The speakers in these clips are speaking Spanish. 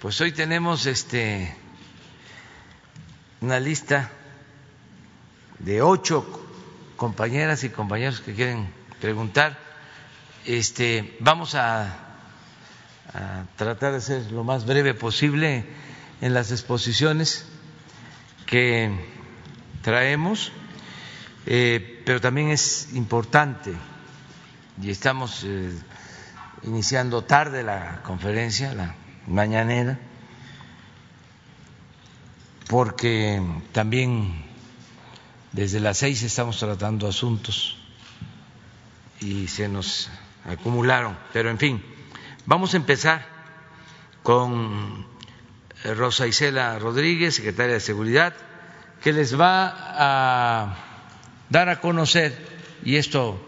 Pues hoy tenemos este una lista de ocho compañeras y compañeros que quieren preguntar. Este, vamos a, tratar de ser lo más breve posible en las exposiciones que traemos, eh, pero también es importante y estamos eh, iniciando tarde la conferencia, la mañanera, porque también desde las seis estamos tratando asuntos y se nos acumularon. Pero en fin, vamos a empezar con Rosa Isela Rodríguez, secretaria de Seguridad, que les va a dar a conocer, y esto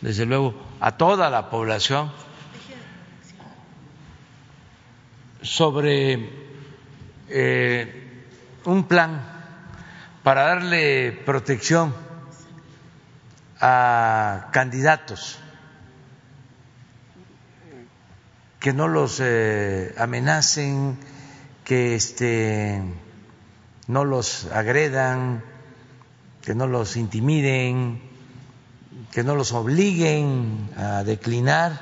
desde luego a toda la población, sobre eh, un plan para darle protección a candidatos que no los eh, amenacen, que este, no los agredan, que no los intimiden, que no los obliguen a declinar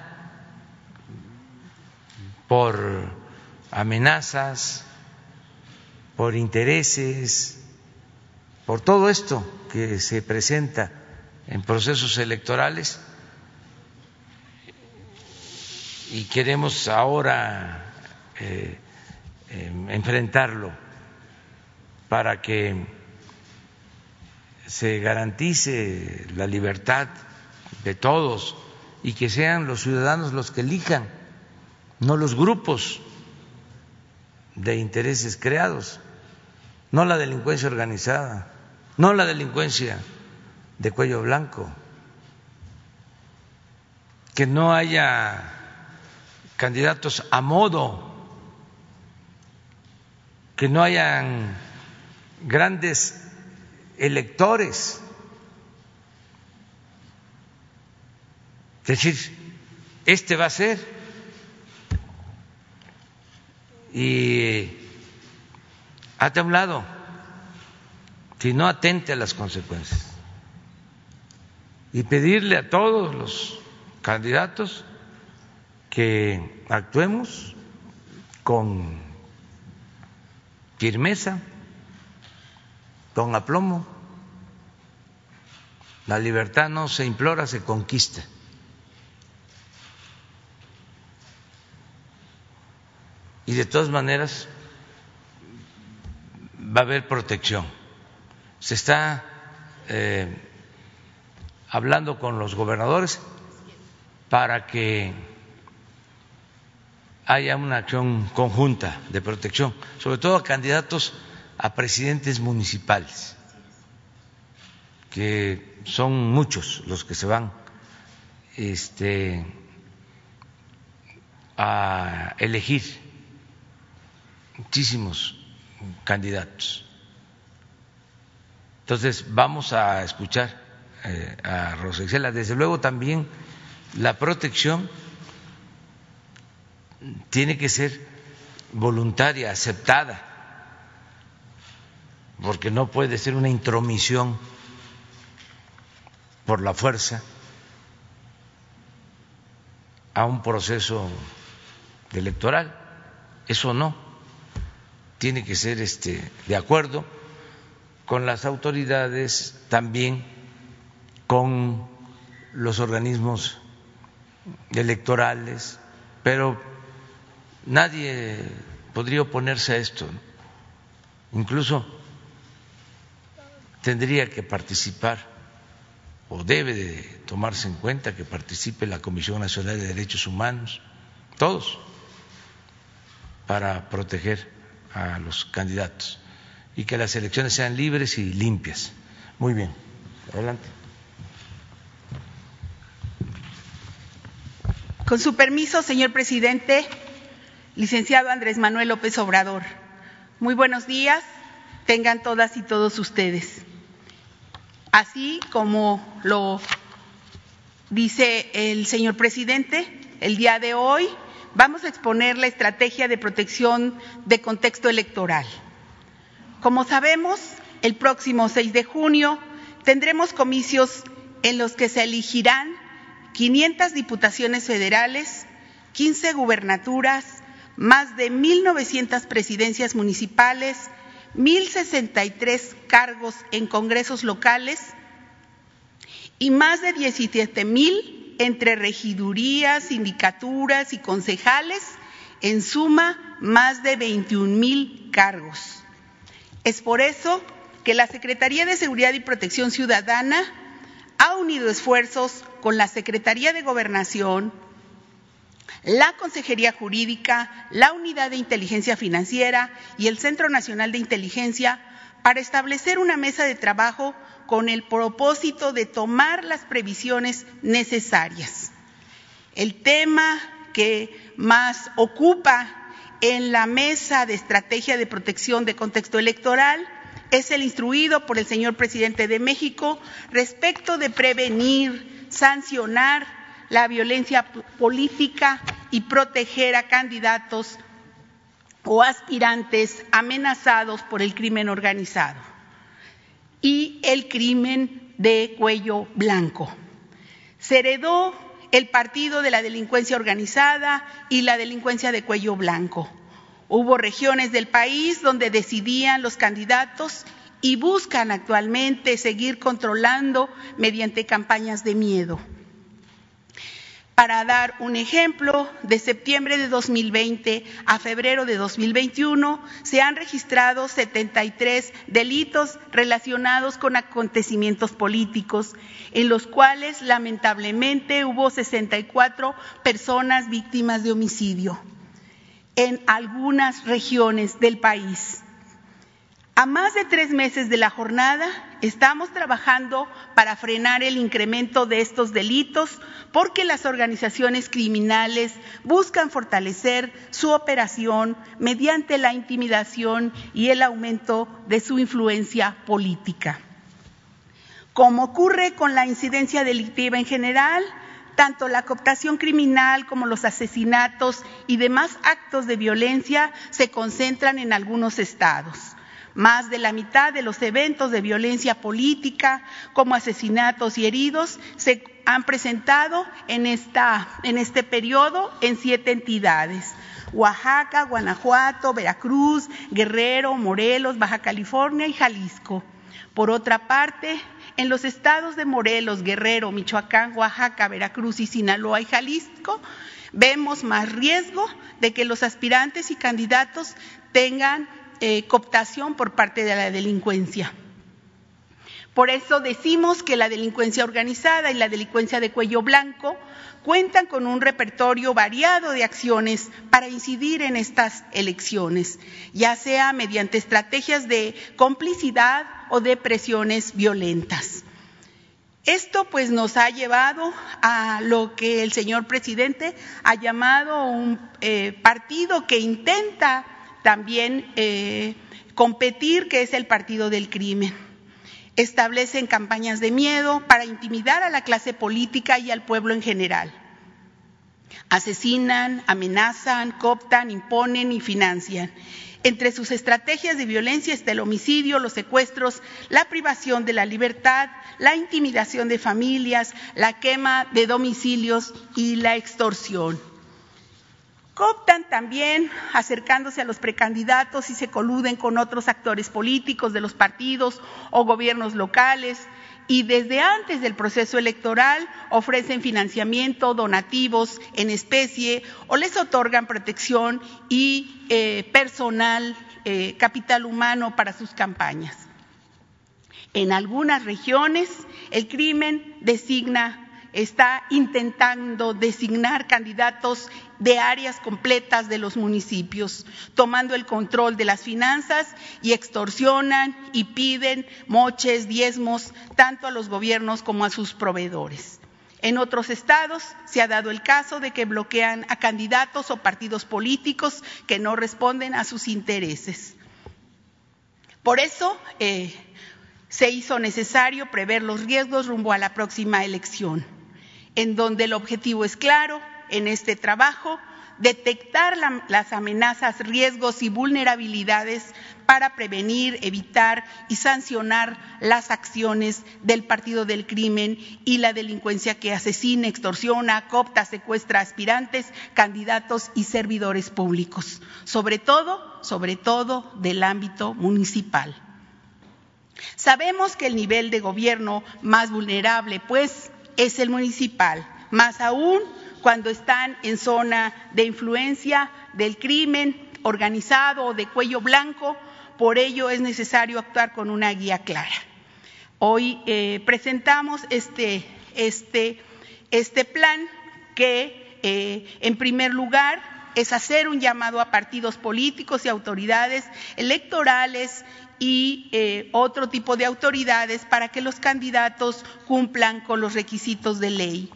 por amenazas, por intereses, por todo esto que se presenta en procesos electorales. Y queremos ahora eh, eh, enfrentarlo para que se garantice la libertad de todos y que sean los ciudadanos los que elijan, no los grupos de intereses creados, no la delincuencia organizada, no la delincuencia de cuello blanco, que no haya candidatos a modo, que no hayan grandes electores. Es decir, este va a ser y hasta a un lado, si no atente a las consecuencias. Y pedirle a todos los candidatos que actuemos con firmeza, con aplomo. La libertad no se implora, se conquista. Y de todas maneras va a haber protección. Se está eh, hablando con los gobernadores para que haya una acción conjunta de protección, sobre todo a candidatos a presidentes municipales, que son muchos los que se van este, a elegir, muchísimos candidatos. Entonces vamos a escuchar eh, a Rosa Isela. Desde luego también la protección tiene que ser voluntaria, aceptada porque no puede ser una intromisión por la fuerza a un proceso electoral. Eso no. Tiene que ser este de acuerdo con las autoridades, también con los organismos electorales, pero nadie podría oponerse a esto. Incluso tendría que participar o debe de tomarse en cuenta que participe la Comisión Nacional de Derechos Humanos, todos, para proteger a los candidatos y que las elecciones sean libres y limpias. Muy bien, adelante. Con su permiso, señor presidente, licenciado Andrés Manuel López Obrador, muy buenos días, tengan todas y todos ustedes. Así como lo dice el señor presidente, el día de hoy vamos a exponer la estrategia de protección de contexto electoral. Como sabemos, el próximo 6 de junio tendremos comicios en los que se elegirán 500 diputaciones federales, 15 gubernaturas, más de 1.900 presidencias municipales, 1.063 cargos en congresos locales y más de 17.000 entre regidurías, sindicaturas y concejales, en suma, más de 21.000 cargos. Es por eso que la Secretaría de Seguridad y Protección Ciudadana ha unido esfuerzos con la Secretaría de Gobernación, la Consejería Jurídica, la Unidad de Inteligencia Financiera y el Centro Nacional de Inteligencia para establecer una mesa de trabajo con el propósito de tomar las previsiones necesarias. El tema que más ocupa en la mesa de estrategia de protección de contexto electoral es el instruido por el señor presidente de México respecto de prevenir, sancionar la violencia política y proteger a candidatos o aspirantes amenazados por el crimen organizado y el crimen de cuello blanco. Se heredó el partido de la delincuencia organizada y la delincuencia de cuello blanco. Hubo regiones del país donde decidían los candidatos y buscan actualmente seguir controlando mediante campañas de miedo. Para dar un ejemplo, de septiembre de 2020 a febrero de 2021 se han registrado 73 delitos relacionados con acontecimientos políticos, en los cuales lamentablemente hubo 64 personas víctimas de homicidio en algunas regiones del país. A más de tres meses de la jornada, estamos trabajando para frenar el incremento de estos delitos porque las organizaciones criminales buscan fortalecer su operación mediante la intimidación y el aumento de su influencia política. Como ocurre con la incidencia delictiva en general, tanto la cooptación criminal como los asesinatos y demás actos de violencia se concentran en algunos estados. Más de la mitad de los eventos de violencia política, como asesinatos y heridos, se han presentado en, este periodo en siete entidades. Oaxaca, Guanajuato, Veracruz, Guerrero, Morelos, Baja California y Jalisco. Por otra parte, en los estados de Morelos, Guerrero, Michoacán, Oaxaca, Veracruz y Sinaloa y Jalisco, vemos más riesgo de que los aspirantes y candidatos tengan eh, cooptación por parte de la delincuencia. Por eso decimos que la delincuencia organizada y la delincuencia de cuello blanco cuentan con un repertorio variado de acciones para incidir en estas elecciones, ya sea mediante estrategias de complicidad o de presiones violentas. Esto pues nos ha llevado a lo que el señor presidente ha llamado un eh, partido que intenta también eh, competir, que es el partido del crimen. Establecen campañas de miedo para intimidar a la clase política y al pueblo en general. Asesinan, amenazan, cooptan, imponen y financian. Entre sus estrategias de violencia está el homicidio, los secuestros, la privación de la libertad, la intimidación de familias, la quema de domicilios y la extorsión. Cooptan también acercándose a los precandidatos y se coluden con otros actores políticos de los partidos o gobiernos locales y desde antes del proceso electoral ofrecen financiamiento, donativos en especie o les otorgan protección y eh, personal, eh, capital humano para sus campañas. En algunas regiones el crimen designa está intentando designar candidatos de áreas completas de los municipios, tomando el control de las finanzas y extorsionan y piden moches, diezmos, tanto a los gobiernos como a sus proveedores. En otros estados se ha dado el caso de que bloquean a candidatos o partidos políticos que no responden a sus intereses. Por eso eh, se hizo necesario prever los riesgos rumbo a la próxima elección en donde el objetivo es claro en este trabajo, detectar las amenazas, riesgos y vulnerabilidades para prevenir, evitar y sancionar las acciones del partido del crimen y la delincuencia que asesina, extorsiona, copta, secuestra aspirantes, candidatos y servidores públicos, sobre todo, sobre todo del ámbito municipal. Sabemos que el nivel de gobierno más vulnerable, pues, es el municipal, más aún cuando están en zona de influencia del crimen organizado o de cuello blanco por ello es necesario actuar con una guía clara. Hoy eh, presentamos este, este, este, plan que, eh, en primer lugar, es hacer un llamado a partidos políticos y autoridades electorales y eh, otro tipo de autoridades para que los candidatos cumplan con los requisitos de ley.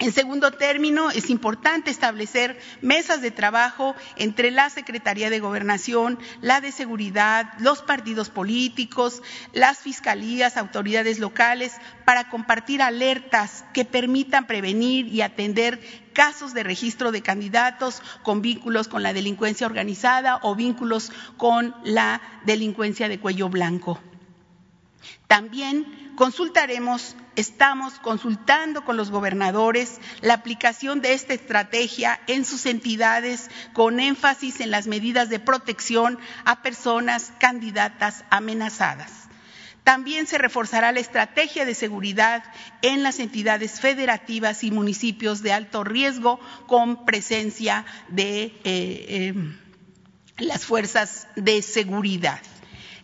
En segundo término, es importante establecer mesas de trabajo entre la Secretaría de Gobernación, la de Seguridad, los partidos políticos, las fiscalías, autoridades locales, para compartir alertas que permitan prevenir y atender casos de registro de candidatos con vínculos con la delincuencia organizada o vínculos con la delincuencia de cuello blanco. También consultaremos, estamos consultando con los gobernadores la aplicación de esta estrategia en sus entidades con énfasis en las medidas de protección a personas candidatas amenazadas. También se reforzará la estrategia de seguridad en las entidades federativas y municipios de alto riesgo con presencia de eh, eh, las fuerzas de seguridad.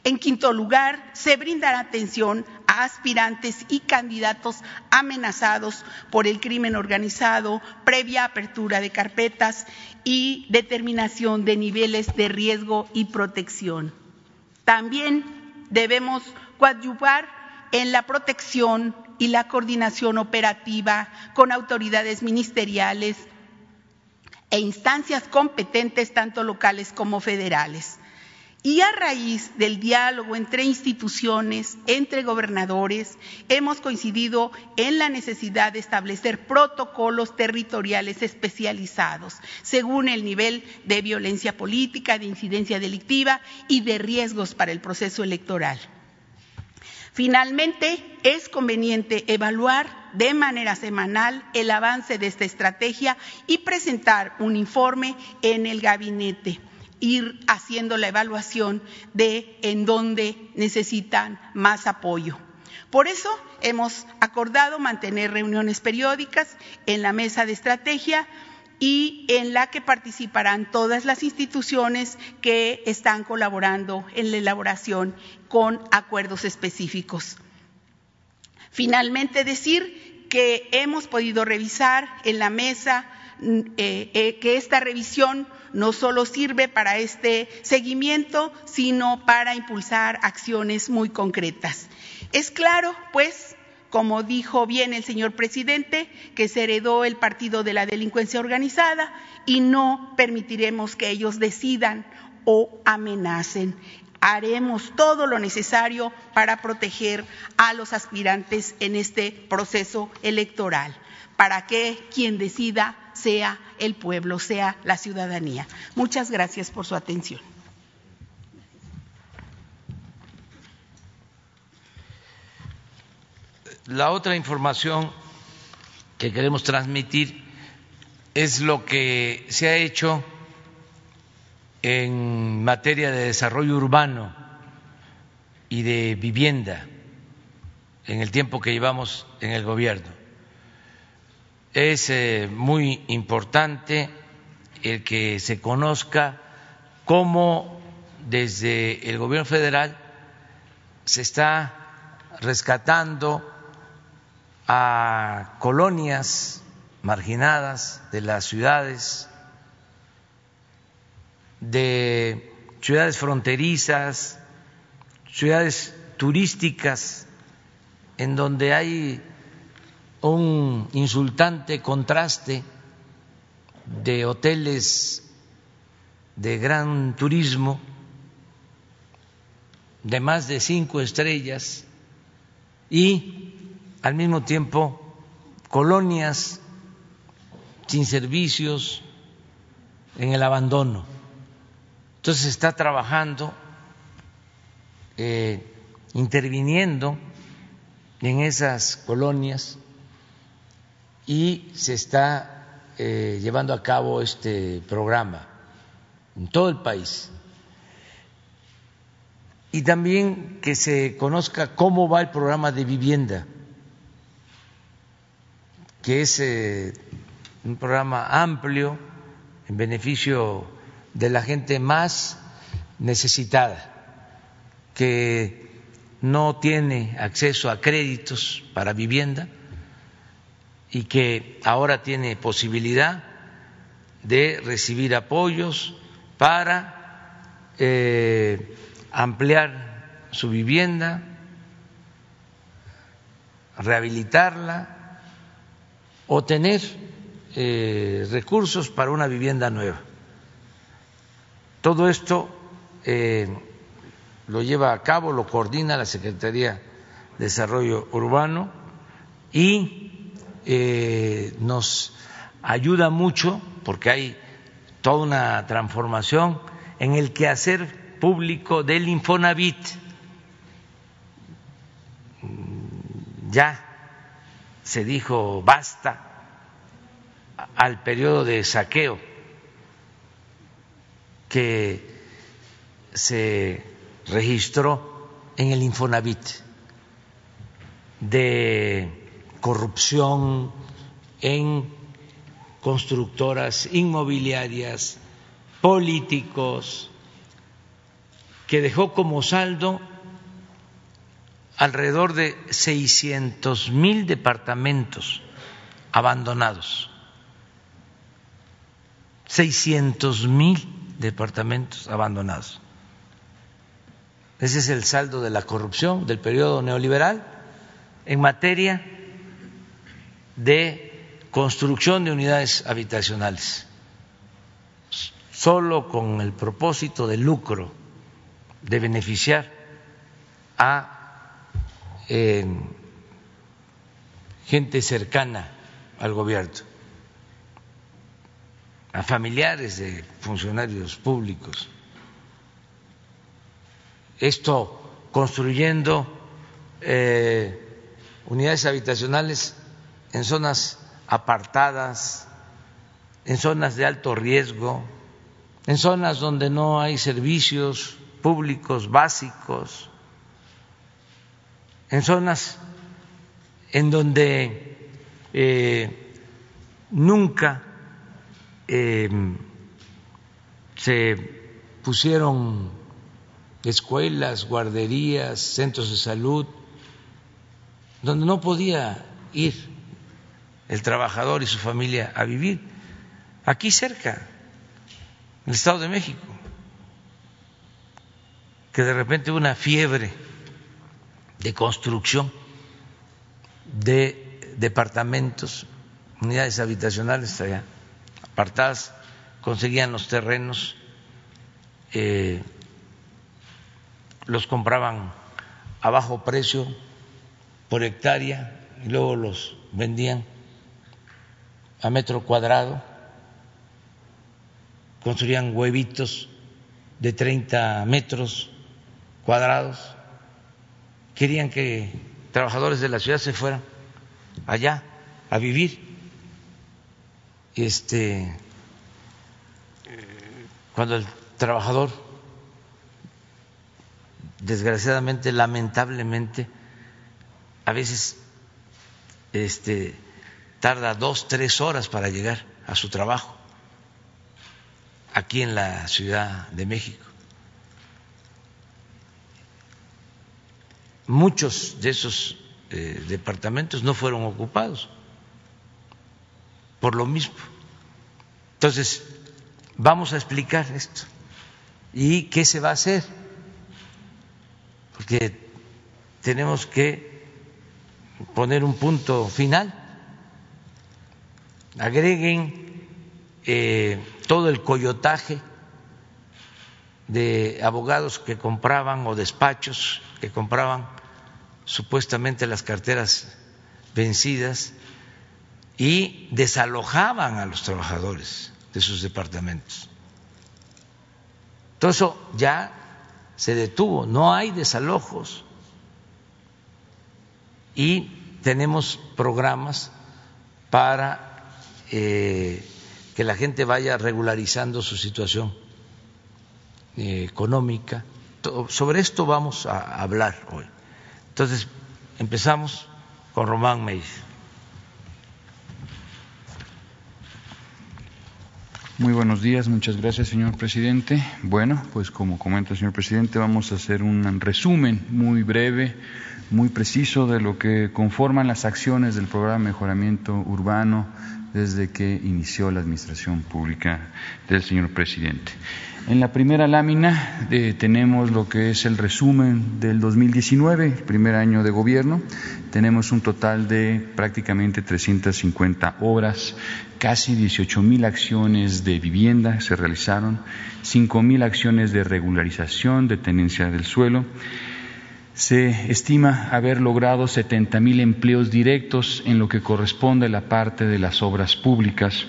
En quinto lugar, se brindará atención a aspirantes y candidatos amenazados por el crimen organizado, previa apertura de carpetas y determinación de niveles de riesgo y protección. También debemos coadyuvar en la protección y la coordinación operativa con autoridades ministeriales e instancias competentes tanto locales como federales y a raíz del diálogo entre instituciones, entre gobernadores, hemos coincidido en la necesidad de establecer protocolos territoriales especializados según el nivel de violencia política, de incidencia delictiva y de riesgos para el proceso electoral. Finalmente, es conveniente evaluar de manera semanal el avance de esta estrategia y presentar un informe en el gabinete ir haciendo la evaluación de en dónde necesitan más apoyo. Por eso hemos acordado mantener reuniones periódicas en la mesa de estrategia y en la que participarán todas las instituciones que están colaborando en la elaboración con acuerdos específicos. Finalmente, decir que hemos podido revisar en la mesa eh, eh, que esta revisión no solo sirve para este seguimiento, sino para impulsar acciones muy concretas. Es claro, pues, como dijo bien el señor presidente, que se heredó el partido de la delincuencia organizada y no permitiremos que ellos decidan o amenacen. Haremos todo lo necesario para proteger a los aspirantes en este proceso electoral, para que quien decida sea el pueblo, sea la ciudadanía. Muchas gracias por su atención. La otra información que queremos transmitir es lo que se ha hecho en materia de desarrollo urbano y de vivienda en el tiempo que llevamos en el gobierno. Es eh, muy importante el que se conozca cómo desde el gobierno federal se está rescatando a colonias marginadas de las ciudades, de ciudades fronterizas, ciudades turísticas, en donde hay un insultante contraste de hoteles de gran turismo, de más de cinco estrellas y al mismo tiempo colonias sin servicios, en el abandono. Entonces está trabajando, eh, interviniendo en esas colonias y se está eh, llevando a cabo este programa en todo el país. Y también que se conozca cómo va el programa de vivienda, que es eh, un programa amplio en beneficio de la gente más necesitada, que no tiene acceso a créditos para vivienda y que ahora tiene posibilidad de recibir apoyos para eh, ampliar su vivienda, rehabilitarla o tener eh, recursos para una vivienda nueva. Todo esto eh, lo lleva a cabo, lo coordina la Secretaría de Desarrollo Urbano y eh, nos ayuda mucho porque hay toda una transformación en el quehacer público del Infonavit. Ya se dijo basta al periodo de saqueo que se registró en el Infonavit de corrupción en constructoras inmobiliarias, políticos, que dejó como saldo alrededor de 600 mil departamentos abandonados. 600 mil departamentos abandonados. Ese es el saldo de la corrupción del periodo neoliberal en materia de construcción de unidades habitacionales, solo con el propósito de lucro, de beneficiar a eh, gente cercana al gobierno a familiares de funcionarios públicos. Esto construyendo eh, unidades habitacionales en zonas apartadas, en zonas de alto riesgo, en zonas donde no hay servicios públicos básicos, en zonas en donde eh, nunca Em, se pusieron escuelas, guarderías, centros de salud, donde no podía ir el trabajador y su familia a vivir, aquí cerca, en el Estado de México, que de repente hubo una fiebre de construcción de departamentos, unidades habitacionales allá apartadas conseguían los terrenos, eh, los compraban a bajo precio por hectárea y luego los vendían a metro cuadrado, construían huevitos de 30 metros cuadrados, querían que trabajadores de la ciudad se fueran allá a vivir. Este, cuando el trabajador, desgraciadamente, lamentablemente, a veces este, tarda dos, tres horas para llegar a su trabajo aquí en la Ciudad de México. Muchos de esos eh, departamentos no fueron ocupados por lo mismo. Entonces, vamos a explicar esto. ¿Y qué se va a hacer? Porque tenemos que poner un punto final. Agreguen eh, todo el coyotaje de abogados que compraban o despachos que compraban supuestamente las carteras vencidas y desalojaban a los trabajadores de sus departamentos. Todo eso ya se detuvo, no hay desalojos y tenemos programas para eh, que la gente vaya regularizando su situación eh, económica. Sobre esto vamos a hablar hoy. Entonces, empezamos con Román Meis. Muy buenos días, muchas gracias, señor presidente. Bueno, pues como comenta el señor presidente, vamos a hacer un resumen muy breve, muy preciso de lo que conforman las acciones del programa de mejoramiento urbano desde que inició la administración pública del señor presidente. En la primera lámina eh, tenemos lo que es el resumen del 2019, el primer año de gobierno. Tenemos un total de prácticamente 350 obras, casi 18 mil acciones de vivienda se realizaron, 5 mil acciones de regularización de tenencia del suelo. Se estima haber logrado 70 mil empleos directos en lo que corresponde a la parte de las obras públicas.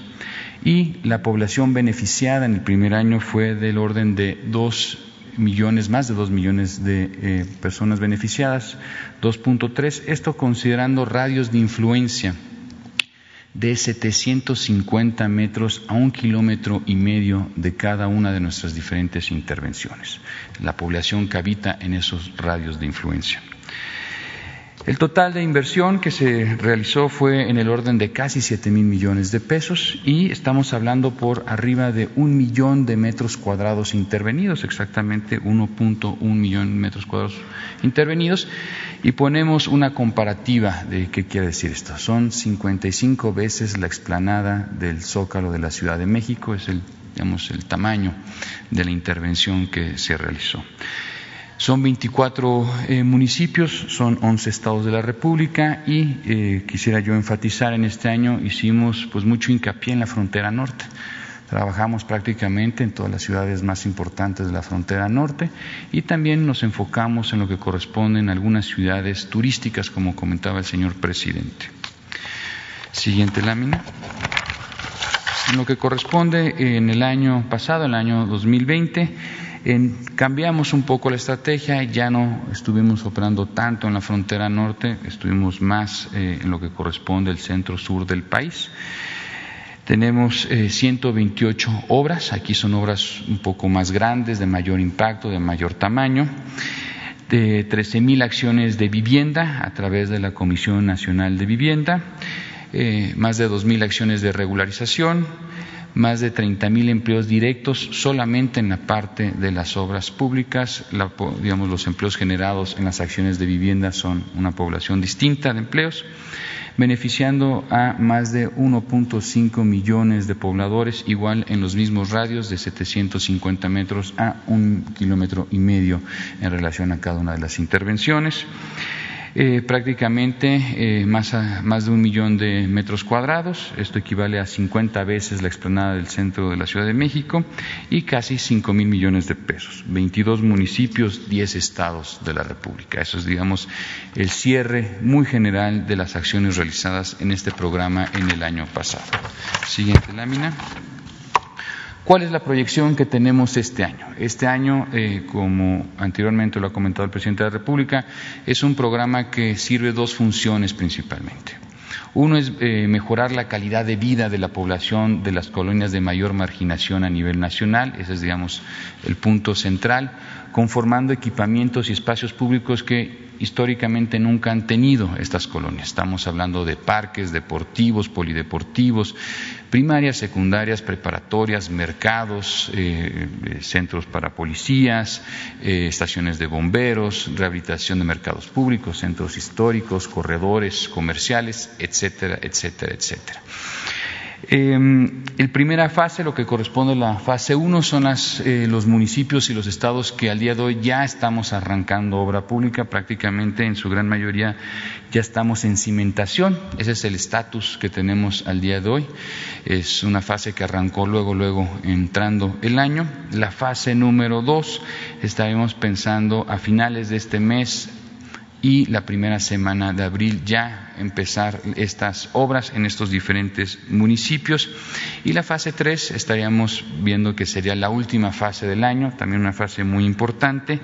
Y la población beneficiada en el primer año fue del orden de dos millones, más de dos millones de eh, personas beneficiadas, 2.3, esto considerando radios de influencia de 750 metros a un kilómetro y medio de cada una de nuestras diferentes intervenciones, la población que habita en esos radios de influencia. El total de inversión que se realizó fue en el orden de casi siete mil millones de pesos y estamos hablando por arriba de un millón de metros cuadrados intervenidos, exactamente 1.1 millón de metros cuadrados intervenidos. Y ponemos una comparativa de qué quiere decir esto. Son 55 veces la explanada del Zócalo de la Ciudad de México, es el, digamos, el tamaño de la intervención que se realizó. Son 24 eh, municipios, son 11 estados de la República y eh, quisiera yo enfatizar en este año hicimos pues mucho hincapié en la frontera norte. Trabajamos prácticamente en todas las ciudades más importantes de la frontera norte y también nos enfocamos en lo que corresponde en algunas ciudades turísticas, como comentaba el señor presidente. Siguiente lámina. En lo que corresponde en el año pasado, el año 2020, cambiamos un poco la estrategia, ya no estuvimos operando tanto en la frontera norte, estuvimos más eh, en lo que corresponde al centro sur del país. Tenemos 128 eh, obras, aquí son obras un poco más grandes, de mayor impacto, de mayor tamaño, de 13.000 acciones de vivienda a través de la Comisión Nacional de Vivienda, eh, más de 2.000 acciones de regularización, más de 30 mil empleos directos solamente en la parte de las obras públicas. digamos, los empleos generados en las acciones de vivienda son una población distinta de empleos, beneficiando a más de 1.5 millones de pobladores, igual en los mismos radios de 750 metros a un kilómetro y medio en relación a cada una de las intervenciones. Eh, prácticamente eh, más, más, de un millón de metros cuadrados, esto equivale a 50 veces la explanada del centro de la Ciudad de México y casi 5 mil millones de pesos, 22 municipios, 10 estados de la República. Eso es, digamos, el cierre muy general de las acciones realizadas en este programa en el año pasado. Siguiente lámina. ¿Cuál es la proyección que tenemos este año? Este año, eh, como anteriormente lo ha comentado el presidente de la República, es un programa que sirve dos funciones principalmente. Uno es eh, mejorar la calidad de vida de la población de las colonias de mayor marginación a nivel nacional, ese es, digamos, el punto central, conformando equipamientos y espacios públicos que históricamente nunca han tenido estas colonias. Estamos hablando de parques deportivos, polideportivos, primarias, secundarias, preparatorias, mercados, eh, eh, centros para policías, eh, estaciones de bomberos, rehabilitación de mercados públicos, centros históricos, corredores comerciales, etcétera, etcétera, etcétera. Em, primera fase, lo que corresponde a la fase 1, son eh, los municipios y los estados que al día de hoy ya estamos arrancando obra pública, prácticamente en su gran mayoría ya estamos en cimentación, ese es el estatus que tenemos al día de hoy, es una fase que arrancó luego, luego entrando el año. La fase número 2, estaremos pensando a finales de este mes y la primera semana de abril ya empezar estas obras en estos diferentes municipios. Y la fase 3 estaríamos viendo que sería la última fase del año, también una fase muy importante.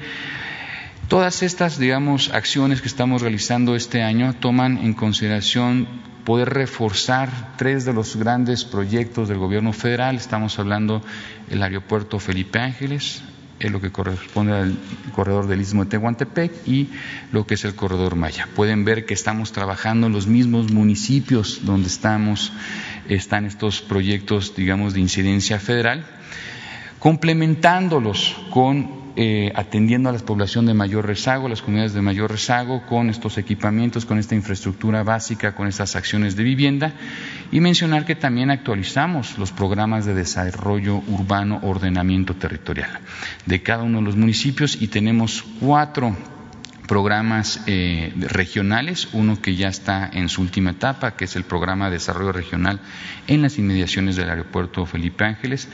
Todas estas, digamos, acciones que estamos realizando este año toman en consideración poder reforzar tres de los grandes proyectos del gobierno federal. Estamos hablando del aeropuerto Felipe Ángeles, es lo que corresponde al corredor del Istmo de Tehuantepec y lo que es el corredor Maya. Pueden ver que estamos trabajando en los mismos municipios donde estamos, están estos proyectos, digamos, de incidencia federal, complementándolos con eh, atendiendo a la población de mayor rezago, las comunidades de mayor rezago, con estos equipamientos, con esta infraestructura básica, con estas acciones de vivienda, y mencionar que también actualizamos los programas de desarrollo urbano, ordenamiento territorial de cada uno de los municipios y tenemos cuatro programas eh, regionales, uno que ya está en su última etapa, que es el programa de desarrollo regional en las inmediaciones del aeropuerto Felipe Ángeles.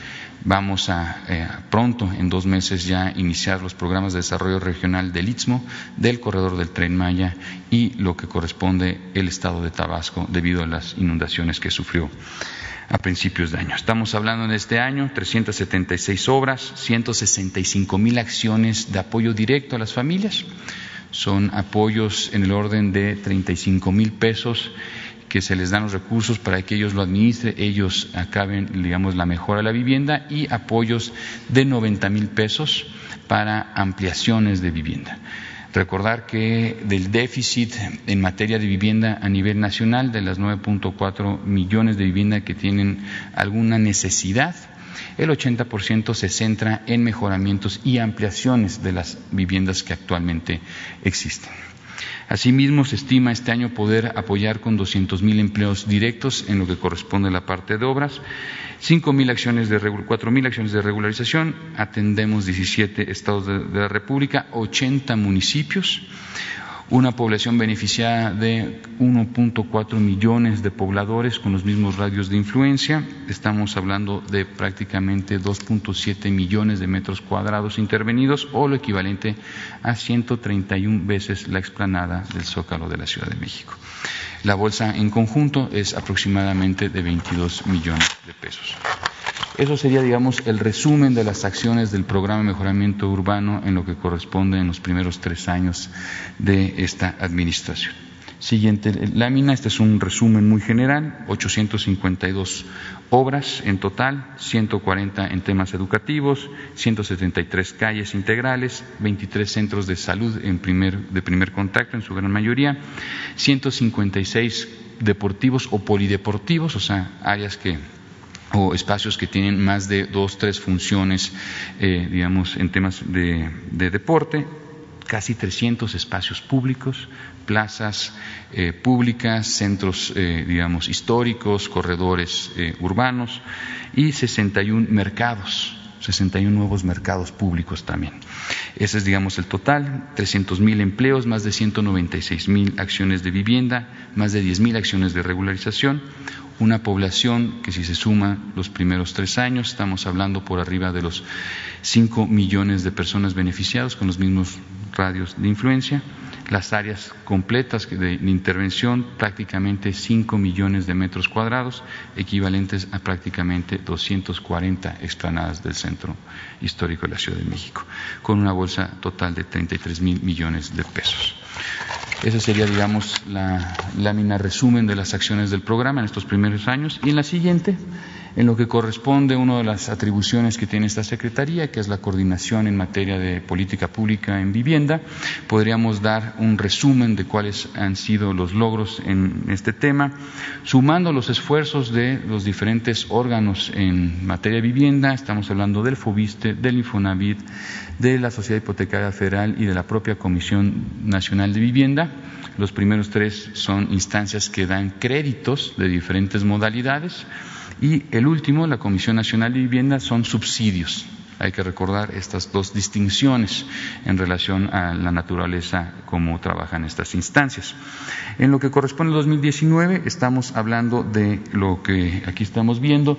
Vamos a eh, pronto, en dos meses, ya iniciar los programas de desarrollo regional del Istmo, del corredor del Tren Maya y lo que corresponde el estado de Tabasco debido a las inundaciones que sufrió a principios de año. Estamos hablando en este año 376 obras, 165 mil acciones de apoyo directo a las familias son apoyos en el orden de 35 mil pesos que se les dan los recursos para que ellos lo administren, ellos acaben, digamos, la mejora de la vivienda y apoyos de 90 mil pesos para ampliaciones de vivienda. Recordar que del déficit en materia de vivienda a nivel nacional, de las 9.4 millones de viviendas que tienen alguna necesidad, el 80% se centra en mejoramientos y ampliaciones de las viviendas que actualmente existen. Asimismo, se estima este año poder apoyar con 200.000 empleos directos en lo que corresponde a la parte de obras, 5.000 acciones de 4.000 acciones de regularización, atendemos 17 estados de, de la República, 80 municipios, una población beneficiada de 1.4 millones de pobladores con los mismos radios de influencia. Estamos hablando de prácticamente 2.7 millones de metros cuadrados intervenidos o lo equivalente a 131 veces la explanada del Zócalo de la Ciudad de México. La bolsa en conjunto es aproximadamente de 22 millones de pesos. Eso sería, digamos, el resumen de las acciones del programa de mejoramiento urbano en lo que corresponde en los primeros tres años de esta administración. Siguiente lámina, este es un resumen muy general, 852 obras en total, 140 en temas educativos, 173 calles integrales, 23 centros de salud en primer, de primer contacto en su gran mayoría, 156 deportivos o polideportivos, o sea, áreas que o espacios que tienen más de dos, tres funciones, eh, digamos, en temas de, deporte, casi 300 espacios públicos, plazas eh, públicas, centros, eh, digamos, históricos, corredores urbanos y 61 mercados 61 nuevos mercados públicos también. Ese es, digamos, el total, 300 mil empleos, más de 196 mil acciones de vivienda, más de 10 mil acciones de regularización, una población que si se suma los primeros tres años, estamos hablando por arriba de los 5 millones de personas beneficiadas con los mismos radios de influencia, las áreas completas de, intervención, prácticamente 5 millones de metros cuadrados, equivalentes a prácticamente 240 explanadas del centro histórico de la Ciudad de México, con una bolsa total de 33 mil millones de pesos. Esa sería, digamos, la lámina resumen de las acciones del programa en estos primeros años. Y en la siguiente, en lo que corresponde a una de las atribuciones que tiene esta Secretaría, que es la coordinación en materia de política pública en vivienda, podríamos dar un resumen de cuáles han sido los logros en este tema, sumando los esfuerzos de los diferentes órganos en materia de vivienda, estamos hablando del FOBISTE, del Infonavit, de la Sociedad Hipotecaria Federal y de la propia Comisión Nacional de Vivienda. Los primeros tres son instancias que dan créditos de diferentes modalidades y el último, la Comisión Nacional de Vivienda, son subsidios. Hay que recordar estas dos distinciones en relación a la naturaleza, cómo trabajan estas instancias. En lo que corresponde al 2019, estamos hablando de lo que aquí estamos viendo,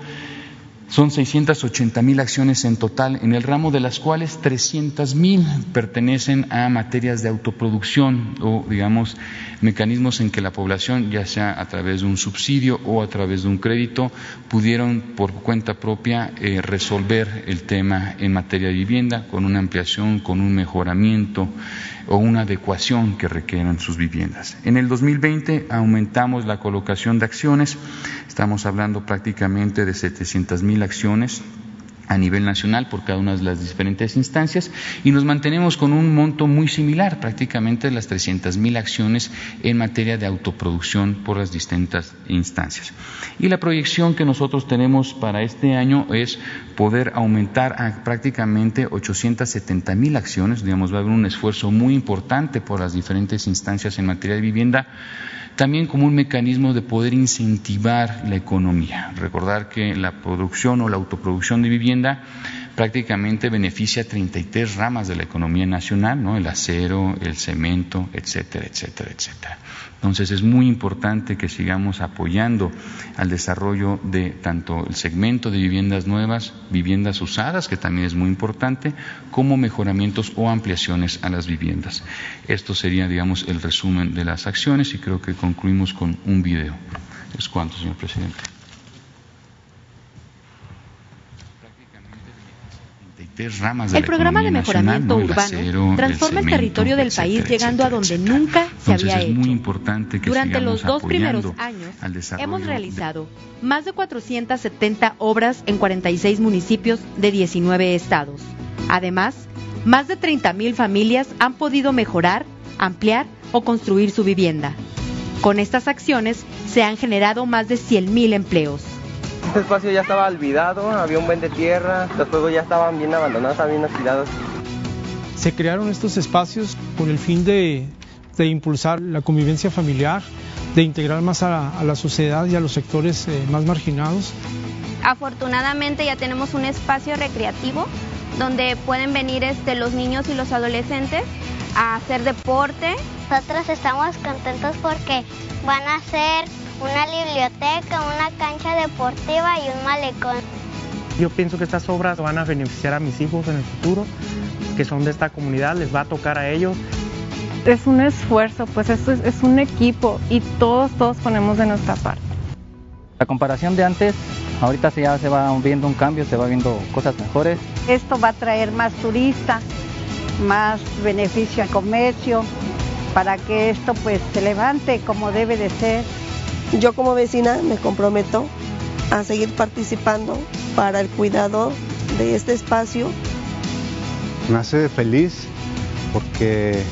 son 680 mil acciones en total en el ramo, de las cuales 300 mil pertenecen a materias de autoproducción o, digamos, mecanismos en que la población, ya sea a través de un subsidio o a través de un crédito, pudieron por cuenta propia eh, resolver el tema en materia de vivienda con una ampliación, con un mejoramiento o una adecuación que requieran sus viviendas. En el 2020 aumentamos la colocación de acciones, estamos hablando prácticamente de 700 mil acciones a nivel nacional por cada una de las diferentes instancias y nos mantenemos con un monto muy similar, prácticamente las 300 mil acciones en materia de autoproducción por las distintas instancias. Y la proyección que nosotros tenemos para este año es poder aumentar a prácticamente 870 mil acciones, digamos, va a haber un esfuerzo muy importante por las diferentes instancias en materia de vivienda también como un mecanismo de poder incentivar la economía. Recordar que la producción o la autoproducción de vivienda prácticamente beneficia a 33 ramas de la economía nacional, ¿no? el acero, el cemento, etcétera, etcétera, etcétera. Entonces es muy importante que sigamos apoyando al desarrollo de tanto el segmento de viviendas nuevas, viviendas usadas, que también es muy importante, como mejoramientos o ampliaciones a las viviendas. Esto sería, digamos, el resumen de las acciones y creo que concluimos con un video. Es cuanto, señor presidente. El programa de mejoramiento urbano transforma el, territorio del país llegando a donde nunca se había hecho. Durante los dos primeros años hemos realizado más de 470 obras en 46 municipios de 19 estados. Además, más de 30 mil familias han podido mejorar, ampliar o construir su vivienda. Con estas acciones se han generado más de 100 mil empleos. Este espacio ya estaba olvidado, había un buen de tierra, los juegos ya estaban bien abandonados, estaban bien oxidados. Se crearon estos espacios con el fin de, impulsar la convivencia familiar, de integrar más a, la sociedad y a los sectores eh, más marginados. Afortunadamente ya tenemos un espacio recreativo donde pueden venir este, los niños y los adolescentes a hacer deporte. Nosotros estamos contentos porque van a ser una biblioteca, una cancha deportiva y un malecón. Yo pienso que estas obras van a beneficiar a mis hijos en el futuro, que son de esta comunidad, les va a tocar a ellos. Es un esfuerzo, pues esto es, es un equipo y todos, todos ponemos de nuestra parte. La comparación de antes, ahorita ya se va viendo un cambio, se va viendo cosas mejores. Esto va a traer más turistas, más beneficio al comercio, para que esto pues se levante como debe de ser. Yo como vecina me comprometo a seguir participando para el cuidado de este espacio. Me hace feliz porque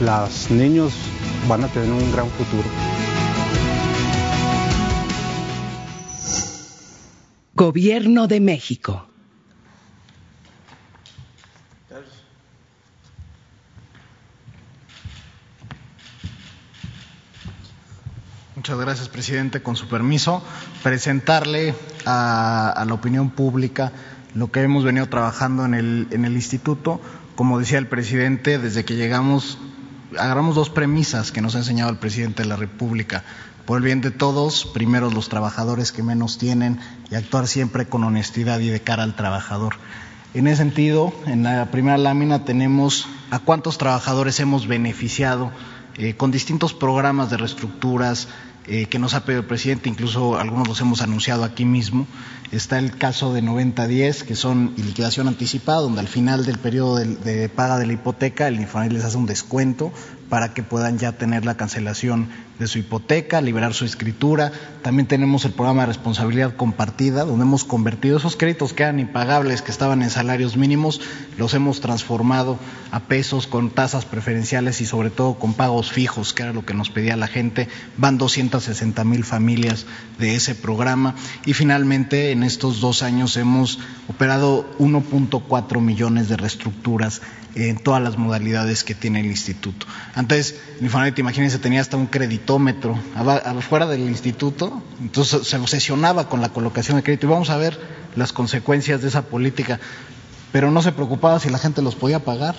los niños van a tener un gran futuro. Gobierno de México. Muchas gracias, presidente. Con su permiso, presentarle a, la opinión pública lo que hemos venido trabajando en el, en el instituto. Como decía el presidente, desde que llegamos, agarramos dos premisas que nos ha enseñado el presidente de la República. Por el bien de todos, primero los trabajadores que menos tienen y actuar siempre con honestidad y de cara al trabajador. En ese sentido, en la primera lámina tenemos a cuántos trabajadores hemos beneficiado eh, con distintos programas de reestructuras, eh, que nos ha pedido el presidente, incluso algunos los hemos anunciado aquí mismo. Está el caso de 90-10, que son liquidación anticipada, donde al final del periodo de, paga de la hipoteca el Infonavit les hace un descuento para que puedan ya tener la cancelación de su hipoteca, liberar su escritura. También tenemos el programa de responsabilidad compartida, donde hemos convertido esos créditos que eran impagables, que estaban en salarios mínimos, los hemos transformado a pesos con tasas preferenciales y sobre todo con pagos fijos, que era lo que nos pedía la gente. Van 260 mil familias de ese programa. Y finalmente, en estos dos años hemos operado 1.4 millones de reestructuras en todas las modalidades que tiene el instituto. Antes, el Infonavit, imagínense, tenía hasta un creditómetro afuera del instituto, entonces se obsesionaba con la colocación de crédito y vamos a ver las consecuencias de esa política, pero no se preocupaba si la gente los podía pagar.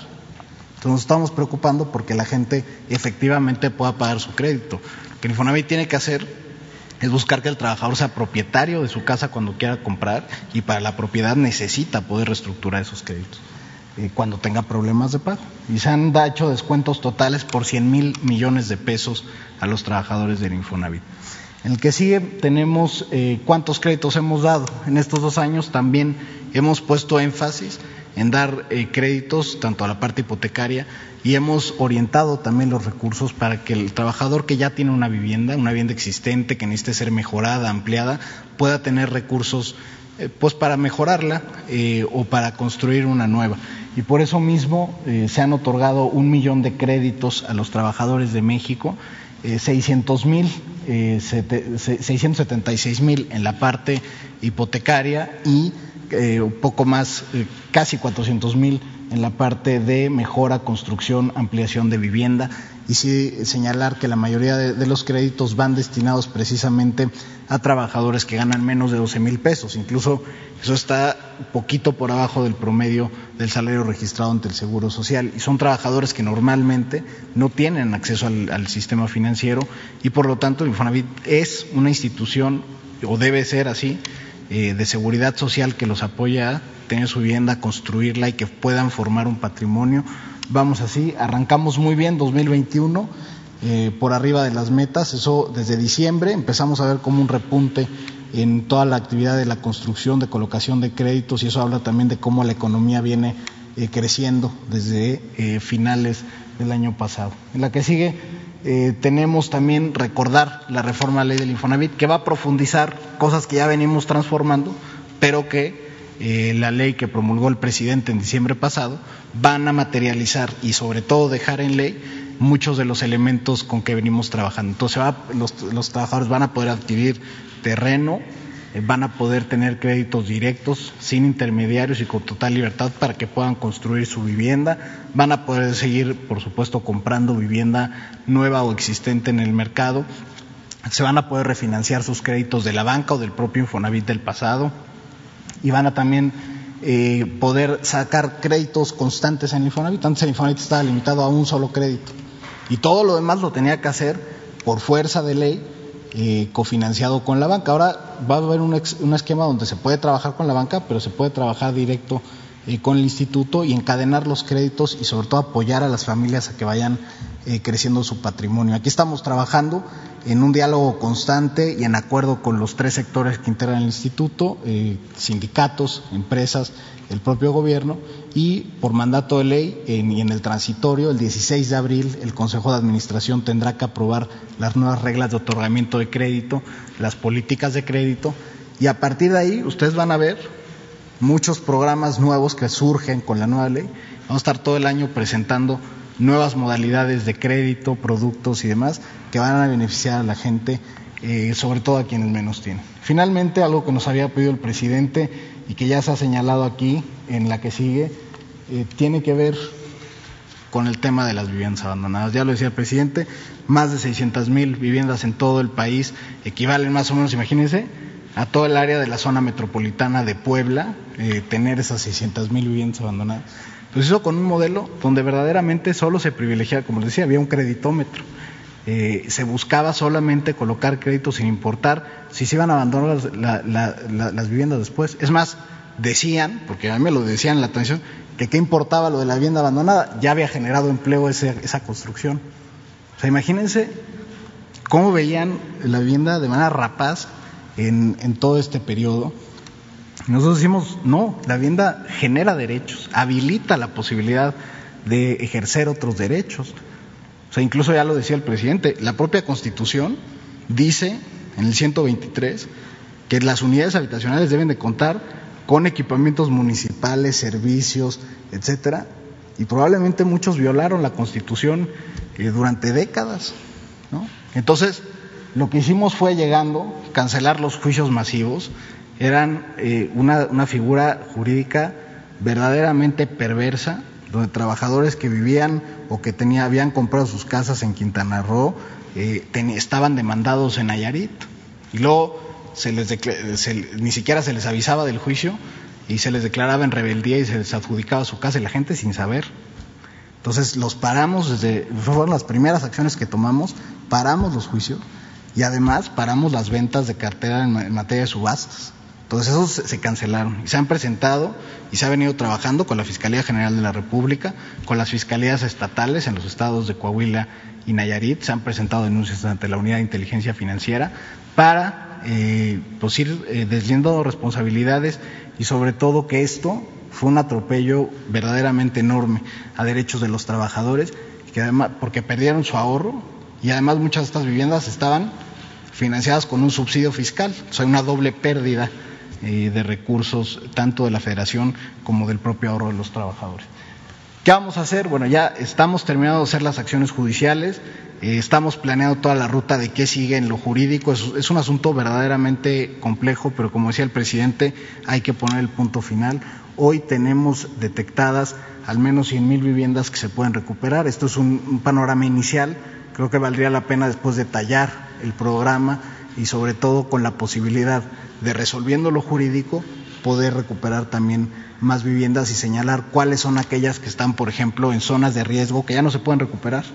Entonces nos estamos preocupando porque la gente efectivamente pueda pagar su crédito. Lo que el Infonavit tiene que hacer es buscar que el trabajador sea propietario de su casa cuando quiera comprar y para la propiedad necesita poder reestructurar esos créditos eh, cuando tenga problemas de pago. Y se han hecho descuentos totales por 100 mil millones de pesos a los trabajadores del Infonavit. En el que sigue tenemos eh, cuántos créditos hemos dado. En estos dos años también hemos puesto énfasis en dar eh, créditos tanto a la parte hipotecaria y hemos orientado también los recursos para que el trabajador que ya tiene una vivienda, una vivienda existente que necesite ser mejorada, ampliada, pueda tener recursos eh, pues para mejorarla eh, o para construir una nueva. Y por eso mismo se han otorgado un millón de créditos a los trabajadores de México, 600 mil, 676 mil en la parte hipotecaria y eh, un poco más, eh, casi 400 mil en la parte de mejora, construcción, ampliación de vivienda. Y sí señalar que la mayoría de, los créditos van destinados precisamente a trabajadores que ganan menos de 12 mil pesos. Incluso eso está poquito por abajo del promedio del salario registrado ante el Seguro Social. Y son trabajadores que normalmente no tienen acceso al, al sistema financiero. Y por lo tanto el Infonavit es una institución o debe ser así eh, de seguridad social que los apoya a tener su vivienda, construirla y que puedan formar un patrimonio. Vamos así, arrancamos muy bien 2021 eh, por arriba de las metas, eso desde diciembre empezamos a ver como un repunte en toda la actividad de la construcción, de colocación de créditos y eso habla también de cómo la economía viene eh, creciendo desde finales del año pasado. En la que sigue eh, tenemos también recordar la reforma a la ley del Infonavit, que va a profundizar cosas que ya venimos transformando, pero que eh, la ley que promulgó el presidente en diciembre pasado van a materializar y sobre todo dejar en ley muchos de los elementos con que venimos trabajando. Entonces los, los trabajadores van a poder adquirir terreno, van a poder tener créditos directos sin intermediarios y con total libertad para que puedan construir su vivienda, van a poder seguir, por supuesto, comprando vivienda nueva o existente en el mercado, se van a poder refinanciar sus créditos de la banca o del propio Infonavit del pasado. Y van a también eh, poder sacar créditos constantes en Infonavit. Antes el Infonavit estaba limitado a un solo crédito. Y todo lo demás lo tenía que hacer por fuerza de ley eh, cofinanciado con la banca. Ahora va a haber un, esquema donde se puede trabajar con la banca, pero se puede trabajar directo eh, con el instituto y encadenar los créditos y sobre todo apoyar a las familias a que vayan eh, creciendo su patrimonio. Aquí estamos trabajando en un diálogo constante y en acuerdo con los tres sectores que integran el instituto, sindicatos, empresas, el propio gobierno y por mandato de ley y en el transitorio, el 16 de abril, el Consejo de Administración tendrá que aprobar las nuevas reglas de otorgamiento de crédito, las políticas de crédito y a partir de ahí ustedes van a ver muchos programas nuevos que surgen con la nueva ley. Vamos a estar todo el año presentando nuevas modalidades de crédito, productos y demás que van a beneficiar a la gente, eh, sobre todo a quienes menos tienen. Finalmente, algo que nos había pedido el presidente y que ya se ha señalado aquí en la que sigue, eh, tiene que ver con el tema de las viviendas abandonadas. Ya lo decía el presidente, más de 600 mil viviendas en todo el país equivalen más o menos, imagínense, a todo el área de la zona metropolitana de Puebla, eh, tener esas 600 mil viviendas abandonadas. Pues eso con un modelo donde verdaderamente solo se privilegiaba, como les decía, había un creditómetro. Eh, se buscaba solamente colocar créditos sin importar si se iban a abandonar las, viviendas después. Es más, decían, porque a mí me lo decían en la atención, que qué importaba lo de la vivienda abandonada, ya había generado empleo esa construcción. O sea, imagínense cómo veían la vivienda de manera rapaz en, en todo este periodo. Nosotros decimos, no, la vivienda genera derechos, habilita la posibilidad de ejercer otros derechos. O sea, incluso ya lo decía el presidente, la propia Constitución dice en el 123 que las unidades habitacionales deben de contar con equipamientos municipales, servicios, etcétera, y probablemente muchos violaron la Constitución eh, durante décadas, ¿no? Entonces, lo que hicimos fue llegando, cancelar los juicios masivos, eran eh, una, una figura jurídica verdaderamente perversa, donde trabajadores que vivían o que tenía, habían comprado sus casas en Quintana Roo eh, estaban demandados en Nayarit y luego se les ni siquiera se les avisaba del juicio y se les declaraba en rebeldía y se les adjudicaba su casa y la gente sin saber. Entonces los paramos desde, fueron las primeras acciones que tomamos, paramos los juicios y además paramos las ventas de cartera en, materia de subastas. Entonces esos se cancelaron y se han presentado y se ha venido trabajando con la Fiscalía General de la República, con las fiscalías estatales en los estados de Coahuila y Nayarit, se han presentado denuncias ante la Unidad de Inteligencia Financiera para eh, pues ir eh, desliendo responsabilidades y sobre todo que esto fue un atropello verdaderamente enorme a derechos de los trabajadores, que además, porque perdieron su ahorro y además muchas de estas viviendas estaban financiadas con un subsidio fiscal, o sea, una doble pérdida eh, de recursos tanto de la federación como del propio ahorro de los trabajadores. ¿Qué vamos a hacer? Bueno, ya estamos terminando de hacer las acciones judiciales, eh, estamos planeando toda la ruta de qué sigue en lo jurídico. Es, un asunto verdaderamente complejo, pero como decía el presidente, hay que poner el punto final. Hoy tenemos detectadas al menos 100 mil viviendas que se pueden recuperar. Esto es un, panorama inicial. Creo que valdría la pena después detallar el programa y sobre todo con la posibilidad de resolviendo lo jurídico poder recuperar también más viviendas y señalar cuáles son aquellas que están, por ejemplo, en zonas de riesgo que ya no se pueden recuperar.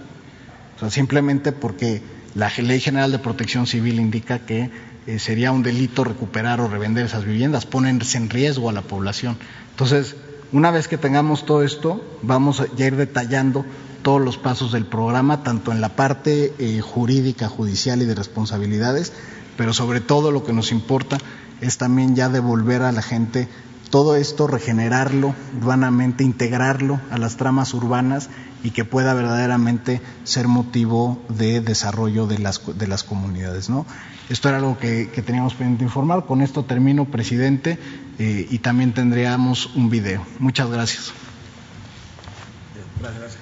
O sea, simplemente porque la Ley General de Protección Civil indica que eh, sería un delito recuperar o revender esas viviendas, ponerse en riesgo a la población. Entonces, una vez que tengamos todo esto, vamos a ir detallando todos los pasos del programa, tanto en la parte eh, jurídica, judicial y de responsabilidades, pero sobre todo lo que nos importa es también ya devolver a la gente todo esto, regenerarlo urbanamente, integrarlo a las tramas urbanas y que pueda verdaderamente ser motivo de desarrollo de las, de las comunidades. ¿no? Esto era algo que, teníamos pendiente informar. Con esto termino, presidente, eh, y también tendríamos un video. Muchas gracias. Gracias.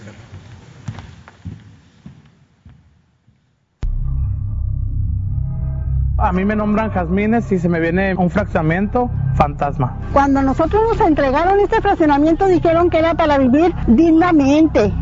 A mí me nombran Jazmines y se me viene un fraccionamiento fantasma. Cuando nosotros nos entregaron este fraccionamiento dijeron que era para vivir dignamente.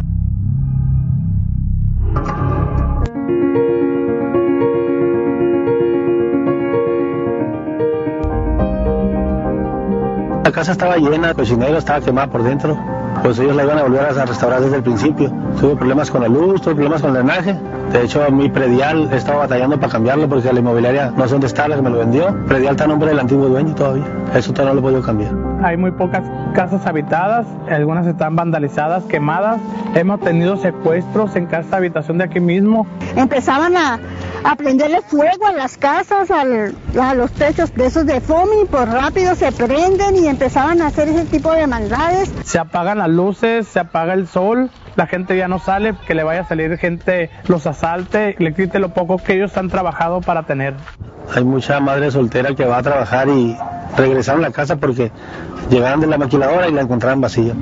La casa estaba llena, el cocinero estaba quemado por dentro. Pues ellos la iban a volver a restaurar desde el principio. Tuve problemas con la luz, tuve problemas con el drenaje de hecho, mi predial he estado batallando para cambiarlo porque la inmobiliaria no sé dónde está la que me lo vendió. Predial está a nombre del antiguo dueño todavía. Eso todavía no lo he cambiar. Hay muy pocas casas habitadas, algunas están vandalizadas, quemadas. Hemos tenido secuestros en casa habitación de aquí mismo. Empezaban a, a prenderle fuego a las casas, a los techos de esos de FOMI, pues rápido se prenden y empezaban a hacer ese tipo de maldades. Se apagan las luces, se apaga el sol, la gente ya no sale, que le vaya a salir gente, los asalte, le quite lo poco que ellos han trabajado para tener. Hay mucha madre soltera que va a trabajar y regresaron a la casa porque llegaron de la maquiladora y la encontraron vacía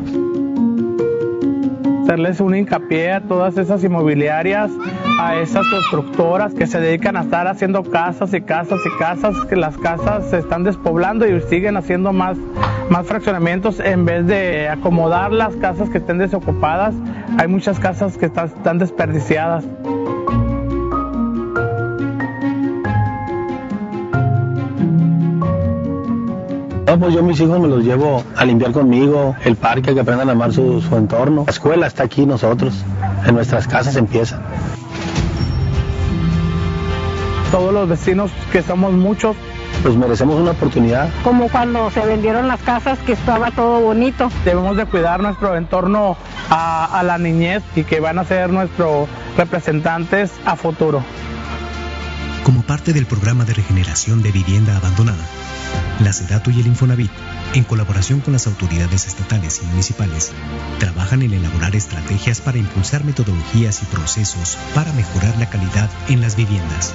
hacerles un hincapié a todas esas inmobiliarias, a esas constructoras que se dedican a estar haciendo casas y casas y casas, que las casas se están despoblando y siguen haciendo más, más fraccionamientos en vez de acomodar las casas que estén desocupadas. Hay muchas casas que están, están desperdiciadas. Pues yo mis hijos me los llevo a limpiar conmigo, el parque, que aprendan a amar su, su entorno. La escuela está aquí nosotros, en nuestras casas empieza. Todos los vecinos que somos muchos, pues merecemos una oportunidad. Como cuando se vendieron las casas que estaba todo bonito. Debemos de cuidar nuestro entorno a, a la niñez y que van a ser nuestros representantes a futuro. Como parte del programa de regeneración de vivienda abandonada, la SEDATO y el Infonavit, en colaboración con las autoridades estatales y municipales, trabajan en elaborar estrategias para impulsar metodologías y procesos para mejorar la calidad en las viviendas.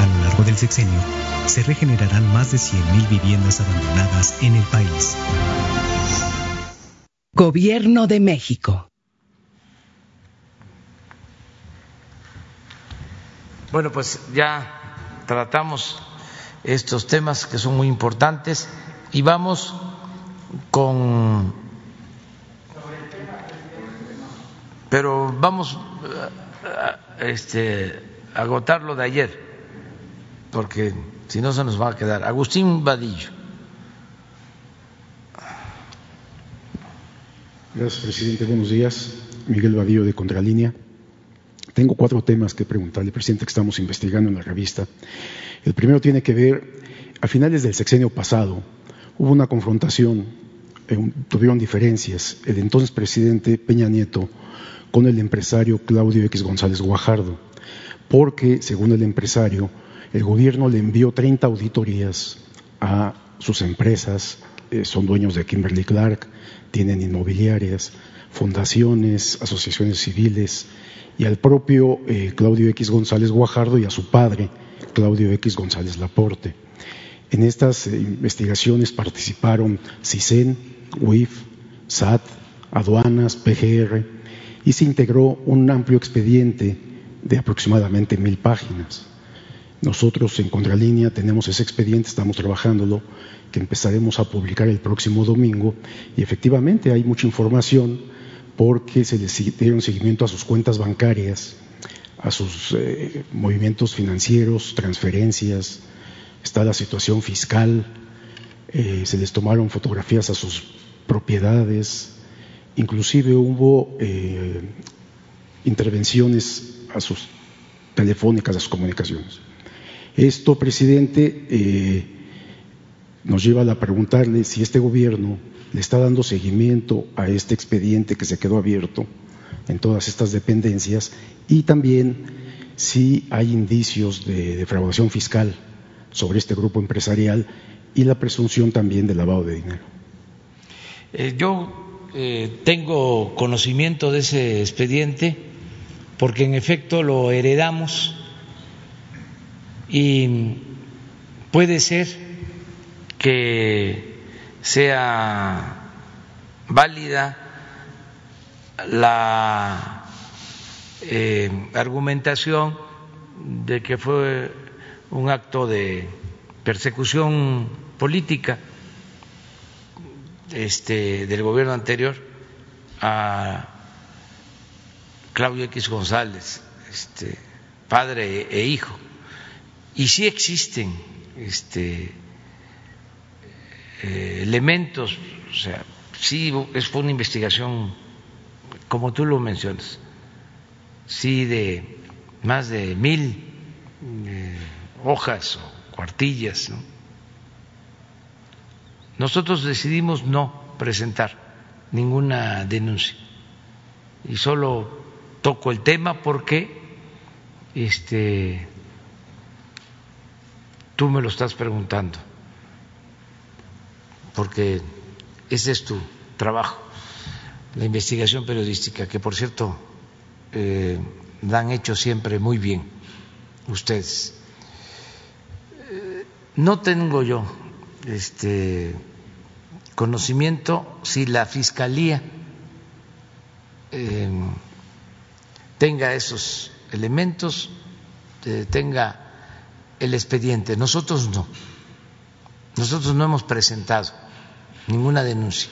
A lo largo del sexenio, se regenerarán más de 100.000 viviendas abandonadas en el país. Gobierno de México. Bueno, pues ya tratamos estos temas que son muy importantes. Y vamos con pero vamos a, este, agotar lo de ayer porque si no se nos va a quedar. Agustín Vadillo. Gracias presidente, buenos días. Miguel Vadillo de Contralínea tengo cuatro temas que preguntarle, presidente, que estamos investigando en la revista. El primero tiene que ver, a finales del sexenio pasado, hubo una confrontación, eh, tuvieron diferencias, el entonces presidente Peña Nieto con el empresario Claudio X González Guajardo, porque, según el empresario, el gobierno le envió 30 auditorías a sus empresas, eh, son dueños de Kimberly Clark, tienen inmobiliarias, fundaciones, asociaciones civiles, y al propio eh, Claudio X González Guajardo y a su padre, Claudio X González Laporte. En estas eh, investigaciones participaron CISEN, WIF, SAT, aduanas, PGR, y se integró un amplio expediente de aproximadamente mil páginas. Nosotros en Contralínea tenemos ese expediente, estamos trabajándolo, que empezaremos a publicar el próximo domingo, y efectivamente hay mucha información porque se les dieron seguimiento a sus cuentas bancarias, a sus eh, movimientos financieros, transferencias, está la situación fiscal, eh, se les tomaron fotografías a sus propiedades, inclusive hubo eh, intervenciones a sus telefónicas, a sus comunicaciones. Esto, presidente, nos lleva a preguntarle si este gobierno le está dando seguimiento a este expediente que se quedó abierto en todas estas dependencias y también si hay indicios de defraudación fiscal sobre este grupo empresarial y la presunción también de lavado de dinero. Eh, yo eh, tengo conocimiento de ese expediente porque en efecto lo heredamos y puede ser que sea válida la eh, argumentación de que fue un acto de persecución política este, del gobierno anterior a Claudio X González, este, padre e hijo. Y sí existen este, eh, elementos, o sea, sí fue una investigación, como tú lo mencionas, sí de más de mil eh, hojas o cuartillas. Nosotros decidimos no presentar ninguna denuncia y solo toco el tema porque este tú me lo estás preguntando porque ese es tu trabajo, la investigación periodística, que por cierto eh, la han hecho siempre muy bien ustedes. Eh, no tengo yo este conocimiento si la fiscalía eh, tenga esos elementos, tenga el expediente. Nosotros no. Nosotros no hemos presentado ninguna denuncia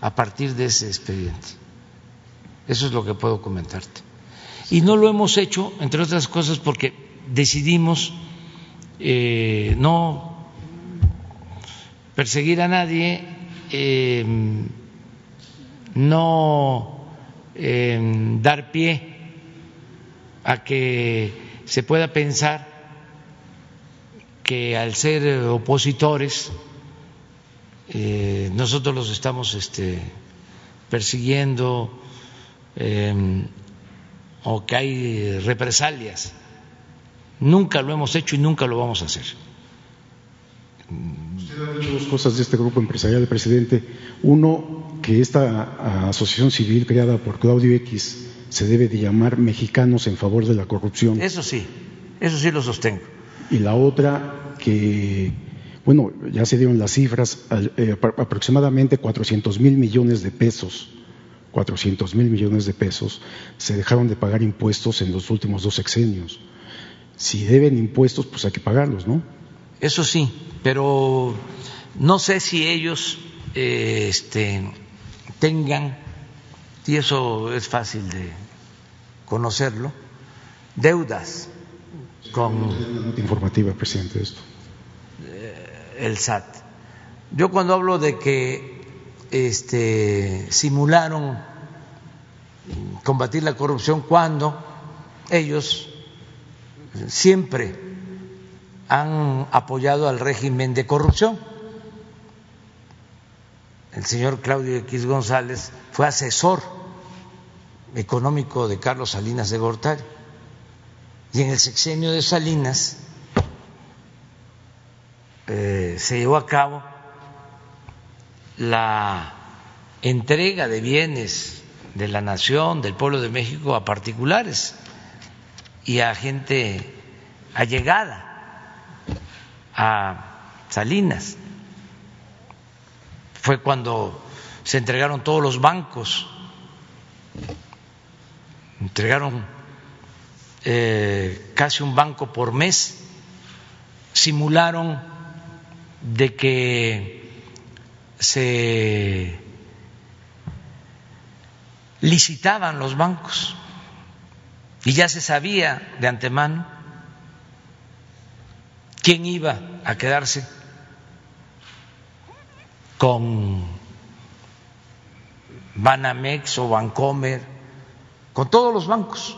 a partir de ese expediente. Eso es lo que puedo comentarte. Y no lo hemos hecho, entre otras cosas, porque decidimos eh, no perseguir a nadie, eh, no eh, dar pie a que se pueda pensar que al ser opositores eh, nosotros los estamos este, persiguiendo em, o que hay represalias. Nunca lo hemos hecho y nunca lo vamos a hacer. Usted ha dicho dos cosas de este grupo empresarial, presidente. Uno, que esta asociación civil creada por Claudio X se debe de llamar Mexicanos en favor de la corrupción. Eso sí, eso sí lo sostengo. Y la otra, que bueno, ya se dieron las cifras, eh, aproximadamente 400 mil millones de pesos, 400 mil millones de pesos se dejaron de pagar impuestos en los últimos dos sexenios. Si deben impuestos, pues hay que pagarlos, ¿no? Eso sí, pero no sé si ellos eh, este, tengan, y eso es fácil de conocerlo, deudas con... informativa, presidente, esto el SAT. Yo cuando hablo de que este, simularon combatir la corrupción cuando ellos siempre han apoyado al régimen de corrupción. El señor Claudio X González fue asesor económico de Carlos Salinas de Gortari. Y en el sexenio de Salinas eh, se llevó a cabo la entrega de bienes de la nación, del pueblo de México a particulares y a gente allegada a Salinas. Fue cuando se entregaron todos los bancos, entregaron eh, casi un banco por mes, simularon de que se licitaban los bancos y ya se sabía de antemano quién iba a quedarse con Banamex o Bancomer, con todos los bancos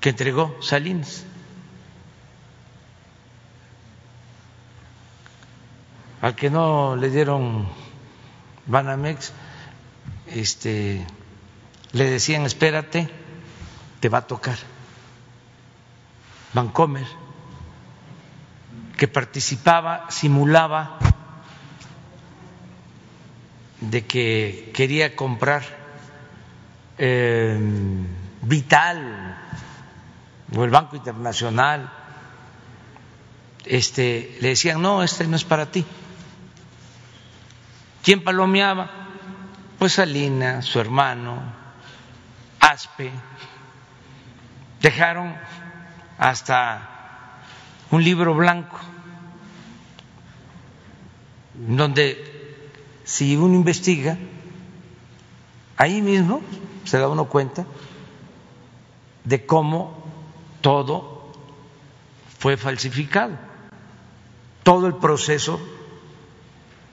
que entregó Salinas. Al que no le dieron Banamex, este, le decían, espérate, te va a tocar. Bancomer, que participaba, simulaba de que quería comprar eh, Vital o el Banco Internacional, este, le decían, no, este no es para ti. ¿Quién palomeaba? Pues Salina, su hermano, Aspe, dejaron hasta un libro blanco donde si uno investiga, ahí mismo se da uno cuenta de cómo todo fue falsificado, todo el proceso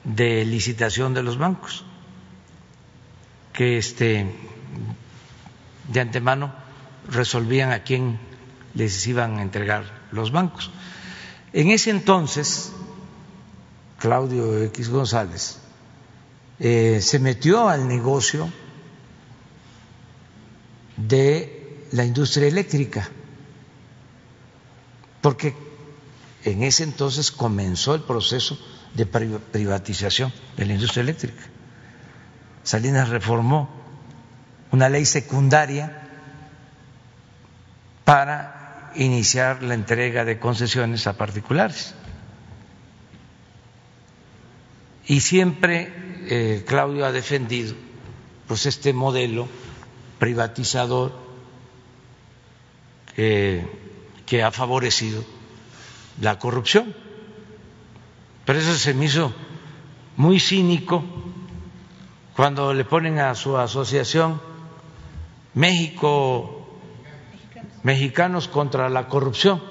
de licitación de los bancos, que este de antemano resolvían a quién les iban a entregar los bancos. En ese entonces, Claudio X González eh, se metió al negocio de la industria eléctrica, porque en ese entonces comenzó el proceso de privatización de la industria eléctrica. Salinas reformó una ley secundaria para iniciar la entrega de concesiones a particulares. Y siempre eh, Claudio ha defendido pues este modelo privatizador eh, que ha favorecido la corrupción. Pero eso se me hizo muy cínico cuando le ponen a su asociación México Mexicanos contra la corrupción.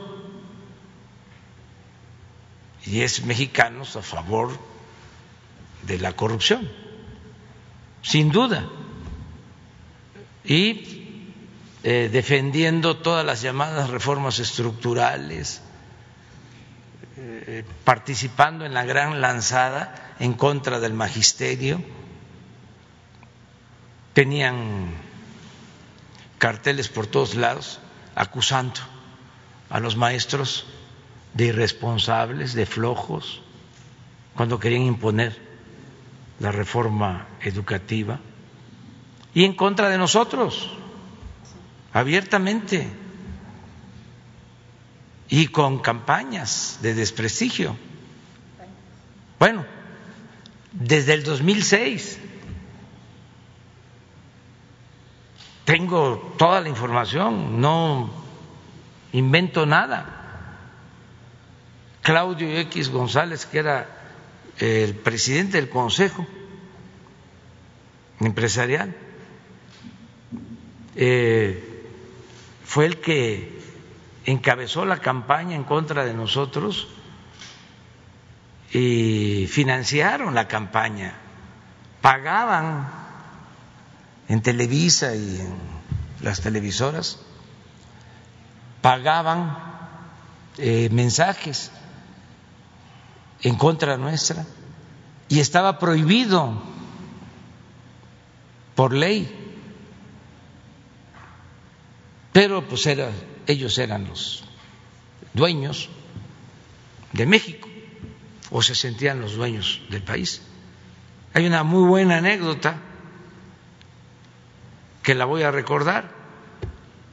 Y es mexicanos a favor de la corrupción, sin duda. Y eh, defendiendo todas las llamadas reformas estructurales, participando en la gran lanzada en contra del magisterio, tenían carteles por todos lados acusando a los maestros de irresponsables, de flojos, cuando querían imponer la reforma educativa, y en contra de nosotros, abiertamente, y con campañas de desprestigio. Bueno, desde el 2006 Tengo toda la información, no invento nada. Claudio X González, que era el presidente del Consejo Empresarial, eh, fue el que encabezó la campaña en contra de nosotros y financiaron la campaña, pagaban en Televisa y en las televisoras. Pagaban eh, mensajes en contra nuestra. Y estaba prohibido por ley. Pero pues era, ellos eran los dueños de México o se sentían los dueños del país. Hay una muy buena anécdota que la voy a recordar.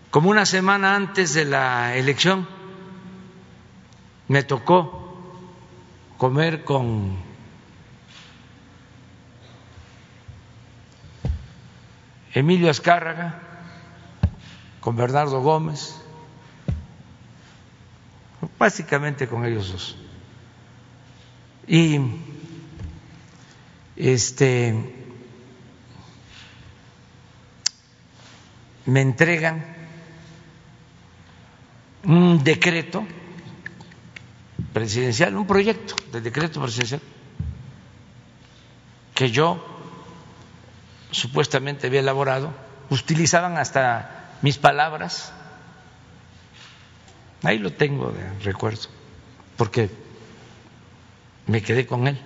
Como una semana antes de la elección me tocó comer con Emilio Azcárraga, con Bernardo Gómez, básicamente con ellos dos. Y este me entregan un decreto presidencial, un proyecto de decreto presidencial que yo supuestamente había elaborado, utilizaban hasta mis palabras, ahí lo tengo de recuerdo, porque me quedé con él,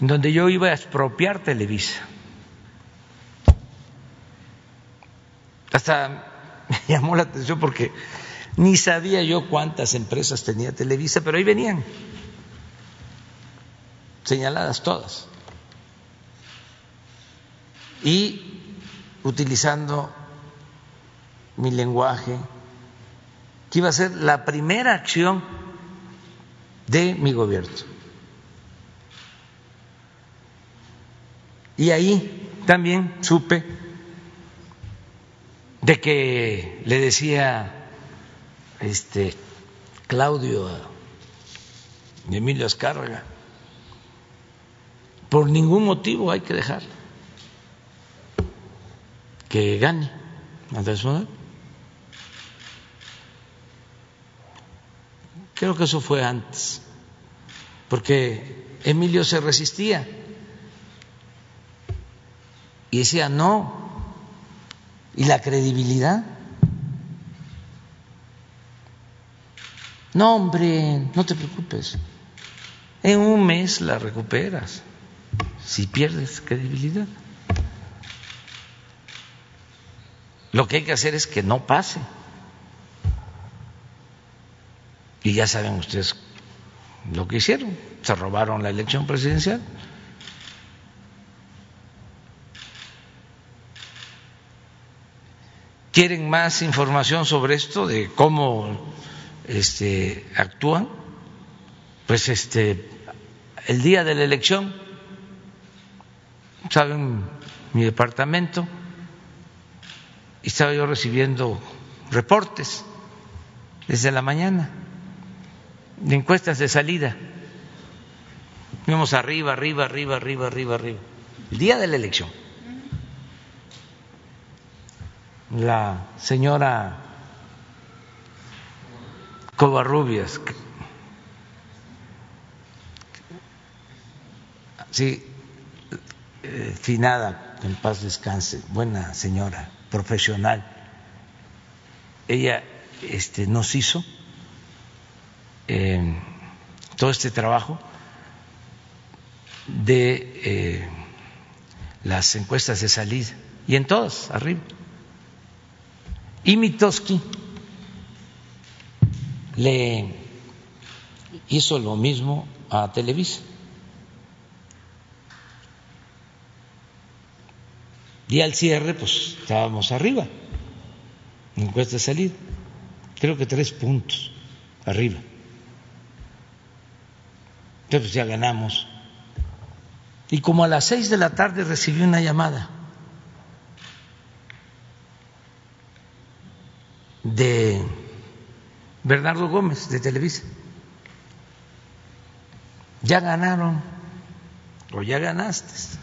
donde yo iba a expropiar Televisa. Hasta me llamó la atención porque ni sabía yo cuántas empresas tenía Televisa, pero ahí venían, señaladas todas. Y utilizando mi lenguaje, que iba a ser la primera acción de mi gobierno. Y ahí también supe de que le decía este Claudio Emilio Azcárraga, por ningún motivo hay que dejar que gane Andrés Manuel. Creo que eso fue antes, porque Emilio se resistía y decía no, y la credibilidad. No, hombre, no te preocupes. En un mes la recuperas si pierdes credibilidad. Lo que hay que hacer es que no pase. Y ya saben ustedes lo que hicieron. Se robaron la elección presidencial. ¿Quieren más información sobre esto, de cómo este, actúan? Pues este, el día de la elección, saben, mi departamento, y estaba yo recibiendo reportes desde la mañana de encuestas de salida. Íbamos arriba, arriba, arriba, arriba, arriba, arriba. El día de la elección. La señora Covarrubias, sí, eh, finada, en paz descanse, buena señora, profesional. Ella este, nos hizo eh, todo este trabajo de eh, las encuestas de salida y en todas, arriba. Y Mitoski le hizo lo mismo a Televisa. Y al cierre, pues estábamos arriba, encuesta de salida. Creo que tres puntos arriba. Entonces ya ganamos. Y como a las seis de la tarde recibí una llamada de Bernardo Gómez de Televisa. Ya ganaron o ya ganaste.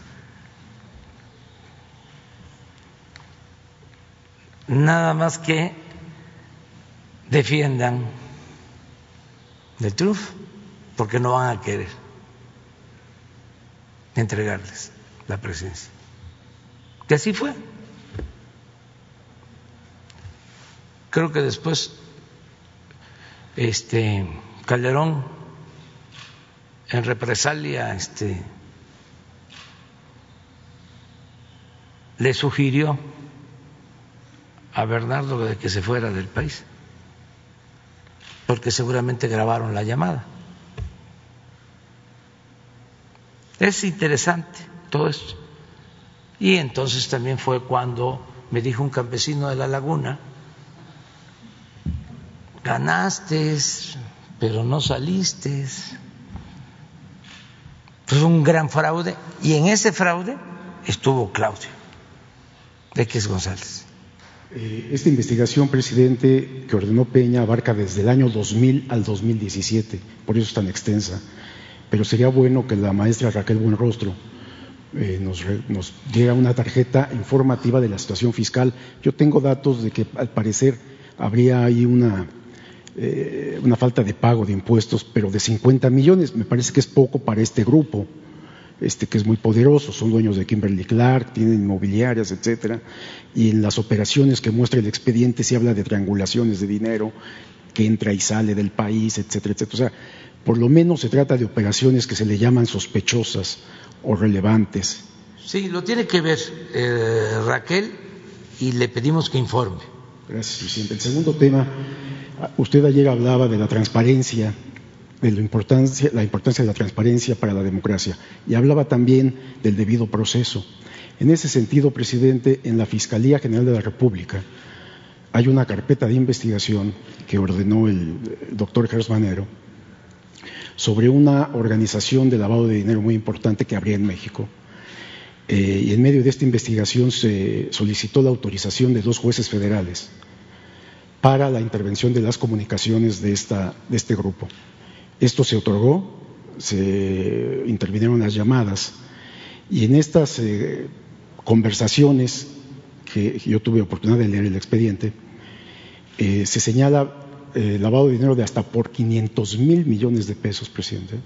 nada más que defiendan el triunfo, porque no van a querer entregarles la presidencia. Y así fue. Creo que después este Calderón en represalia este le sugirió a Bernardo de que se fuera del país, porque seguramente grabaron la llamada. Es interesante todo esto. Y entonces también fue cuando me dijo un campesino de la laguna, ganaste, pero no saliste. Fue un gran fraude y en ese fraude estuvo Claudio X González. Eh, esta investigación, presidente, que ordenó Peña abarca desde el año 2000 al 2017, por eso es tan extensa. Pero sería bueno que la maestra Raquel Buenrostro eh, nos, nos, diera una tarjeta informativa de la situación fiscal. Yo tengo datos de que al parecer habría ahí una, eh, una falta de pago de impuestos, pero de 50 millones. Me parece que es poco para este grupo este, que es muy poderoso, son dueños de Kimberly Clark, tienen inmobiliarias, etcétera, y en las operaciones que muestra el expediente se habla de triangulaciones de dinero que entra y sale del país, etcétera, etcétera. O sea, por lo menos se trata de operaciones que se le llaman sospechosas o relevantes. Sí, lo tiene que ver eh, Raquel y le pedimos que informe. Gracias, presidente. El segundo tema, usted ayer hablaba de la transparencia de la importancia, la importancia de la transparencia para la democracia y hablaba también del debido proceso. En ese sentido, presidente, en la Fiscalía General de la República hay una carpeta de investigación que ordenó el doctor Gers Manero sobre una organización de lavado de dinero muy importante que habría en México. Eh, y en medio de esta investigación se solicitó la autorización de dos jueces federales para la intervención de las comunicaciones de, esta, de este grupo. Esto se otorgó, se intervinieron las llamadas y en estas eh, conversaciones que yo tuve oportunidad de leer el expediente, eh, se señala eh, lavado de dinero de hasta por 500 mil millones de pesos, presidente.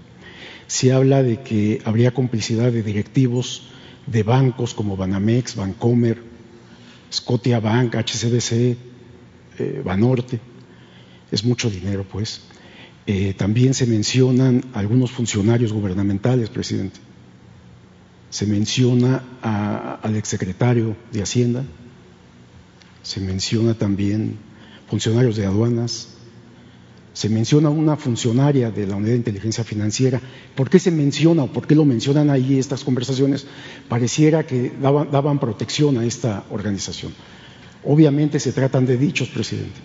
Se habla de que habría complicidad de directivos de bancos como Banamex, Bancomer, Scotia Bank, HCBC, Banorte. Es mucho dinero, pues. Eh, también se mencionan algunos funcionarios gubernamentales, presidente. Se menciona al exsecretario de Hacienda, se menciona también funcionarios de aduanas, se menciona una funcionaria de la Unidad de Inteligencia Financiera. ¿Por qué se menciona o por qué lo mencionan ahí estas conversaciones? Pareciera que daban, protección a esta organización. Obviamente se tratan de dichos, presidente,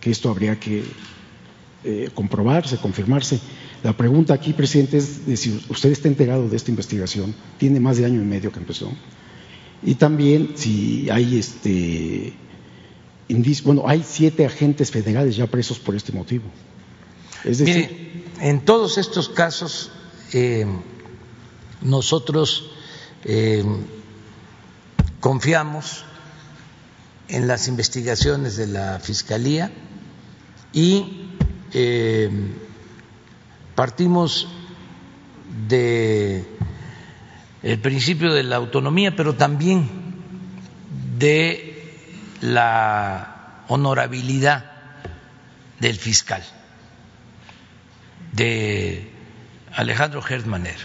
que esto habría que eh, comprobarse, confirmarse. La pregunta aquí, presidente, es de si usted está enterado de esta investigación. Tiene más de año y medio que empezó. Y también si hay este bueno, hay siete agentes federales ya presos por este motivo. Es decir, en todos estos casos eh, nosotros eh, confiamos en las investigaciones de la Fiscalía y eh, partimos de el principio de la autonomía, pero también de la honorabilidad del fiscal, de Alejandro Hertmaner.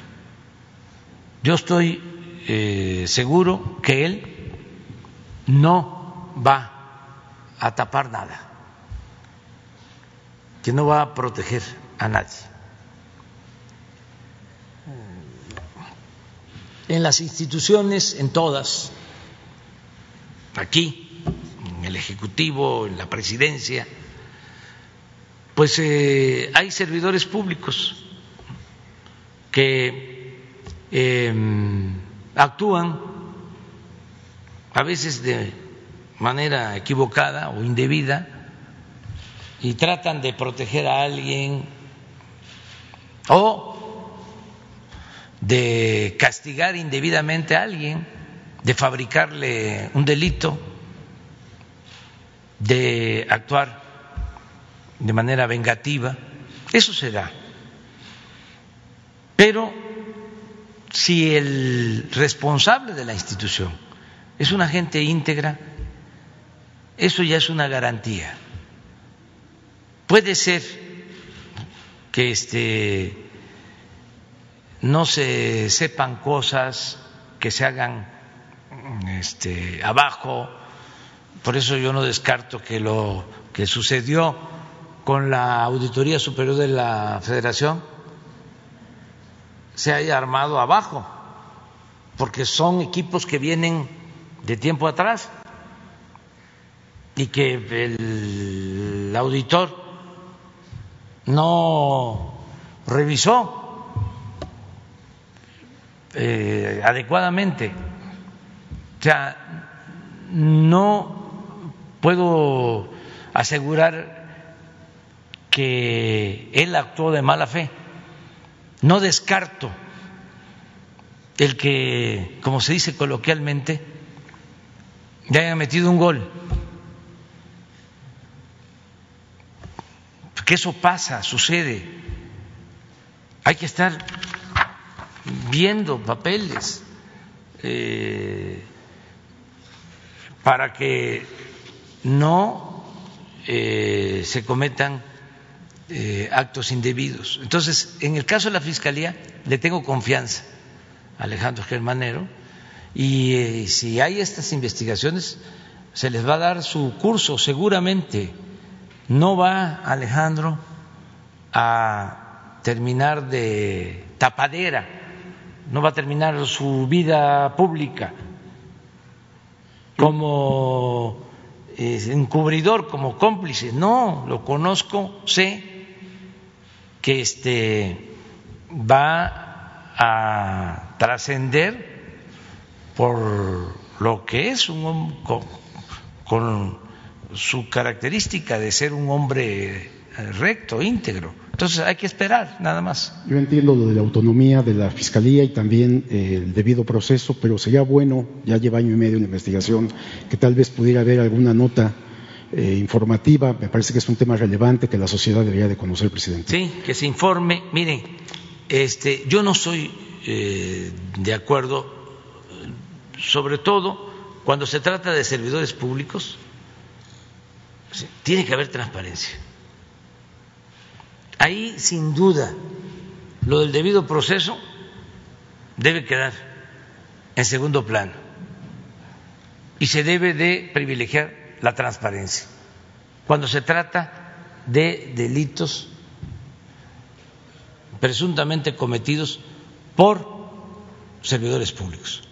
Yo estoy eh, seguro que él no va a tapar nada que no va a proteger a nadie. En las instituciones, en todas, aquí, el Ejecutivo, en la Presidencia, pues eh, hay servidores públicos que em, actúan a veces de manera equivocada o indebida y tratan de proteger a alguien o de castigar indebidamente a alguien, de fabricarle un delito, de actuar de manera vengativa, eso se da. Pero si el responsable de la institución es una gente íntegra, eso ya es una garantía puede ser que este no se sepan cosas que se hagan este, abajo, por eso yo no descarto que lo que sucedió con la Auditoría Superior de la Federación se haya armado abajo, porque son equipos que vienen de tiempo atrás y que el auditor no revisó eh, adecuadamente. O sea, no puedo asegurar que él actuó de mala fe. No descarto el que, como se dice coloquialmente, ya haya metido un gol. Que eso pasa, sucede. Hay que estar viendo papeles eh, para que no eh, se cometan eh, actos indebidos. Entonces, en el caso de la Fiscalía, le tengo confianza a Alejandro Germanero y eh, si hay estas investigaciones, se les va a dar su curso seguramente. No va Alejandro a terminar de tapadera, no va a terminar su vida pública como encubridor, como cómplice. No, lo conozco, sé que este va a trascender por lo que es un con, con su característica de ser un hombre eh, recto, íntegro. Entonces hay que esperar, nada más. Yo entiendo lo de la autonomía de la Fiscalía y también eh, el debido proceso, pero sería bueno, ya lleva año y medio la investigación, que tal vez pudiera haber alguna nota eh, informativa, me parece que es un tema relevante que la sociedad debería de conocer, presidente. Sí, que se informe. Miren, este, yo no soy eh, de acuerdo, sobre todo cuando se trata de servidores públicos, tiene que haber transparencia. Ahí, sin duda, lo del debido proceso debe quedar en segundo plano y se debe de privilegiar la transparencia. Cuando se trata de delitos presuntamente cometidos por servidores públicos.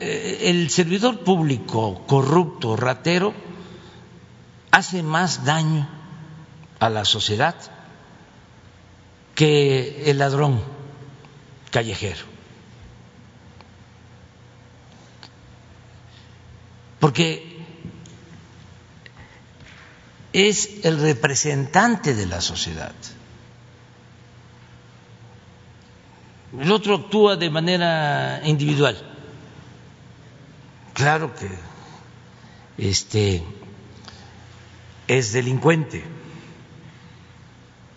Eh, el servidor público corrupto, ratero, hace más daño a la sociedad que el ladrón callejero. porque es el representante de la sociedad. El otro actúa de manera individual. Claro que este es delincuente,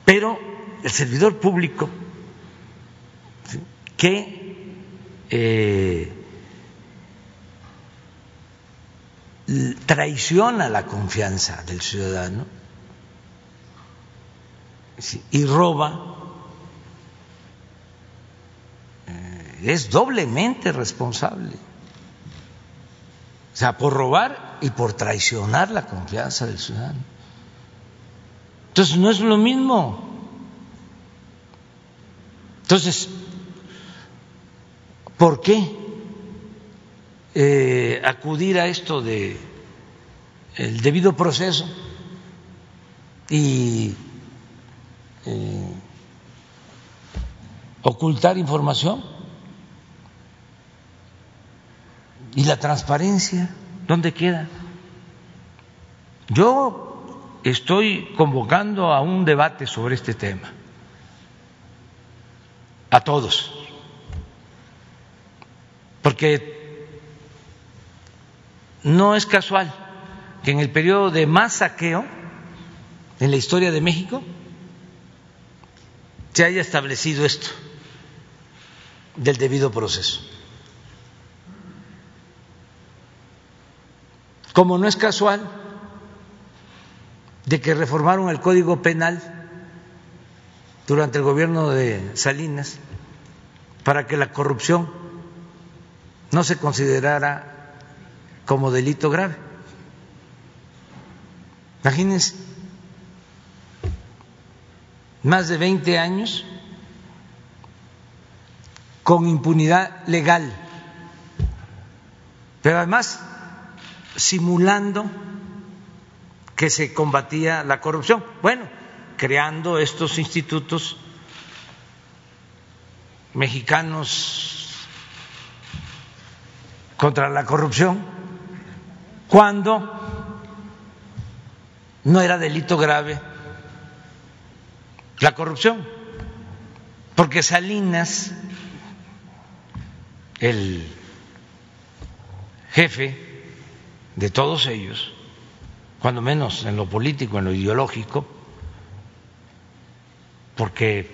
pero el servidor público que eh, traiciona la confianza del ciudadano y roba, eh, es doblemente responsable. O sea, por robar y por traicionar la confianza del ciudadano. Entonces, no es lo mismo. Entonces, ¿por qué eh, acudir a esto de el debido proceso y eh, ocultar información y la transparencia dónde queda yo estoy convocando a un debate sobre este tema a todos porque no es casual que en el periodo de más saqueo en la historia de México se haya establecido esto del debido proceso. Como no es casual de que reformaron el Código Penal durante el gobierno de Salinas para que la corrupción no se considerara como delito grave. Imagínense, más de 20 años con impunidad legal, pero además simulando que se combatía la corrupción. Bueno, creando estos institutos mexicanos contra la corrupción, cuando no era delito grave la corrupción, porque Salinas, el jefe de todos ellos, cuando menos en lo político, en lo ideológico, porque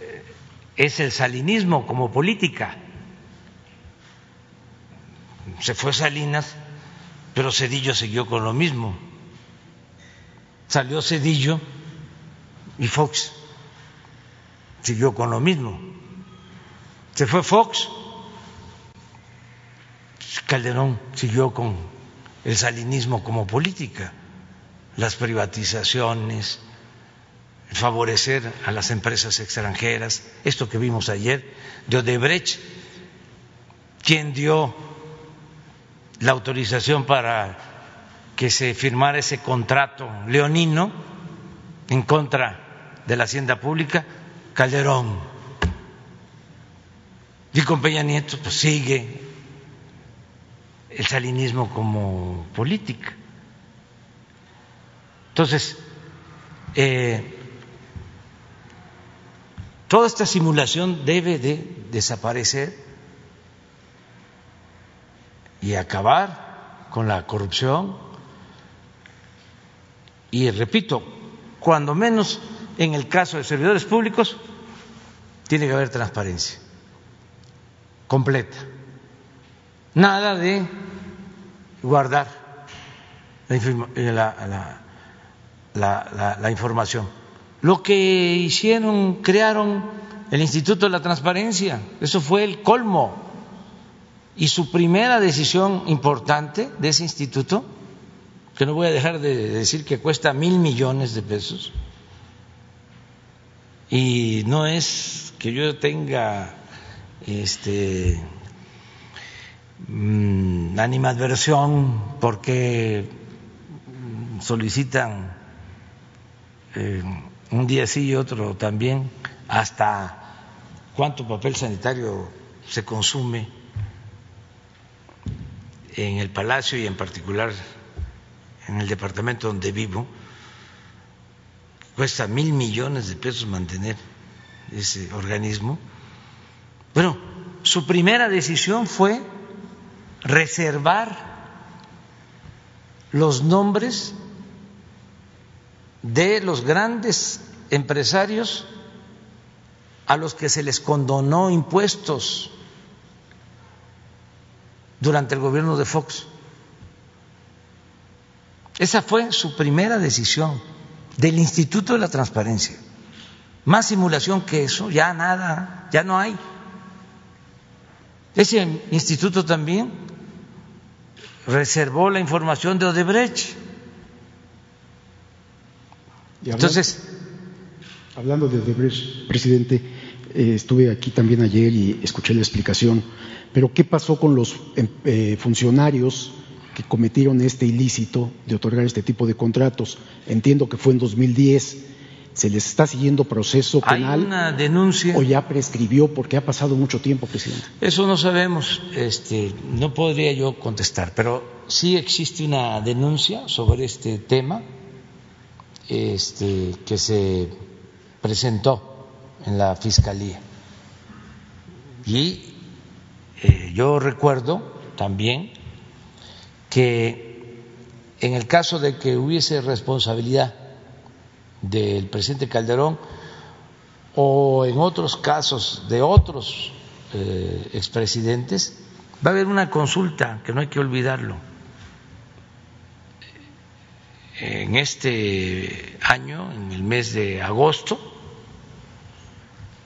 eh, es el salinismo como política. Se fue Salinas, pero Cedillo siguió con lo mismo. Salió Cedillo y Fox siguió con lo mismo. Se fue Fox, Calderón siguió con el salinismo como política, las privatizaciones, favorecer a las empresas extranjeras, esto que vimos ayer de Odebrecht, quien dio la autorización para que se firmara ese contrato leonino en contra de la hacienda pública, Calderón. Y con Peña Nieto pues sigue el salinismo como política. Entonces, eh, toda esta simulación debe de desaparecer y acabar con la corrupción. Y repito, cuando menos en el caso de servidores públicos, tiene que haber transparencia completa. Nada de guardar la, la, información. Lo que hicieron, crearon el Instituto de la Transparencia, eso fue el colmo. Y su primera decisión importante de ese instituto, que no voy a dejar de decir que cuesta mil millones de pesos, y no es que yo tenga este Mm, animadversión porque solicitan eh, un día sí y otro también hasta cuánto papel sanitario se consume en el palacio y en particular en el departamento donde vivo cuesta mil millones de pesos mantener ese organismo. Bueno su primera decisión fue reservar los nombres de los grandes empresarios a los que se les condonó impuestos durante el gobierno de Fox. Esa fue su primera decisión del Instituto de la Transparencia. Más simulación que eso, ya nada, ya no hay. Ese instituto también reservó la información de Odebrecht. Entonces, hablando de Odebrecht, presidente, eh, estuve aquí también ayer y escuché la explicación, pero ¿qué pasó con los em, eh, funcionarios que cometieron este ilícito de otorgar este tipo de contratos? Entiendo que fue en 2010 ¿Se les está siguiendo proceso penal? Hay una denuncia. ¿O ya prescribió porque ha pasado mucho tiempo, presidente? Eso no sabemos, este, no podría yo contestar, pero sí existe una denuncia sobre este tema este, que se presentó en la Fiscalía. Y eh, yo recuerdo también que en el caso de que hubiese responsabilidad del presidente Calderón o en otros casos de otros eh, expresidentes, va a haber una consulta, que no hay que olvidarlo, en este año, en el mes de agosto,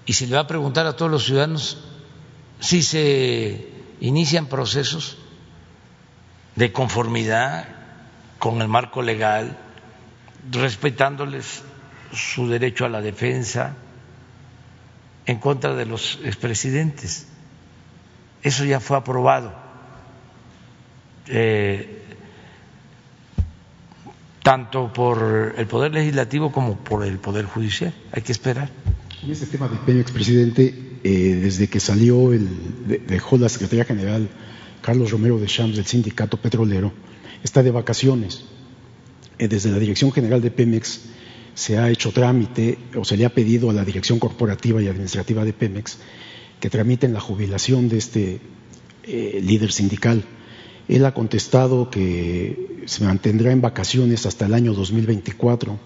y se le va a preguntar a todos los ciudadanos si se inician procesos de conformidad con el marco legal, respetándoles su derecho a la defensa en contra de los expresidentes. Eso ya fue aprobado. Eh, tanto por el Poder Legislativo como por el Poder Judicial. Hay que esperar. Y ese tema de Peña, expresidente, eh, desde que salió, el, dejó la Secretaría General Carlos Romero de Champs del Sindicato Petrolero, está de vacaciones. Eh, desde la Dirección General de Pemex se ha hecho trámite o se le ha pedido a la Dirección Corporativa y Administrativa de Pemex que tramiten la jubilación de este eh, líder sindical. Él ha contestado que se mantendrá en vacaciones hasta el año 2024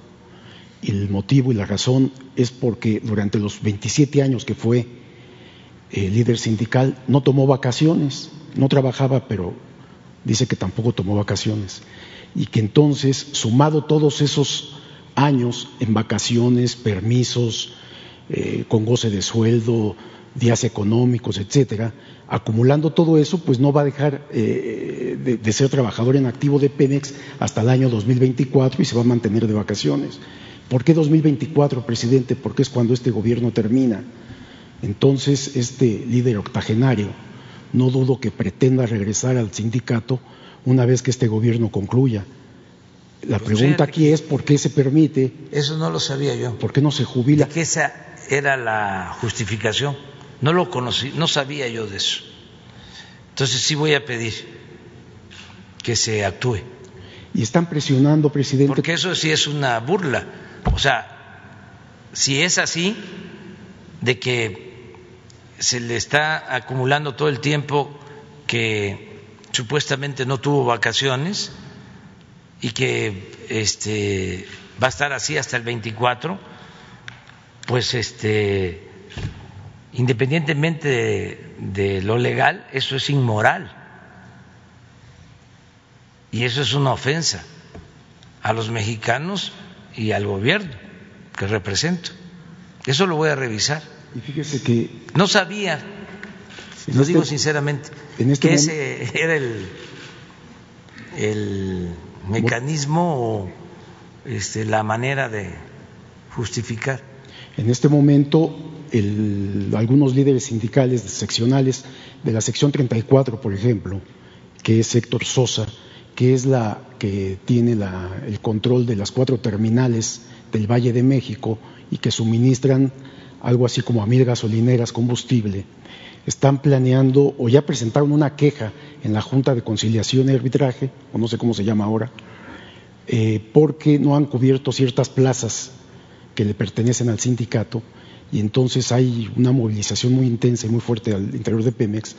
el motivo y la razón es porque durante los 27 años que fue eh, líder sindical no tomó vacaciones, no trabajaba, pero dice que tampoco tomó vacaciones. Y que entonces, sumado todos esos años en vacaciones, permisos, eh, con goce de sueldo, días económicos, etcétera, acumulando todo eso, pues no va a dejar eh, de, ser trabajador en activo de Pemex hasta el año 2024 y se va a mantener de vacaciones. ¿Por qué 2024, presidente? Porque es cuando este gobierno termina. Entonces, este líder octogenario, no dudo que pretenda regresar al sindicato una vez que este gobierno concluya. La pues pregunta aquí es por qué se permite. Eso no lo sabía yo. ¿Por qué no se jubila? que esa era la justificación. No lo conocí, no sabía yo de eso. Entonces sí voy a pedir que se actúe. Y están presionando, presidente. Porque eso sí es una burla. O sea, si es así, de que se le está acumulando todo el tiempo que supuestamente no tuvo vacaciones y que este va a estar así hasta el 24, pues este independientemente de, de lo legal, eso es inmoral. Y eso es una ofensa a los mexicanos y al gobierno que represento. Eso lo voy a revisar. Y fíjese que. No sabía, lo digo sinceramente, este que ese era el, el mecanismo o este, la manera de justificar. En este momento, algunos líderes sindicales seccionales de la sección 34, por ejemplo, que es Héctor Sosa, que es la que tiene el control de las cuatro terminales del Valle de México y que suministran algo así como a mil gasolineras combustible, están planeando o ya presentaron una queja en la Junta de Conciliación y Arbitraje, o no sé cómo se llama ahora, eh, porque no han cubierto ciertas plazas que le pertenecen al sindicato y entonces hay una movilización muy intensa y muy fuerte al interior de Pemex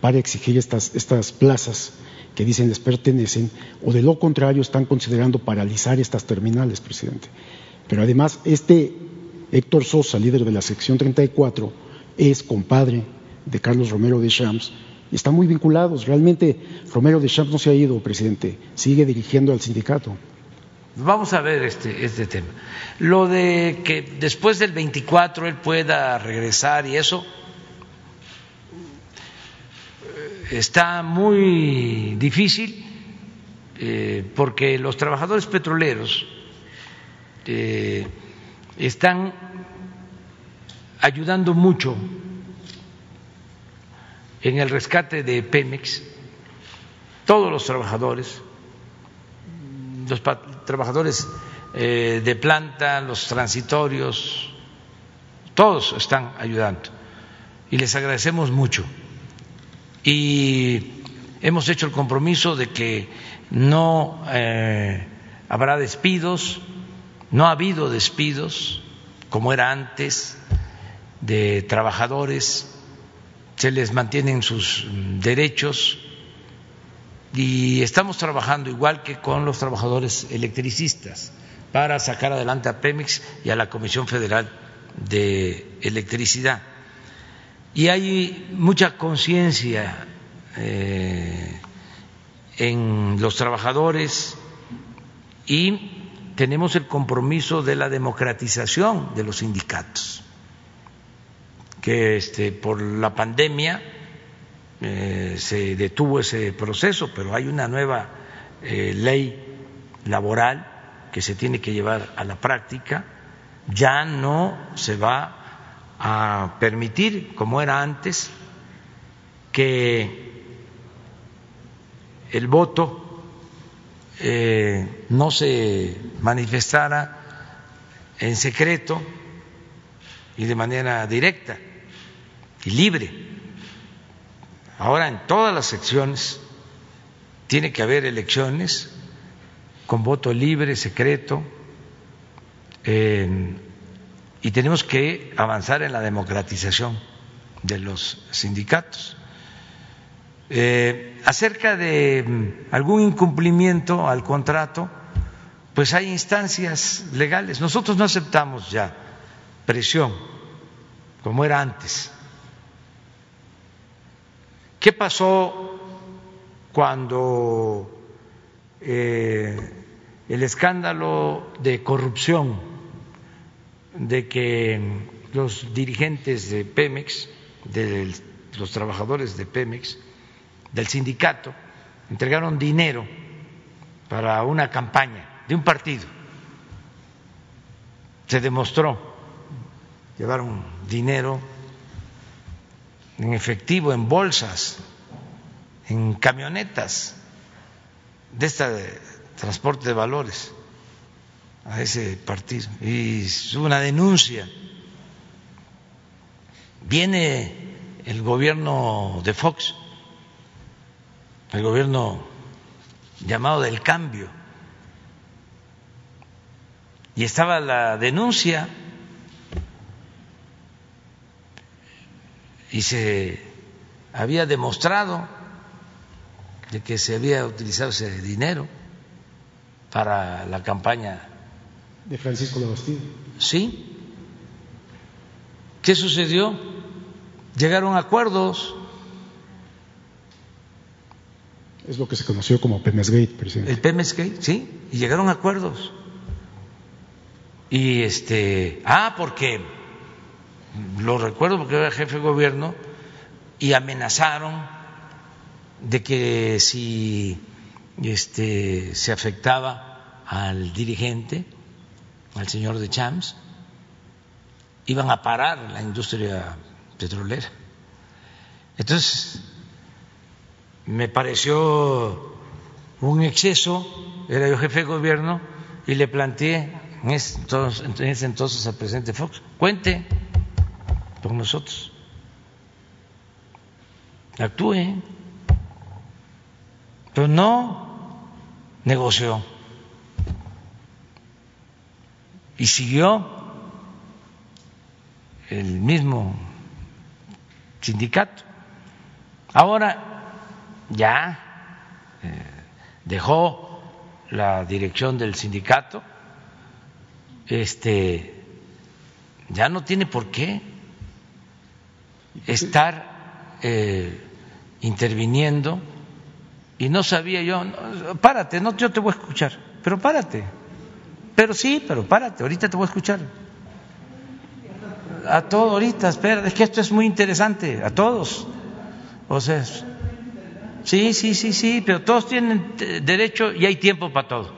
para exigir estas, estas plazas que dicen les pertenecen, o de lo contrario están considerando paralizar estas terminales, presidente. Pero además, este Héctor Sosa, líder de la sección 34, es compadre de Carlos Romero de Champs están muy vinculados. Realmente Romero de Champs no se ha ido, presidente, sigue dirigiendo al sindicato. Vamos a ver este, este tema. Lo de que después del 24 él pueda regresar y eso, está muy difícil eh, porque los trabajadores petroleros eh, están ayudando mucho en el rescate de Pemex, todos los trabajadores, los trabajadores eh, de planta, los transitorios, todos están ayudando. Y les agradecemos mucho. Y hemos hecho el compromiso de que no eh, habrá despidos, no ha habido despidos como era antes de trabajadores, se les mantienen sus derechos y estamos trabajando igual que con los trabajadores electricistas para sacar adelante a Pemex y a la Comisión Federal de Electricidad. Y hay mucha conciencia eh, en los trabajadores y tenemos el compromiso de la democratización de los sindicatos, que este, por la pandemia eh, se detuvo ese proceso, pero hay una nueva eh, ley laboral que se tiene que llevar a la práctica, ya no se va a permitir, como era antes, que el voto eh, no se manifestara en secreto y de manera directa y libre. Ahora en todas las secciones tiene que haber elecciones con voto libre, secreto, y tenemos que avanzar en la democratización de los sindicatos. Eh, acerca de mm, algún incumplimiento al contrato, pues hay instancias legales. Nosotros no aceptamos ya presión como era antes. ¿Qué pasó cuando eh, el escándalo de corrupción de que los dirigentes de Pemex, de los trabajadores de Pemex, del sindicato entregaron dinero para una campaña de un partido. Se demostró, llevaron dinero en efectivo, en bolsas, en camionetas de este transporte de valores a ese partido. Y una denuncia. Viene el gobierno de Fox el gobierno llamado del cambio. Y estaba la denuncia y se había demostrado de que se había utilizado ese dinero para la campaña de Francisco Labastida. Sí. ¿Qué sucedió? Llegaron acuerdos Es lo que se conoció como Gate, presidente. El Gate, sí, y llegaron a acuerdos. Y este, ah, porque lo recuerdo porque era jefe de gobierno y amenazaron de que si este se afectaba al dirigente, al señor de Champs, iban a parar la industria petrolera. Entonces, me pareció un exceso, era yo jefe de gobierno y le planteé en ese entonces, al presidente Fox, cuente nosotros, actúe, pero no negoció. Y siguió el mismo sindicato. Ahora ya eh, dejó la dirección del sindicato, este, ya no tiene por qué estar eh, interviniendo y no sabía yo, párate, no, yo te voy a escuchar, pero párate, pero sí, pero párate, ahorita te voy a escuchar. A todo ahorita, espera, es que esto es muy interesante, a todos. O sea, Sí, sí, sí, sí, pero todos tienen derecho y hay tiempo para todo.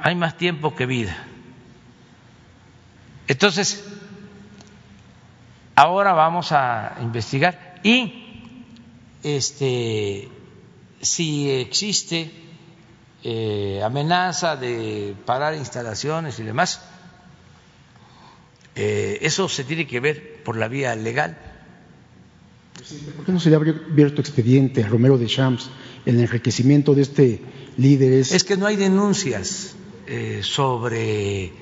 Hay más tiempo que vida. Entonces, ahora vamos a investigar y este si existe eh, amenaza de parar instalaciones y demás, eh, eso se tiene que ver por la vía legal ¿Por qué no se le ha abierto expediente a Romero de Champs el enriquecimiento de este líder? Es, que no hay denuncias eh, sobre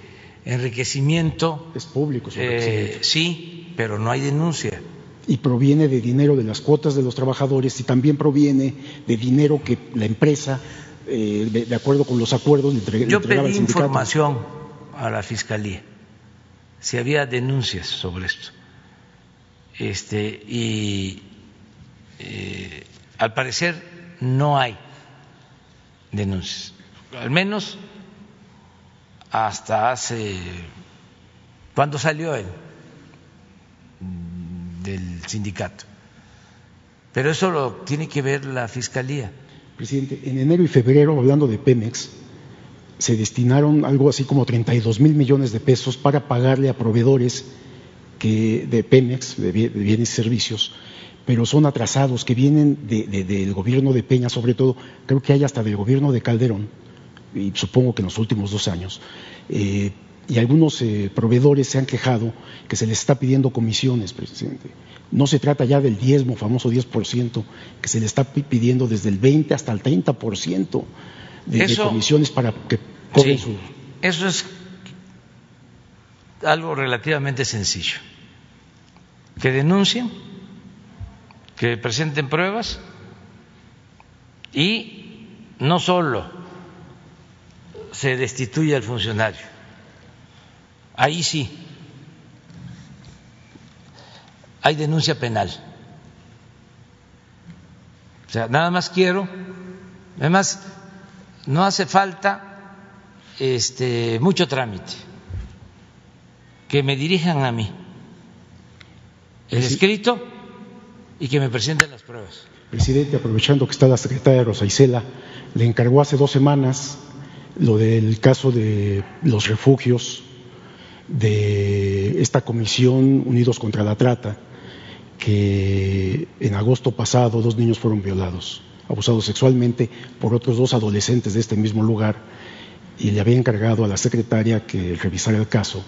enriquecimiento. Es público. Eh, sí, pero no hay denuncia. Y proviene de dinero de las cuotas de los trabajadores y también proviene de dinero que la empresa, eh, de, acuerdo con los acuerdos, le, entrega, Yo pedí información a la fiscalía si había denuncias sobre esto. Este, y eh, al parecer no hay denuncias, al menos hasta hace, ¿cuándo salió él del sindicato? Pero eso lo tiene que ver la Fiscalía. Presidente, en enero y febrero, hablando de Pemex, se destinaron algo así como 32 mil millones de pesos para pagarle a proveedores que, de Pemex, de bienes y servicios, pero son atrasados, que vienen del gobierno de Peña, sobre todo, creo que hay hasta del gobierno de Calderón, y supongo que en los últimos dos años, eh, y algunos eh, proveedores se han quejado que se les está pidiendo comisiones, presidente. No se trata ya del diezmo, famoso 10%, que se le está pidiendo desde el 20 hasta el 30% de, de comisiones para que cobren su... Eso es algo relativamente sencillo. Que denuncien, que presenten pruebas y no solo se destituye al funcionario, ahí sí hay denuncia penal. O sea, nada más quiero, además no hace falta este mucho trámite que me dirijan a mí el escrito y que me presenten las pruebas. Presidente, aprovechando que está la secretaria Rosa Isela, le encargó hace dos semanas lo del caso de los refugios de esta comisión Unidos contra la Trata, que en agosto pasado dos niños fueron violados, abusados sexualmente por otros dos adolescentes de este mismo lugar, y le había encargado a la secretaria que revisara el caso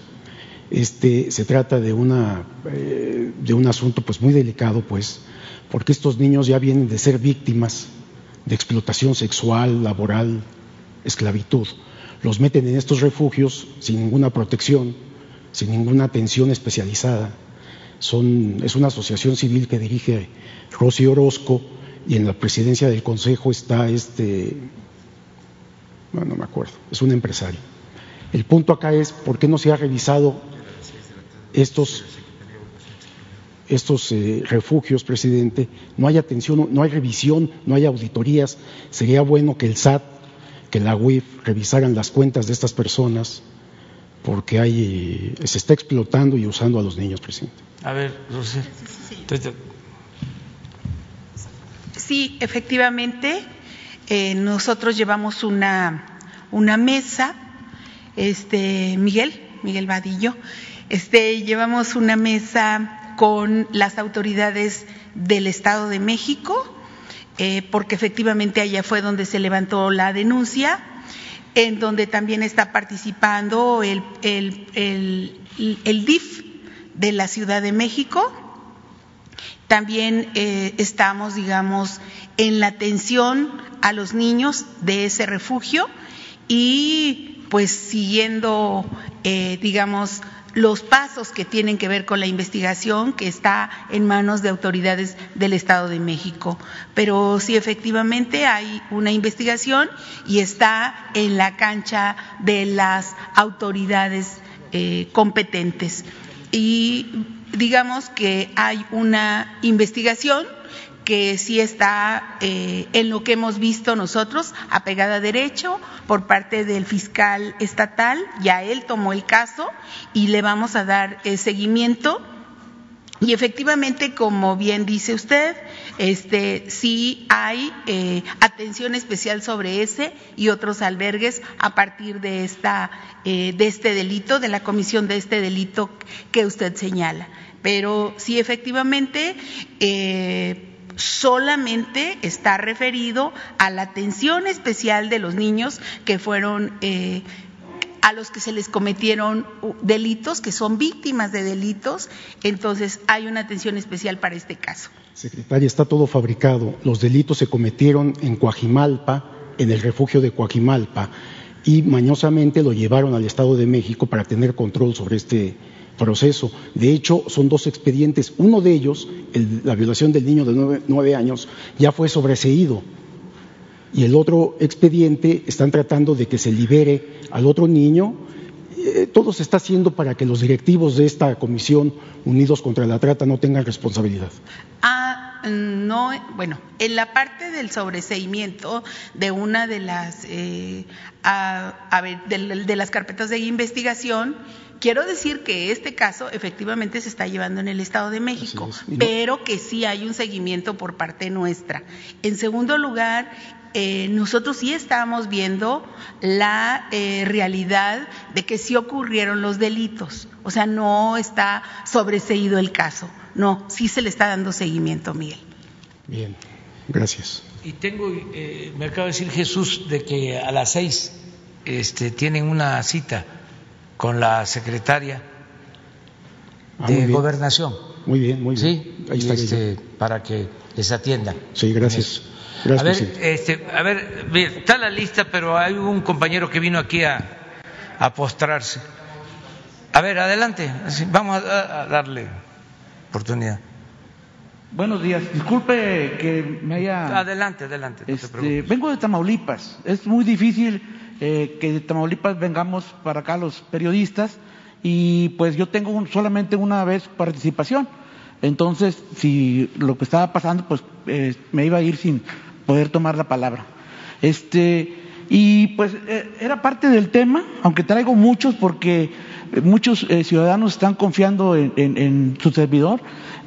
este, se trata de, una, eh, de un asunto pues muy delicado, pues, porque estos niños ya vienen de ser víctimas de explotación sexual, laboral, esclavitud. Los meten en estos refugios sin ninguna protección, sin ninguna atención especializada. Son, es una asociación civil que dirige Rosy Orozco y en la presidencia del consejo está este, bueno, no me acuerdo, es un empresario. El punto acá es por qué no se ha revisado estos, eh, refugios, presidente, no hay atención, no hay revisión, no hay auditorías. Sería bueno que el SAT, que la UIF revisaran las cuentas de estas personas, porque hay, se está explotando y usando a los niños, presidente. A ver, Rosy. Sí, efectivamente, eh, nosotros llevamos una, una mesa, este, Miguel, Miguel Vadillo, este, llevamos una mesa con las autoridades del Estado de México, eh, porque efectivamente allá fue donde se levantó la denuncia, en donde también está participando el, DIF de la Ciudad de México. También eh, estamos, digamos, en la atención a los niños de ese refugio y pues siguiendo, eh, digamos, los pasos que tienen que ver con la investigación que está en manos de autoridades del Estado de México. Pero sí, efectivamente hay una investigación y está en la cancha de las autoridades eh, competentes. Y digamos que hay una investigación que sí está eh, en lo que hemos visto nosotros, apegada a derecho, por parte del fiscal estatal, ya él tomó el caso y le vamos a dar eh, seguimiento. Y efectivamente, como bien dice usted, este, sí hay eh, atención especial sobre ese y otros albergues a partir de, esta, de este delito, de la comisión de este delito que usted señala. Pero sí, efectivamente, solamente está referido a la atención especial de los niños que fueron eh, a los que se les cometieron delitos, que son víctimas de delitos, entonces hay una atención especial para este caso. Secretaria, está todo fabricado. Los delitos se cometieron en Coajimalpa, en el refugio de Coajimalpa, y mañosamente lo llevaron al Estado de México para tener control sobre este proceso. De hecho, son dos expedientes. Uno de ellos, la violación del niño de nueve, años, ya fue sobreseído. Y el otro expediente están tratando de que se libere al otro niño. Eh, todo se está haciendo para que los directivos de esta comisión, unidos contra la trata, no tengan responsabilidad. Ah, no, bueno, en la parte del sobreseimiento de una de las, eh, a, de, las carpetas de investigación, quiero decir que este caso efectivamente se está llevando en el Estado de México, pero que sí hay un seguimiento por parte nuestra. En segundo lugar, eh, nosotros sí estamos viendo la eh, realidad de que sí ocurrieron los delitos, o sea, no está sobreseído el caso, no, sí se le está dando seguimiento, Miguel. Bien, gracias. Y tengo, eh, me acaba de decir Jesús de que a las seis este, tienen una cita con la secretaria ah, de gobernación. Muy bien, muy bien. Sí, Ahí este, para que les atiendan. Sí, gracias a ver, este, a ver, está la lista, pero hay un compañero que vino aquí a, postrarse. A ver, adelante, vamos a, darle oportunidad. Buenos días, disculpe que me haya... Adelante, adelante. Este, vengo de Tamaulipas, es muy difícil eh, que de Tamaulipas vengamos para acá los periodistas y pues yo tengo solamente una vez participación. Entonces, si lo que estaba pasando, pues eh, me iba a ir sin poder tomar la palabra. Este, y pues eh, era parte del tema, aunque traigo muchos porque muchos eh, ciudadanos están confiando en, su servidor,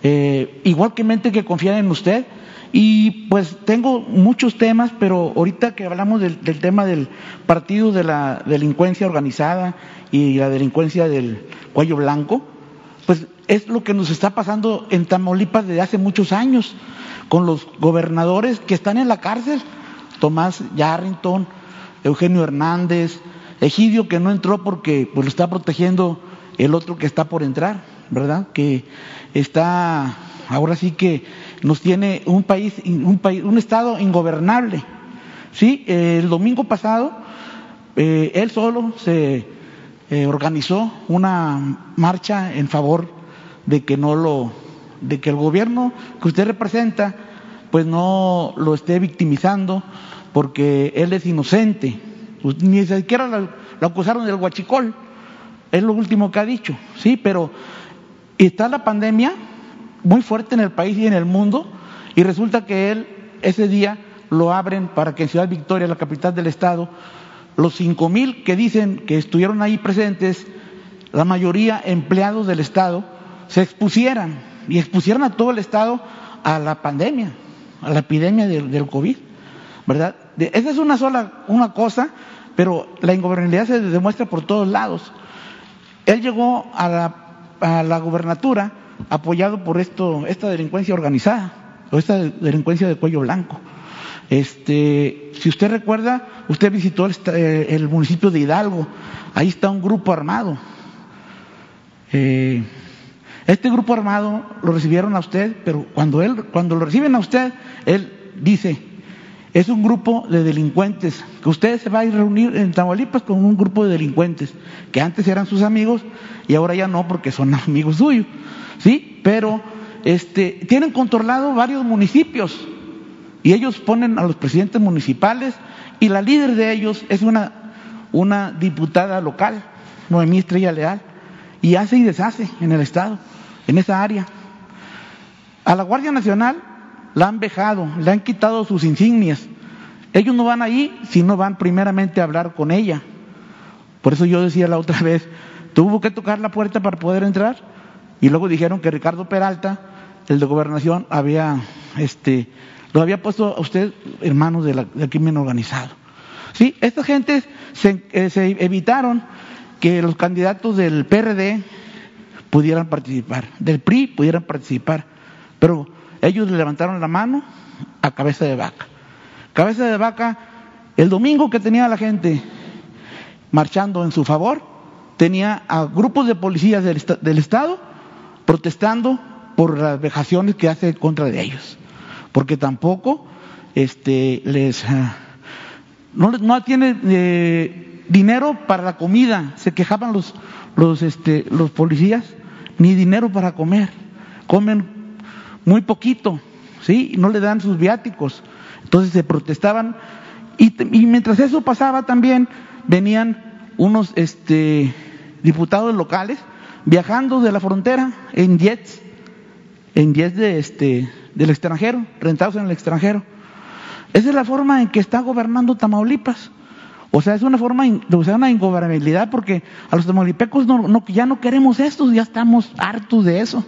eh, igualmente que confían en usted. Y pues tengo muchos temas, pero ahorita que hablamos del, tema del partido de la delincuencia organizada y la delincuencia del cuello blanco, pues es lo que nos está pasando en Tamaulipas desde hace muchos años con los gobernadores que están en la cárcel, Tomás Yarrington, Eugenio Hernández, Egidio que no entró porque pues, lo está protegiendo el otro que está por entrar, ¿verdad? Que está, ahora sí que nos tiene un país, un, país, un estado ingobernable. Sí, el domingo pasado eh, él solo se eh, organizó una marcha en favor de que no lo de que el gobierno que usted representa pues no lo esté victimizando porque él es inocente. Pues, ni siquiera lo, acusaron del huachicol, es lo último que ha dicho, sí, pero está la pandemia muy fuerte en el país y en el mundo y resulta que él ese día lo abren para que en Ciudad Victoria, la capital del estado, los cinco mil que dicen que estuvieron ahí presentes, la mayoría empleados del estado, se expusieran y expusieron a todo el Estado a la pandemia, a la epidemia del, COVID, ¿verdad? esa es una sola una cosa, pero la ingobernabilidad se demuestra por todos lados. Él llegó a la, a la gubernatura apoyado por esto, esta delincuencia organizada, o esta delincuencia de cuello blanco. Este, si usted recuerda, usted visitó el, el municipio de Hidalgo, ahí está un grupo armado. Eh, este grupo armado lo recibieron a usted, pero cuando él, cuando lo reciben a usted, él dice, es un grupo de delincuentes, que usted se va a ir a reunir en Tamaulipas con un grupo de delincuentes, que antes eran sus amigos y ahora ya no porque son amigos suyos, ¿sí? Pero este, tienen controlado varios municipios y ellos ponen a los presidentes municipales y la líder de ellos es una, una diputada local, Noemí Estrella Leal, y hace y deshace en el Estado en esa área. A la Guardia Nacional la han vejado, le han quitado sus insignias. Ellos no van ahí si no van primeramente a hablar con ella. Por eso yo decía la otra vez, tuvo que tocar la puerta para poder entrar y luego dijeron que Ricardo Peralta, el de gobernación, había, este, lo había puesto a usted hermanos del crimen organizado. Sí, estas gentes se, eh, se evitaron que los candidatos del PRD pudieran participar, del PRI pudieran participar, pero ellos le levantaron la mano a cabeza de vaca. Cabeza de vaca, el domingo que tenía la gente marchando en su favor, tenía a grupos de policías del, Estado protestando por las vejaciones que hace contra de ellos, porque tampoco este, les ah, no, no tiene eh, dinero para la comida, se quejaban los los este, los policías ni dinero para comer, comen muy poquito, ¿sí? No le dan sus viáticos. Entonces se protestaban y, mientras eso pasaba también venían unos este, diputados locales viajando de la frontera en jets, en jets de, este, del extranjero, rentados en el extranjero. Esa es la forma en que está gobernando Tamaulipas. O sea, es una forma de usar una ingobernabilidad porque a los tamaulipecos no, ya no queremos esto, ya estamos hartos de eso.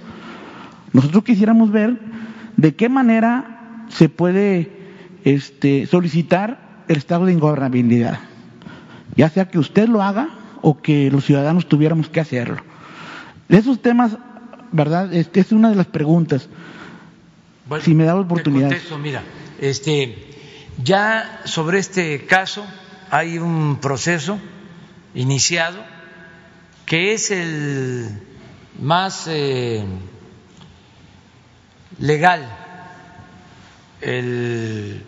Nosotros quisiéramos ver de qué manera se puede este, solicitar el estado de ingobernabilidad. Ya sea que usted lo haga o que los ciudadanos tuviéramos que hacerlo. De esos temas, ¿verdad? Este es una de las preguntas. si me da la oportunidad. mira, este, ya sobre este caso hay un proceso iniciado que es el más eh, legal, el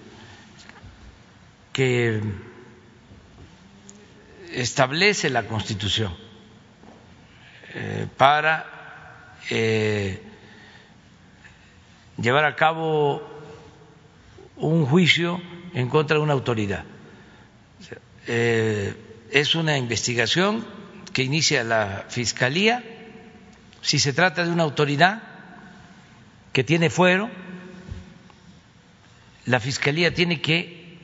que establece la Constitución eh, para eh, llevar a cabo un juicio en contra de una autoridad. Eh, es una investigación que inicia la Fiscalía. Si se trata de una autoridad que tiene fuero, la Fiscalía tiene que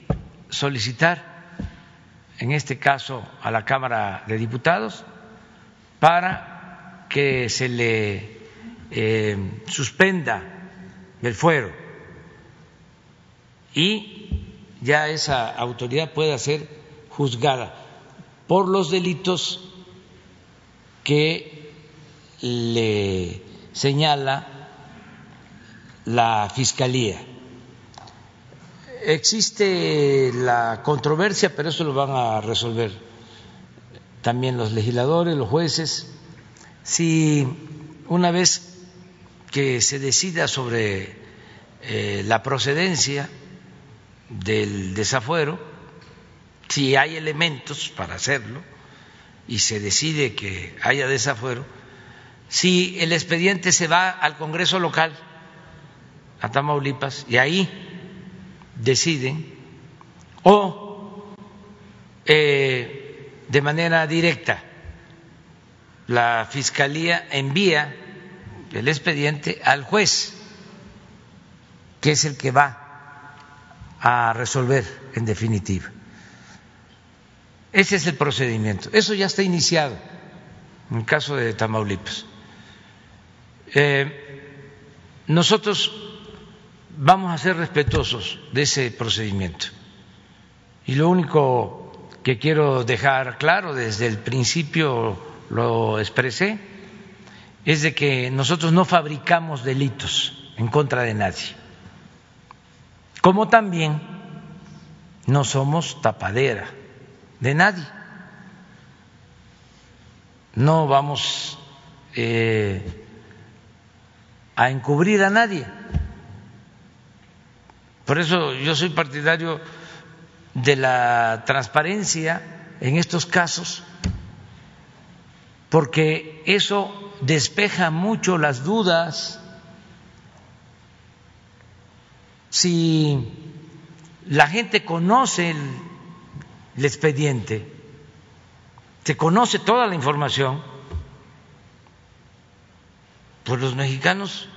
solicitar, en este caso a la Cámara de Diputados, para que se le eh, suspenda el fuero. Y ya esa autoridad pueda ser juzgada por los delitos que le señala la Fiscalía. Existe la controversia, pero eso lo van a resolver también los legisladores, los jueces. Si una vez que se decida sobre eh, la procedencia del desafuero, si hay elementos para hacerlo y se decide que haya desafuero, si el expediente se va al Congreso local, a Tamaulipas, y ahí deciden, o eh, de manera directa, la Fiscalía envía el expediente al juez, que es el que va a resolver en definitiva. Ese es el procedimiento. Eso ya está iniciado en el caso de Tamaulipas. Eh, nosotros vamos a ser respetuosos de ese procedimiento. Y lo único que quiero dejar claro, desde el principio lo expresé, es de que nosotros no fabricamos delitos en contra de nadie como también no somos tapadera de nadie. No vamos eh, a encubrir a nadie. Por eso yo soy partidario de la transparencia en estos casos, porque eso despeja mucho las dudas si la gente conoce el, expediente, se conoce toda la información, pues los mexicanos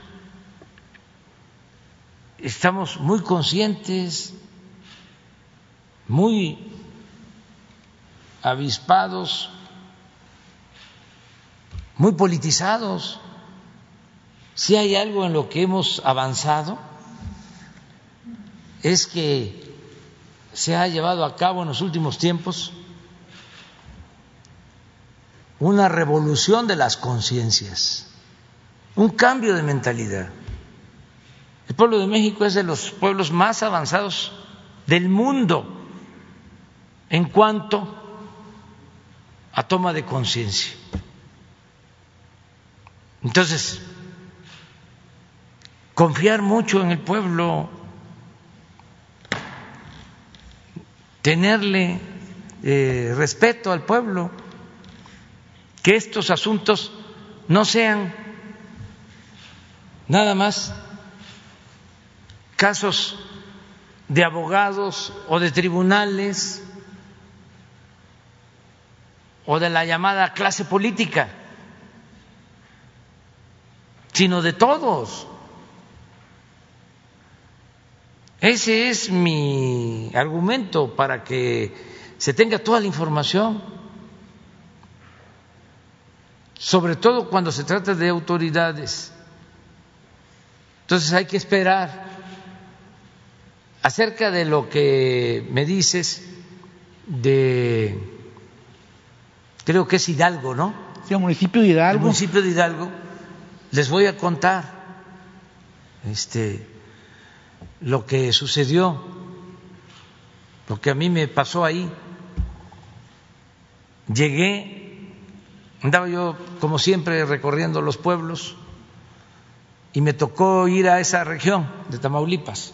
estamos muy conscientes, muy avispados, muy politizados. Si hay algo en lo que hemos avanzado, es que se ha llevado a cabo en los últimos tiempos una revolución de las conciencias, un cambio de mentalidad. El pueblo de México es de los pueblos más avanzados del mundo en cuanto a toma de conciencia. Entonces, confiar mucho en el pueblo tenerle eh, respeto al pueblo, que estos asuntos no sean nada más casos de abogados o de tribunales o de la llamada clase política, sino de todos. Ese es mi argumento para que se tenga toda la información, sobre todo cuando se trata de autoridades. Entonces hay que esperar. Acerca de lo que me dices de, creo que es Hidalgo, ¿no? Sí, el municipio de Hidalgo. El municipio de Hidalgo, les voy a contar este, lo que sucedió, lo que a mí me pasó ahí. Llegué, andaba yo como siempre recorriendo los pueblos y me tocó ir a esa región de Tamaulipas.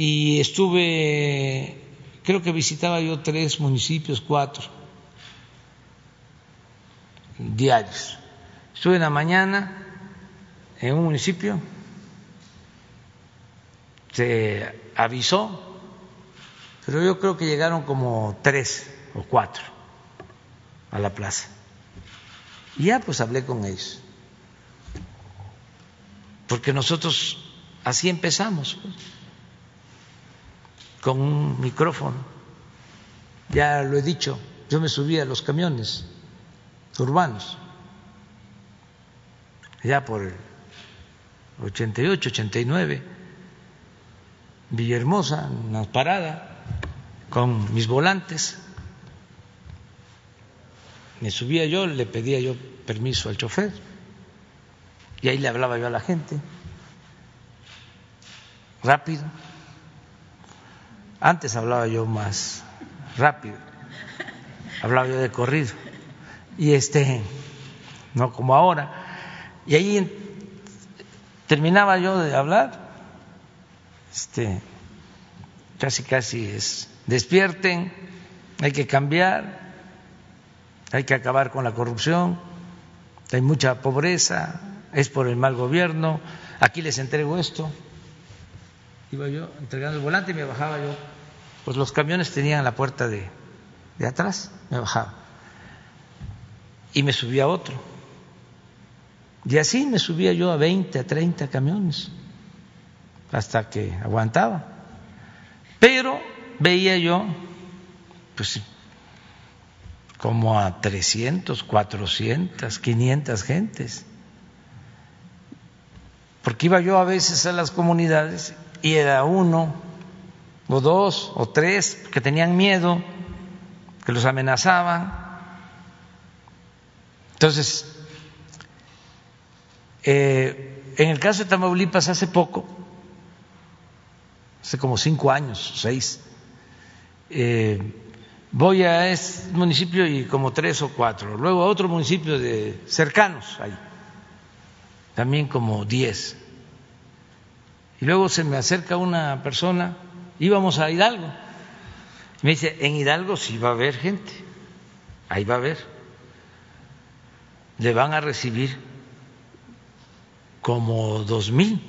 Y estuve, creo que visitaba yo tres municipios, cuatro, diarios. Estuve en la mañana en un municipio, se avisó, pero yo creo que llegaron como tres o cuatro a la plaza. Y ya pues hablé con ellos porque nosotros así empezamos, pues, con un micrófono. Ya lo he dicho, yo me subí a los camiones urbanos, ya por el 88, 89, Villahermosa, una parada, con mis volantes. Me subía yo, le pedía yo permiso al chofer y ahí le hablaba yo a la gente, rápido. Antes hablaba yo más rápido, hablaba yo de corrido. Y este, no como ahora. Y ahí terminaba yo de hablar, este, casi casi es, despierten, hay que cambiar, hay que acabar con la corrupción, hay mucha pobreza, es por el mal gobierno, aquí les entrego esto. Iba yo entregando el volante y me bajaba yo. Pues los camiones tenían la puerta de, de atrás, me bajaba. Y me subía otro. Y así me subía yo a 20, a 30 camiones, hasta que aguantaba. Pero veía yo, pues, como a 300, 400, 500 gentes porque iba yo a veces a las comunidades y era uno o dos o tres que tenían miedo, que los amenazaban. Entonces, eh, en el caso de Tamaulipas hace poco, hace como cinco años, seis, eh, voy a ese municipio y como tres o cuatro, luego a otro municipio de cercanos ahí también como diez. Y luego se me acerca una persona, íbamos a Hidalgo, me dice, en Hidalgo sí va a haber gente, ahí va a haber, le van a recibir como dos mil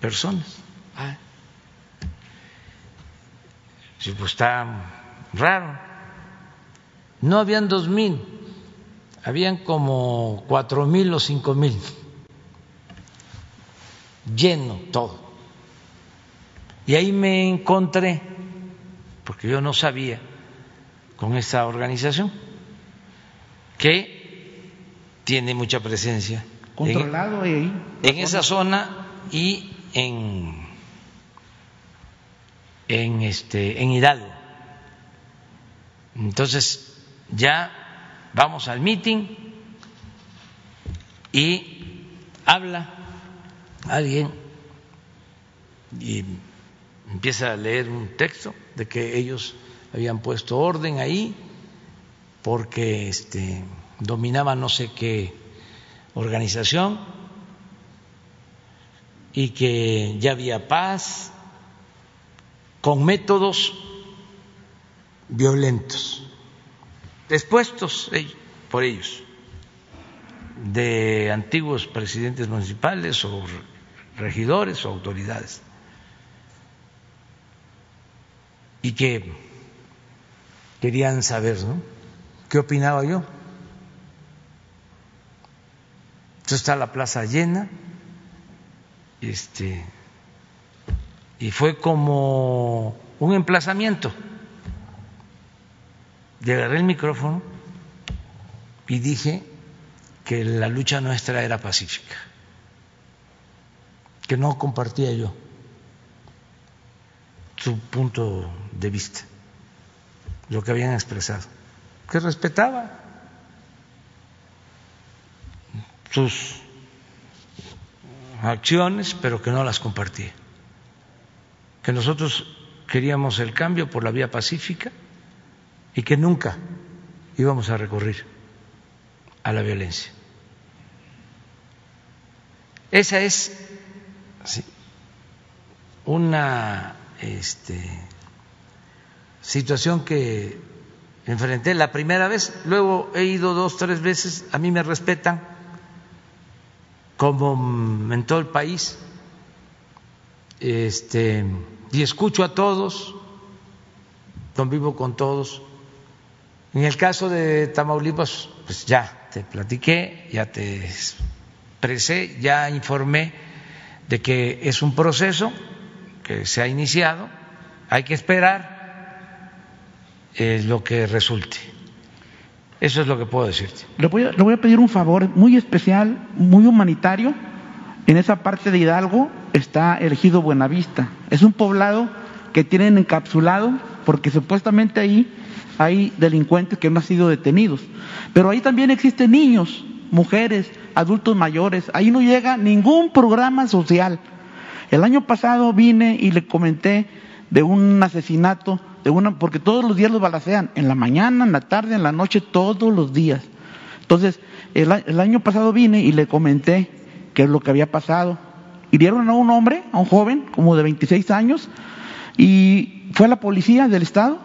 personas. Ah. Sí, pues está raro. No habían dos mil, habían como cuatro mil o cinco mil, lleno todo. Y ahí me encontré, porque yo no sabía, con esa organización, que tiene mucha presencia. Controlado en, ahí. En esa zona y en, en, este, en Hidalgo. Entonces, ya vamos al meeting y habla alguien y empieza a leer un texto de que ellos habían puesto orden ahí porque este, dominaban no sé qué organización y que ya había paz con métodos violentos expuestos por ellos, de antiguos presidentes municipales o regidores o autoridades, y que querían saber ¿no? qué opinaba yo. Entonces está la plaza llena este, y fue como un emplazamiento. Le agarré el micrófono y dije que la lucha nuestra era pacífica, que no compartía yo su punto de vista, lo que habían expresado, que respetaba sus acciones, pero que no las compartía, que nosotros queríamos el cambio por la vía pacífica y que nunca íbamos a recurrir a la violencia. Esa es una este, situación que enfrenté la primera vez, luego he ido dos, tres veces, a mí me respetan como en todo el país, este, y escucho a todos, convivo con todos. En el caso de Tamaulipas, pues ya te platiqué, ya te expresé, ya informé de que es un proceso que se ha iniciado, hay que esperar eh, lo que resulte. Eso es lo que puedo decirte. Le voy, a, le voy a pedir un favor muy especial, muy humanitario. En esa parte de Hidalgo está elegido Buenavista. Es un poblado que tienen encapsulado porque supuestamente ahí hay delincuentes que no han sido detenidos. Pero ahí también existen niños, mujeres, adultos mayores. Ahí no llega ningún programa social. El año pasado vine y le comenté de un asesinato, de una, porque todos los días los balacean, en la mañana, en la tarde, en la noche, todos los días. Entonces, el, año pasado vine y le comenté qué es lo que había pasado. Hirieron a un hombre, a un joven, como de 26 años, y fue la policía del Estado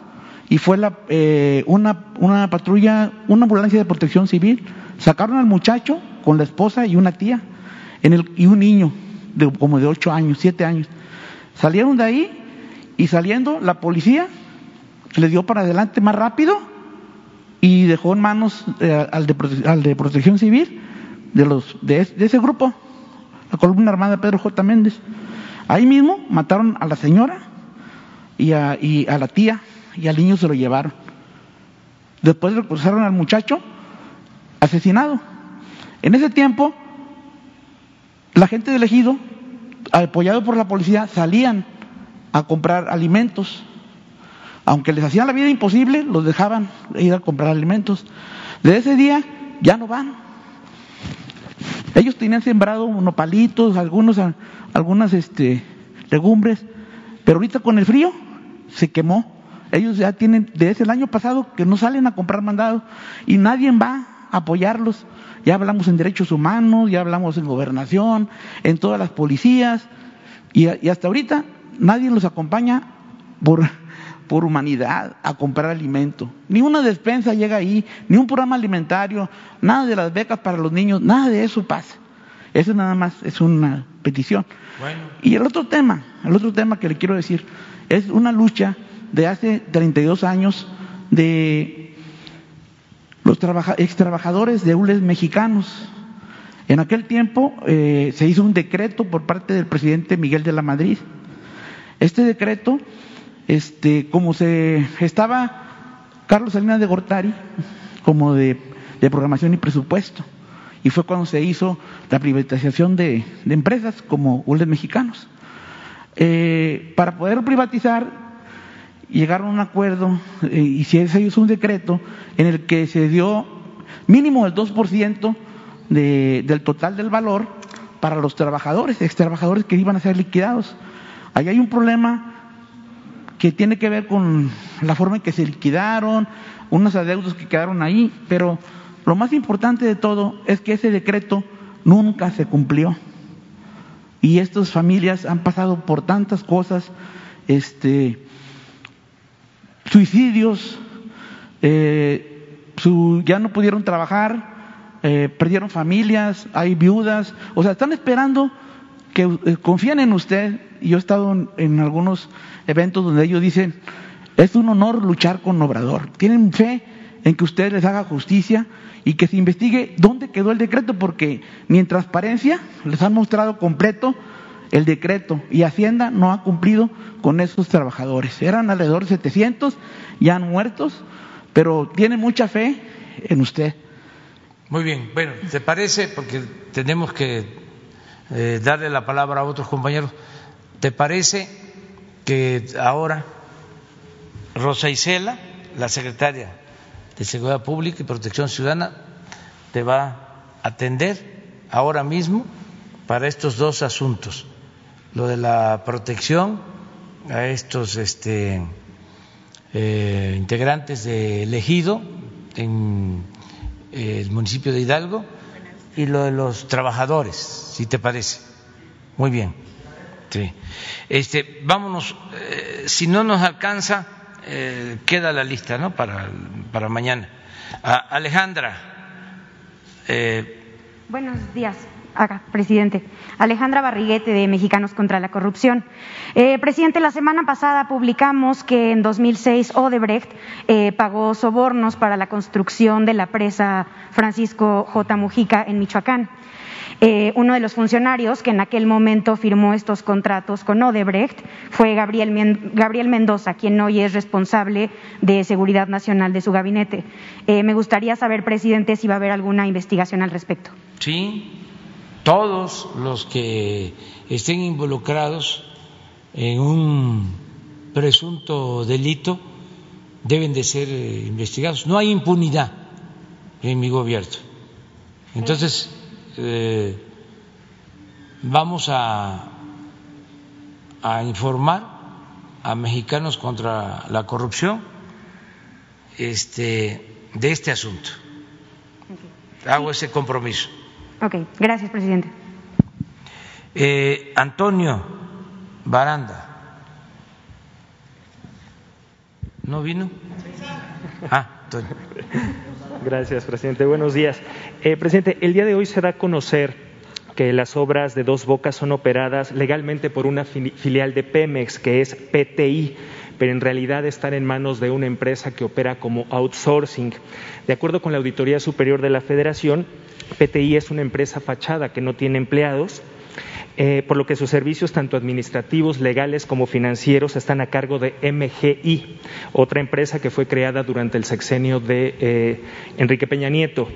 y fue la, eh, una, una patrulla, una ambulancia de protección civil. Sacaron al muchacho con la esposa y una tía en el, y un niño de, como de ocho años, siete años. Salieron de ahí y saliendo la policía le dio para adelante más rápido y dejó en manos eh, al, de, de, protección civil de, los, de, ese grupo, la columna armada Pedro J. Méndez. Ahí mismo mataron a la señora y a, la tía y al niño se lo llevaron. Después cruzaron al muchacho asesinado. En ese tiempo la gente del ejido, apoyado por la policía, salían a comprar alimentos. Aunque les hacían la vida imposible, los dejaban ir a comprar alimentos. De ese día ya no van. Ellos tenían sembrado nopalitos, algunos, algunas este, legumbres, pero ahorita con el frío se quemó. Ellos ya tienen, desde el año pasado, que no salen a comprar mandado y nadie va apoyarlos ya hablamos en derechos humanos, ya hablamos en gobernación, en todas las policías, y, hasta ahorita nadie los acompaña por, por humanidad a comprar alimento. Ni una despensa llega ahí, ni un programa alimentario, nada de las becas para los niños, nada de eso pasa. Eso nada más es una petición. Y el otro tema, el otro tema que le quiero decir, es una lucha de hace 32 años de los ex trabajadores de ULES mexicanos. En aquel tiempo eh, se hizo un decreto por parte del presidente Miguel de la Madrid. Este decreto, este, como se estaba Carlos Salinas de Gortari como de, programación y presupuesto, y fue cuando se hizo la privatización de, empresas como ULES mexicanos. Eh, para poder privatizar llegaron a un acuerdo eh, y se hizo un decreto en el que se dio mínimo el 2% de, del total del valor para los trabajadores, ex trabajadores que iban a ser liquidados. Ahí hay un problema que tiene que ver con la forma en que se liquidaron, unos adeudos que quedaron ahí, pero lo más importante de todo es que ese decreto nunca se cumplió. Y estas familias han pasado por tantas cosas, este, suicidios, eh, ya no pudieron trabajar, eh, perdieron familias, hay viudas, o sea, están esperando que eh, confíen en usted. Yo he estado en, algunos eventos donde ellos dicen, es un honor luchar con Obrador. Tienen fe en que usted les haga justicia y que se investigue dónde quedó el decreto, porque ni en transparencia les han mostrado completo el decreto y Hacienda no ha cumplido con esos trabajadores. Eran alrededor de 700, ya han muertos, pero tiene mucha fe en usted. Muy bien, bueno, ¿te parece? Porque tenemos que eh, darle la palabra a otros compañeros. ¿Te parece que ahora Rosa Isela, la secretaria de Seguridad Pública y Protección Ciudadana, te va a atender ahora mismo para estos dos asuntos? Lo de la protección a estos este, eh, integrantes de elegido en el municipio de Hidalgo y lo de los trabajadores, si te parece. Muy bien. Sí. Este, vámonos, eh, si no nos alcanza, eh, queda la lista, ¿no? Para, mañana. Alejandra. Eh, Buenos días presidente. Alejandra Barriguete, de Mexicanos contra la Corrupción. Eh, presidente, la semana pasada publicamos que en 2006 Odebrecht eh, pagó sobornos para la construcción de la presa Francisco J. Mujica en Michoacán. Eh, uno de los funcionarios que en aquel momento firmó estos contratos con Odebrecht fue Gabriel, Gabriel Mendoza, quien hoy es responsable de Seguridad Nacional de su gabinete. me gustaría saber, presidente, si va a haber alguna investigación al respecto. Sí, todos los que estén involucrados en un presunto delito deben de ser eh, investigados. No hay impunidad en mi gobierno. Entonces, eh, vamos a, a informar a mexicanos contra la corrupción este, de este asunto. Hago ese compromiso. Ok, gracias, presidente. Eh, Antonio Baranda. ¿No vino? Ah, Antonio. Gracias, presidente. Buenos días. Eh, presidente, el día de hoy se da a conocer que las obras de Dos Bocas son operadas legalmente por una filial de Pemex, que es PTI, pero en realidad están en manos de una empresa que opera como outsourcing. De acuerdo con la Auditoría Superior de la Federación, PTI es una empresa fachada que no tiene empleados, eh, por lo que sus servicios, tanto administrativos, legales como financieros, están a cargo de MGI, otra empresa que fue creada durante el sexenio de eh, Enrique Peña Nieto.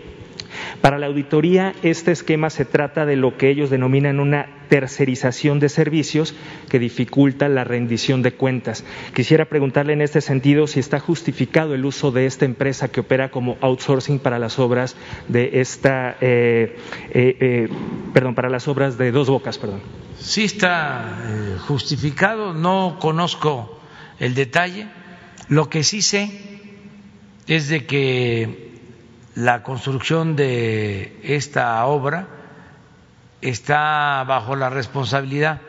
Para la auditoría, este esquema se trata de lo que ellos denominan una tercerización de servicios que dificulta la rendición de cuentas. Quisiera preguntarle en este sentido si está justificado el uso de esta empresa que opera como outsourcing para las obras de esta, eh, eh, eh, perdón, para las obras de Dos Bocas, perdón. Sí está justificado, no conozco el detalle. Lo que sí sé es de que la construcción de esta obra está bajo la responsabilidad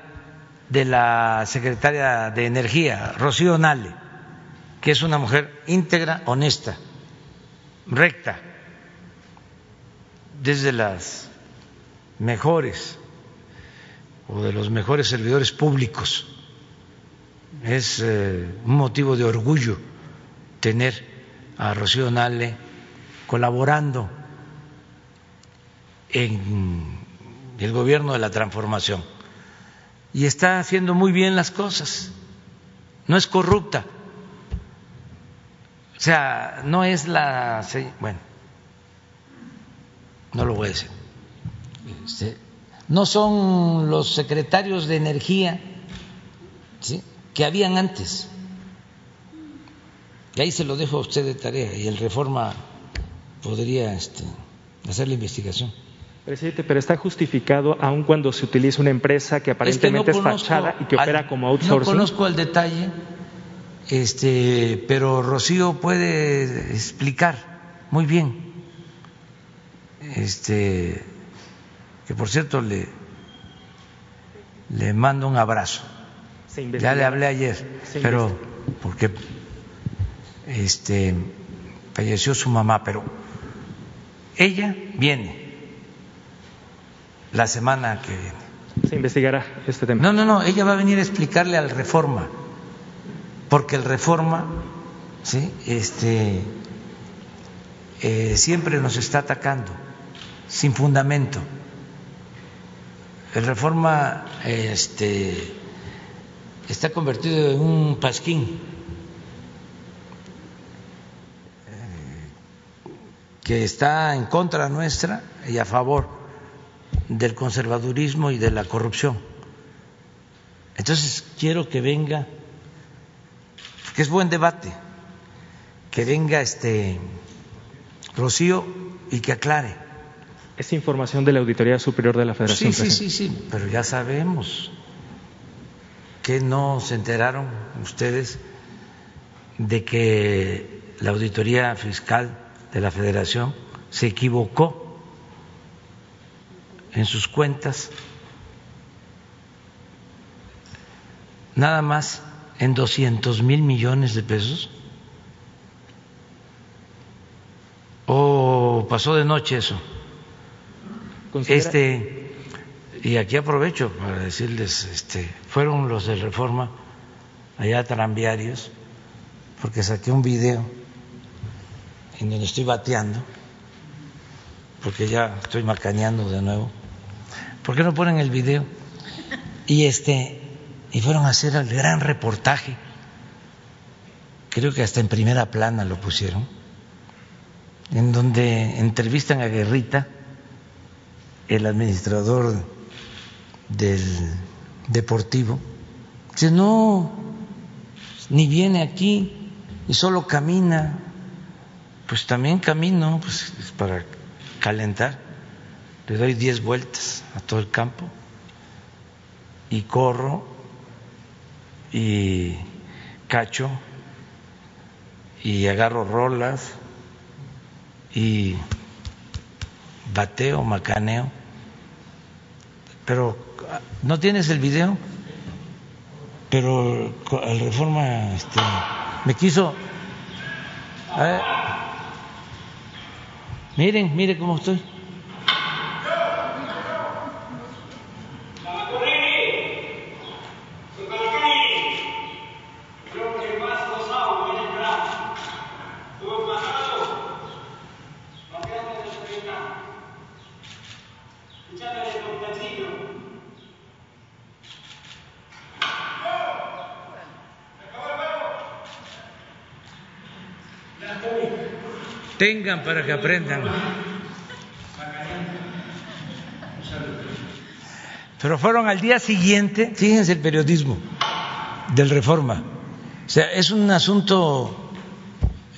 de la secretaria de Energía, Rocío Nale, que es una mujer íntegra, honesta, recta, desde las mejores o de los mejores servidores públicos. Es eh, un motivo de orgullo tener a Rocío Nale colaborando en el gobierno de la transformación y está haciendo muy bien las cosas, no es corrupta, o sea, no es la... Bueno, no lo voy a decir. Este, no son los secretarios de energía que habían antes. Y ahí se lo dejo a usted de tarea y el reforma podría este, hacer la investigación. Presidente, pero está justificado aun cuando se utiliza una empresa que aparentemente es, fachada y que opera como outsourcing. No conozco el detalle, este, pero Rocío puede explicar muy bien. Este, que por cierto le, le mando un abrazo. Ya le hablé ayer, pero porque este falleció su mamá, pero ella viene la semana que viene. Se investigará este tema. No, no, no, ella va a venir a explicarle al Reforma, porque el Reforma, sí, este, eh, siempre nos está atacando sin fundamento. el reforma este, está convertido en un pasquín. Que está en contra nuestra y a favor del conservadurismo y de la corrupción. Entonces quiero que venga, que es buen debate, que venga este Rocío y que aclare. Es información de la Auditoría Superior de la Federación. Sí, sí, sí, sí, pero ya sabemos que no se enteraron ustedes de que la Auditoría Fiscal de la Federación se equivocó en sus cuentas nada más en 200 mil millones de pesos. ¿O pasó de noche eso? Este, y aquí aprovecho para decirles, este, fueron los de Reforma allá tranviarios, porque saqué un video en donde estoy bateando, porque ya estoy macaneando de nuevo. ¿Por qué no ponen el video? Y este, y fueron a hacer el gran reportaje. Creo que hasta en primera plana lo pusieron, en donde entrevistan a Guerrita, el administrador del Deportivo. Dice, no, ni viene aquí y solo camina. Pues también camino, pues es para calentar. Le doy diez vueltas a todo el campo y corro y cacho y agarro rolas y bateo, macaneo. Pero no tienes el video, pero al reforma este, me quiso. Ver, miren, miren cómo estoy. Tengan para que aprendan. Pero fueron al día siguiente, fíjense el periodismo del Reforma. O sea, es un asunto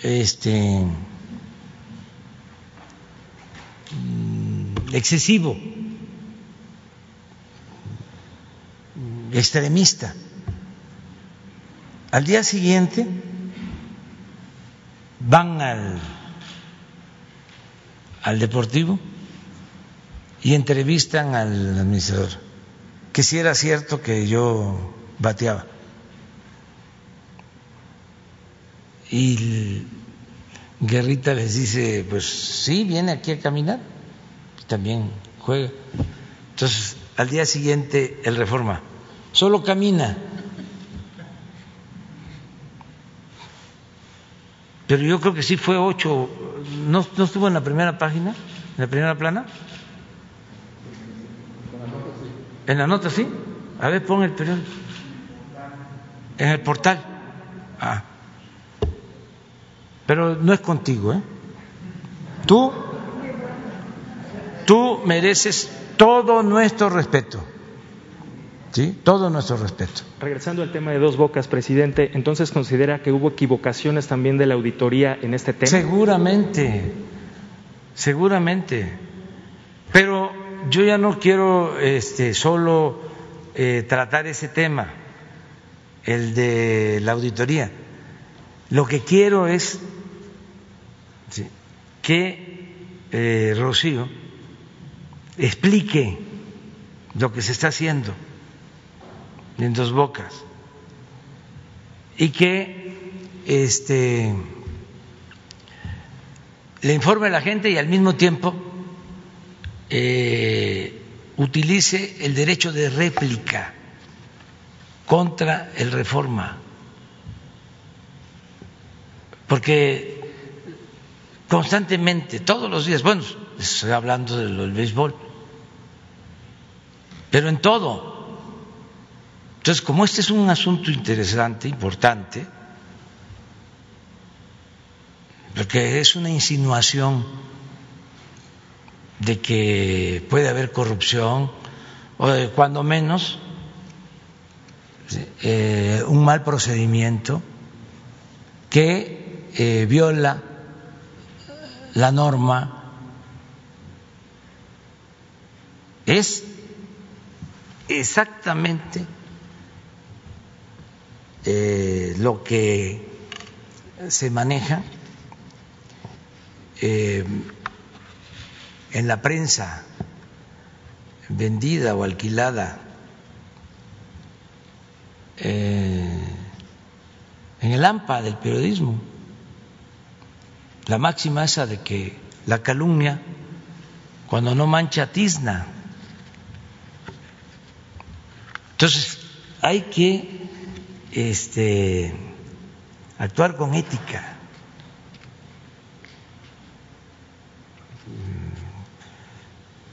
este excesivo, extremista. Al día siguiente van al al Deportivo y entrevistan al administrador, que si era cierto que yo bateaba. Y Guerrita les dice, pues sí, viene aquí a caminar, también juega. Entonces, al día siguiente, el reforma, solo camina. Pero yo creo que sí fue ocho, ¿no, no estuvo en la primera página, en la primera plana? En la nota sí. A ver, pon el periódico. En el portal. Ah. Pero no es contigo, ¿eh? Tú, tú mereces todo nuestro respeto. ¿Sí? Todo nuestro respeto. Regresando al tema de dos bocas, presidente, entonces considera que hubo equivocaciones también de la auditoría en este tema. Seguramente, seguramente. Pero yo ya no quiero este, solo eh, tratar ese tema, el de la auditoría. Lo que quiero es sí, que eh, Rocío explique lo que se está haciendo en dos bocas y que este le informe a la gente y al mismo tiempo eh, utilice el derecho de réplica contra el reforma porque constantemente todos los días bueno estoy hablando del béisbol pero en todo. Entonces, como este es un asunto interesante, importante, porque es una insinuación de que puede haber corrupción o cuando menos eh, un mal procedimiento que eh, viola la norma es exactamente eh, lo que se maneja eh, en la prensa vendida o alquilada eh, en el AMPA del periodismo, la máxima esa de que la calumnia, cuando no mancha, tizna. Entonces, hay que este, actuar con ética.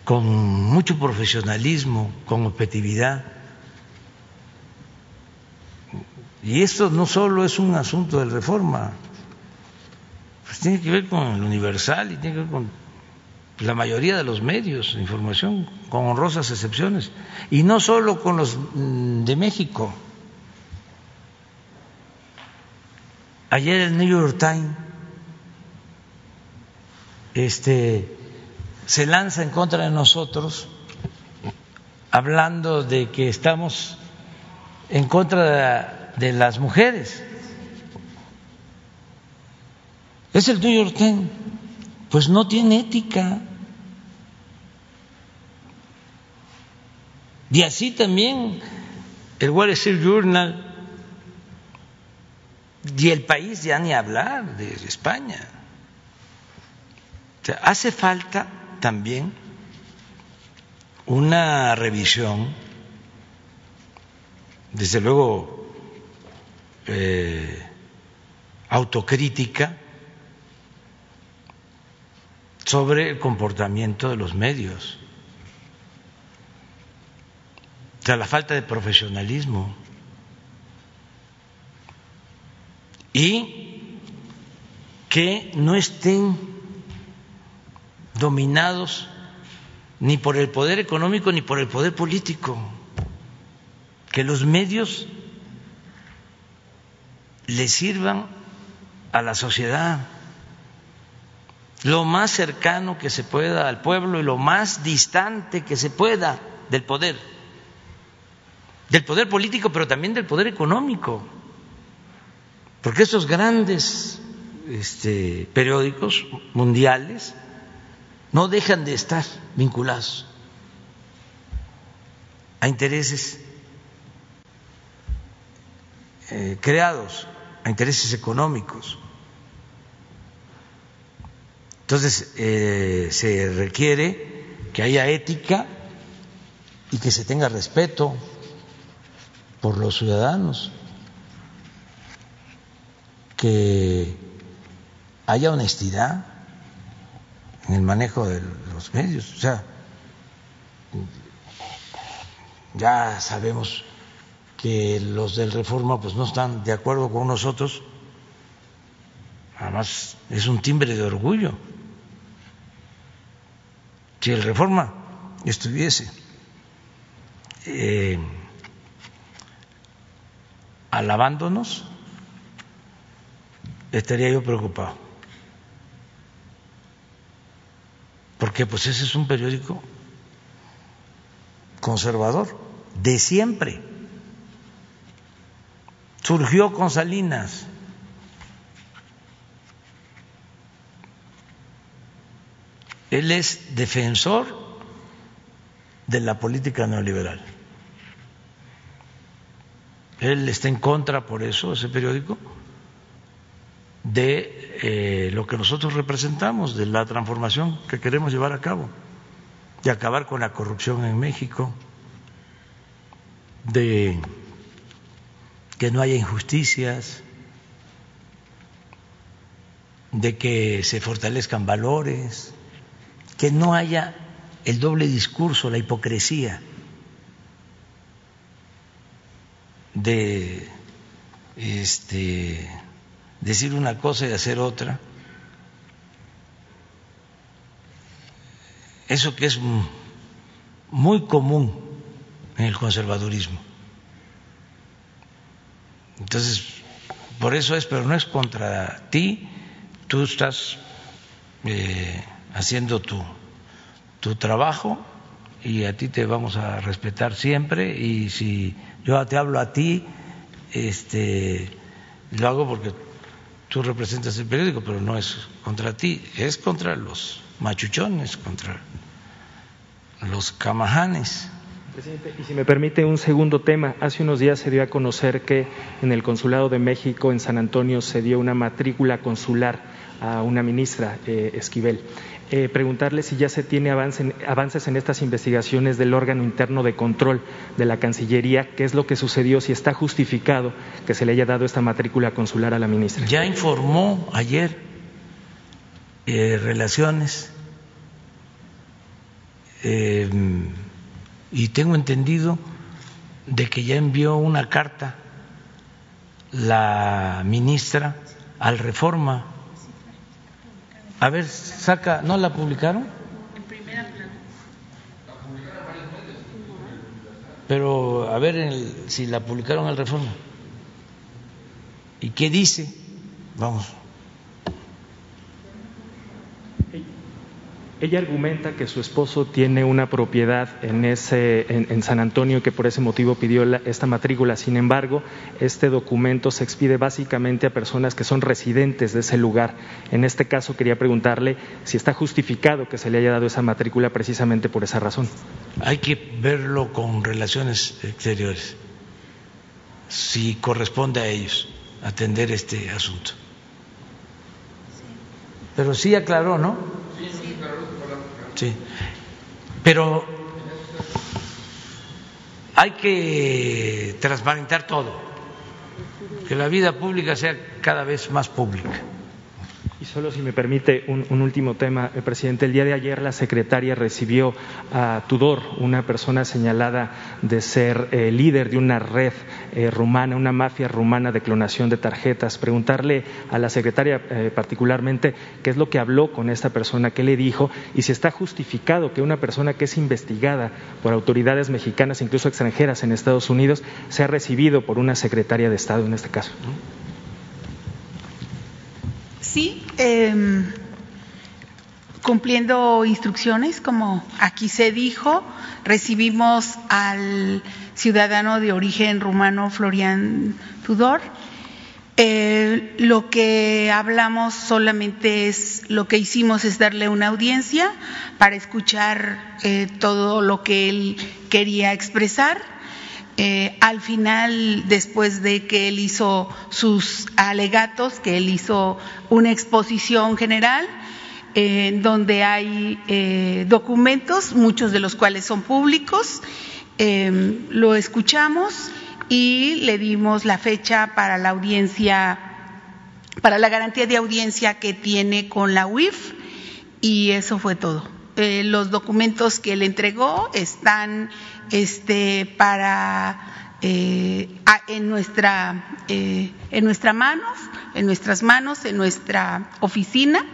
con mucho profesionalismo, con objetividad. Y esto no solo es un asunto de reforma, pues tiene que ver con el universal y tiene que ver con la mayoría de los medios de información, con honrosas excepciones, y no solo con los mm, de México. Ayer el New York Times este, se lanza en contra de nosotros hablando de que estamos en contra de, las mujeres. Es el New York Times, pues no tiene ética. Y así también el Wall Street Journal y el país ya ni hablar de España. O sea, hace falta también una revisión, desde luego eh, autocrítica, sobre el comportamiento de los medios, o sea, la falta de profesionalismo y que no estén dominados ni por el poder económico ni por el poder político, que los medios le sirvan a la sociedad. Lo más cercano que se pueda al pueblo y lo más distante que se pueda del poder, del poder político, pero también del poder económico, porque esos grandes este, periódicos mundiales no dejan de estar vinculados a intereses eh, creados, a intereses económicos. Entonces, eh, se requiere que haya ética y que se tenga respeto por los ciudadanos, que haya honestidad en el manejo de los medios. O sea, ya sabemos que los del Reforma pues no están de acuerdo con nosotros. Además, es un timbre de orgullo. Si el Reforma estuviese eh, alabándonos, estaría yo preocupado. porque pues ese es un periódico conservador de siempre. Surgió con Salinas. Él es defensor de la política neoliberal. Él está en contra, por eso, ese periódico, de eh, lo que nosotros representamos, de la transformación que queremos llevar a cabo, de acabar con la corrupción en México, de que no haya injusticias, de que se fortalezcan valores, que no haya el doble discurso, la hipocresía de este, decir una cosa y hacer otra. Eso que es muy común en el conservadurismo. Entonces, por eso es, pero no es contra ti, tú estás eh, haciendo tu, tu trabajo y a ti te vamos a respetar siempre y si yo te hablo a ti, este, lo hago porque tú representas el periódico, pero no es contra ti, es contra los machuchones, contra los camajanes. Presidente, y si me permite un segundo tema, hace unos días se dio a conocer que en el Consulado de México en San Antonio se dio una matrícula consular a una ministra, eh, Esquivel. Eh, preguntarle si ya se tiene avances en estas investigaciones del órgano interno de control de la Cancillería, qué es lo que sucedió, si está justificado que se le haya dado esta matrícula consular a la ministra. Ya informó ayer eh, Relaciones y tengo entendido de que ya envió una carta la ministra al Reforma. A ver, saca, ¿no la publicaron? En primera plana. Pero a ver si la publicaron al Reforma. ¿Y qué dice? Vamos. Ella argumenta que su esposo tiene una propiedad en, ese, en, San Antonio y que por ese motivo pidió esta matrícula. Sin embargo, este documento se expide básicamente a personas que son residentes de ese lugar. En este caso, quería preguntarle si está justificado que se le haya dado esa matrícula precisamente por esa razón. Hay que verlo con relaciones exteriores, si corresponde a ellos atender este asunto. Pero sí aclaró, ¿no? Sí. Pero hay que transparentar todo, que la vida pública sea cada vez más pública. Solo si me permite un, último tema, eh, presidente. El día de ayer la secretaria recibió a Tudor, una persona señalada de ser eh, líder de una red eh, rumana, una mafia rumana de clonación de tarjetas. Preguntarle a la secretaria particularmente qué es lo que habló con esta persona, qué le dijo y si está justificado que una persona que es investigada por autoridades mexicanas, incluso extranjeras en Estados Unidos, sea recibido por una secretaria de Estado en este caso. Sí, em, cumpliendo instrucciones, como aquí se dijo, recibimos al ciudadano de origen rumano Florian Tudor. Eh, lo que hablamos solamente es, lo que hicimos es darle una audiencia para escuchar eh, todo lo que él quería expresar eh, al final, después de que él hizo sus alegatos, que él hizo una exposición general, en donde hay eh, documentos, muchos de los cuales son públicos, eh, lo escuchamos y le dimos la fecha para la audiencia, para la garantía de audiencia que tiene con la UIF y eso fue todo. Los documentos que él entregó están este, para eh, en nuestra eh, en nuestras manos, en nuestras manos, en nuestra oficina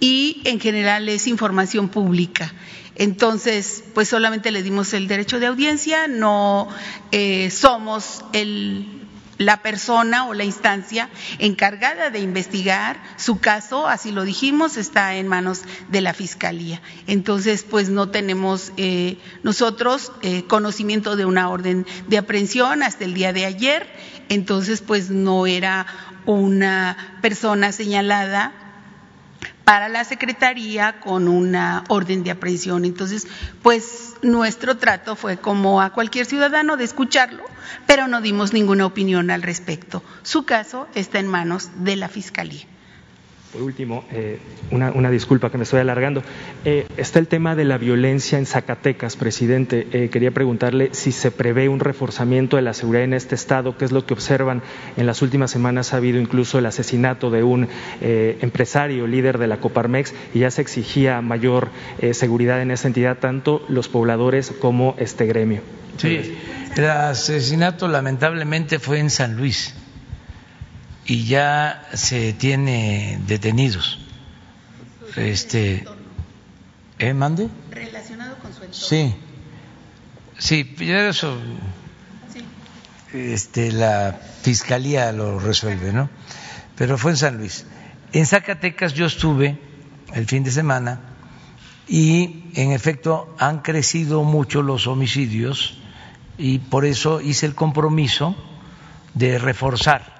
y en general es información pública. Entonces, pues solamente le dimos el derecho de audiencia, no eh, somos el la persona o la instancia encargada de investigar su caso, así lo dijimos, está en manos de la Fiscalía. Entonces, pues no tenemos eh, nosotros eh, conocimiento de una orden de aprehensión hasta el día de ayer, entonces pues no era una persona señalada para la Secretaría con una orden de aprehensión. Entonces, pues nuestro trato fue como a cualquier ciudadano de escucharlo, pero no dimos ninguna opinión al respecto. Su caso está en manos de la Fiscalía. Por último, eh, una, disculpa que me estoy alargando. Eh, está el tema de la violencia en Zacatecas, presidente. Eh, quería preguntarle si se prevé un reforzamiento de la seguridad en este estado, qué es lo que observan. En las últimas semanas ha habido incluso el asesinato de un empresario líder de la Coparmex y ya se exigía mayor seguridad en esa entidad, tanto los pobladores como este gremio. Sí, el asesinato lamentablemente fue en San Luis y ya se tiene detenidos. Este, ¿eh, mande? Relacionado con su entorno. Sí, sí, eso, este, la fiscalía lo resuelve, ¿no? Pero fue en San Luis. En Zacatecas yo estuve el fin de semana y en efecto han crecido mucho los homicidios y por eso hice el compromiso de reforzar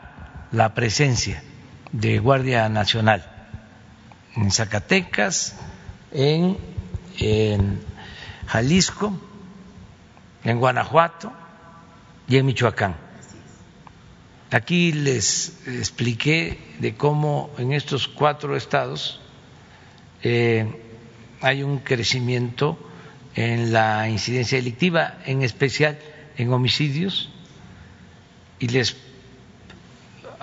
la presencia de Guardia Nacional en Zacatecas, en, Jalisco, en Guanajuato y en Michoacán. Aquí les expliqué de cómo en estos cuatro estados eh, hay un crecimiento en la incidencia delictiva, en especial en homicidios, y les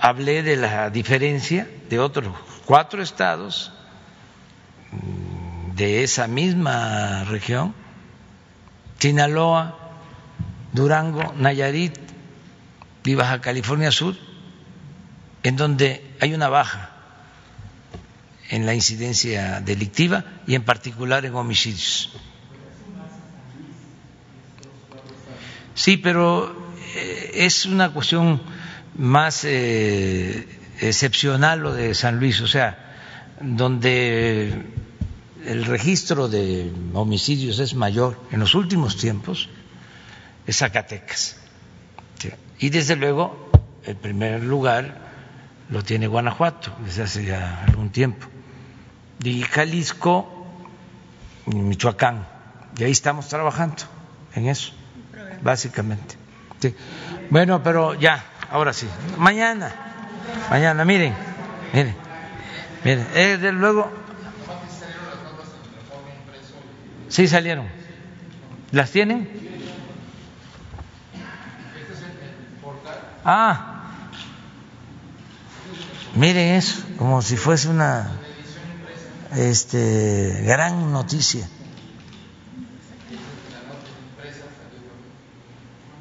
hablé de la diferencia de otros cuatro estados mm, de esa misma región, Sinaloa, Durango, Nayarit y Baja California Sur, en donde hay una baja en la incidencia delictiva y en particular en homicidios. Sí, pero eh, es una cuestión más eh, excepcional lo de San Luis, o sea, donde el registro de homicidios es mayor en los últimos tiempos, es Zacatecas. Y desde luego, el primer lugar lo tiene Guanajuato desde hace ya algún tiempo. Y Jalisco y Michoacán. Y ahí estamos trabajando en eso, básicamente. Bueno, pero ya, ahora sí. Mañana, mañana, miren, miren, miren, eh, desde luego. Sí salieron. ¿Las tienen? Ah, miren eso, como si fuese una este, gran noticia.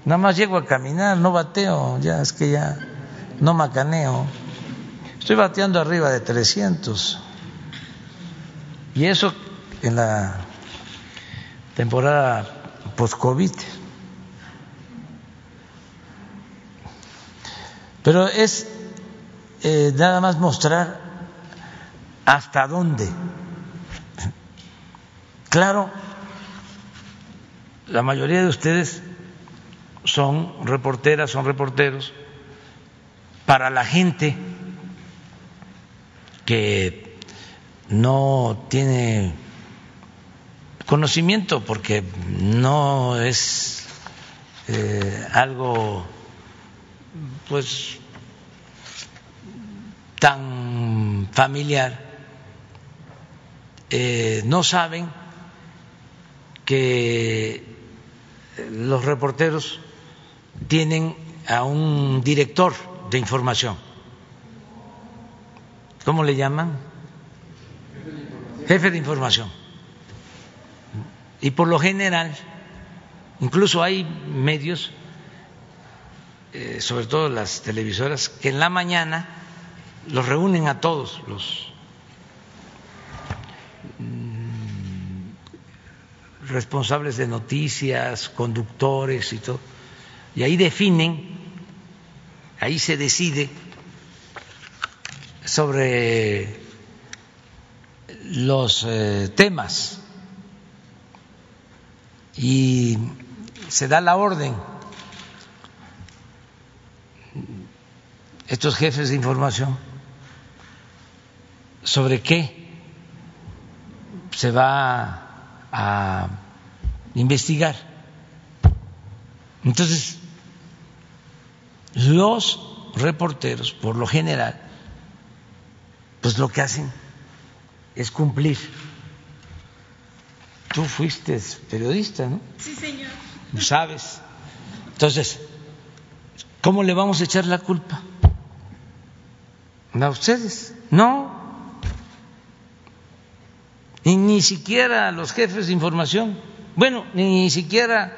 Nada más llego a caminar, no bateo, ya es que ya no macaneo. Estoy bateando arriba de 300. Y eso en la temporada post-COVID. Pero es eh, nada más mostrar hasta dónde. Claro, la mayoría de ustedes son reporteras, son reporteros, para la gente que no tiene conocimiento porque no es eh, algo pues tan familiar, eh, no saben que los reporteros tienen a un director de información. ¿Cómo le llaman? Jefe de información. Y por lo general, incluso hay medios, eh, sobre todo las televisoras, que en la mañana los reúnen a todos los mm, responsables de noticias, conductores y todo y ahí definen, ahí se decide sobre los eh, temas y se da la orden. Estos jefes de información, ¿sobre qué se va a investigar? Entonces, los reporteros, por lo general, pues lo que hacen es cumplir. Tú fuiste periodista, ¿no? Sí, señor. Sabes. Entonces, ¿cómo le vamos a echar la culpa? ¿A ustedes? No. Y ni siquiera a los jefes de información. Bueno, ni siquiera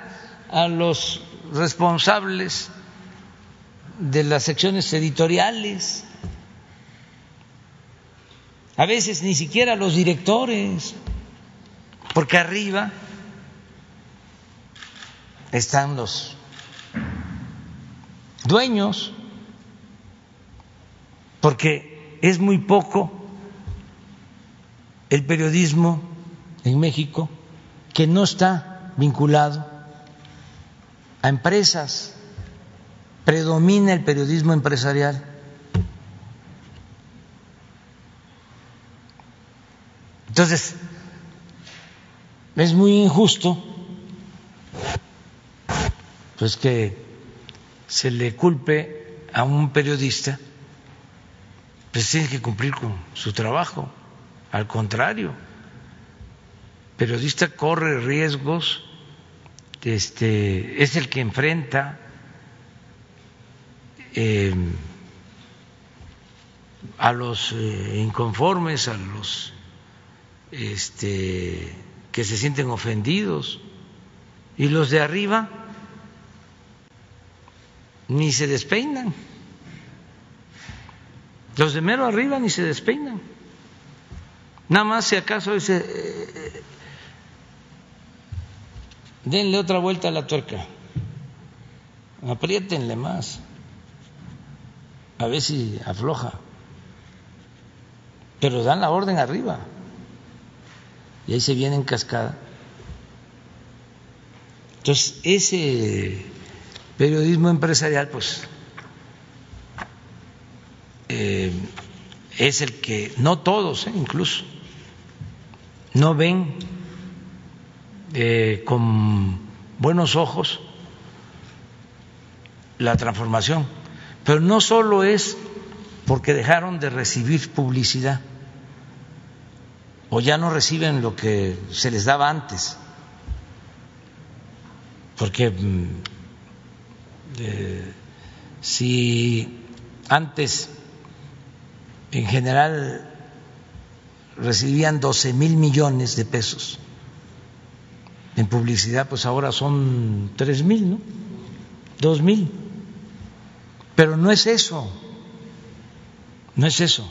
a los responsables de las secciones editoriales. A veces ni siquiera los directores, porque arriba están los dueños, porque es muy poco el periodismo en México que no está vinculado a empresas, predomina el periodismo empresarial. Entonces, es muy injusto pues que se le culpe a un periodista, pues tiene que cumplir con su trabajo. Al contrario, el periodista corre riesgos, este, es el que enfrenta eh, a los eh, inconformes, a los este, que se sienten ofendidos, y los de arriba ni se despeinan. Los de mero arriba ni se despeinan. Nada más si acaso dice, eh, denle otra vuelta a la tuerca, apriétenle más, a ver si afloja. Pero dan la orden arriba y ahí se viene en cascada. Entonces, ese periodismo empresarial, pues, eh, es el que, no todos, eh, incluso, no ven eh, con buenos ojos la transformación. Pero no solo es porque dejaron de recibir publicidad o ya no reciben lo que se les daba antes, porque mm, si antes en general recibían 12 mil millones de pesos en publicidad, pues ahora son tres mil, ¿no? Dos mil. Pero no es eso, no es eso.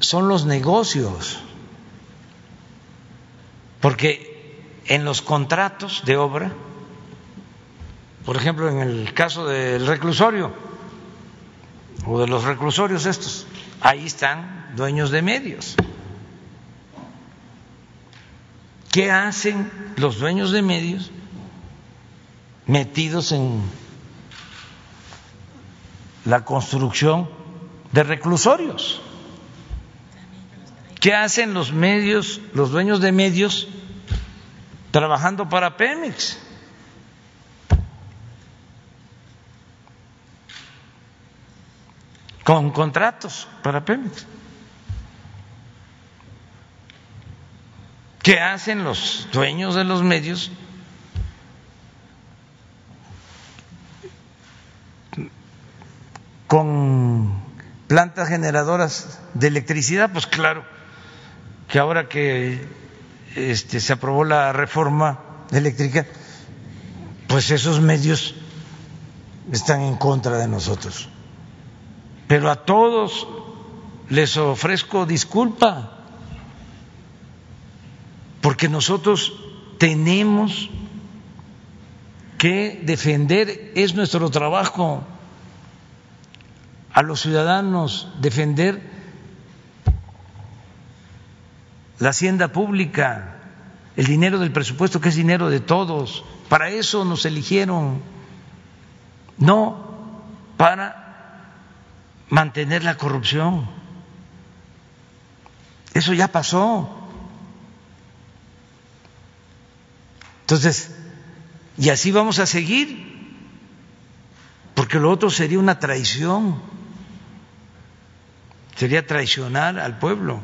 Son los negocios. Porque en los contratos de obra, por ejemplo, en el caso del reclusorio o de los reclusorios estos, ahí están dueños de medios. ¿Qué hacen los dueños de medios metidos en la construcción de reclusorios? ¿Qué hacen los medios, los dueños de medios trabajando para Pemex? Con contratos para Pemex. ¿Qué hacen los dueños de los medios? Con plantas generadoras de electricidad, pues claro que ahora que este, se aprobó la reforma eléctrica, pues esos medios están en contra de nosotros. Pero a todos les ofrezco disculpa porque nosotros tenemos que defender, es nuestro trabajo a los ciudadanos, defender la hacienda pública, el dinero del presupuesto que es dinero de todos. Para eso nos eligieron, no para mantener la corrupción. Eso ya pasó. Entonces, y así vamos a seguir, porque lo otro sería una traición, sería traicionar al pueblo.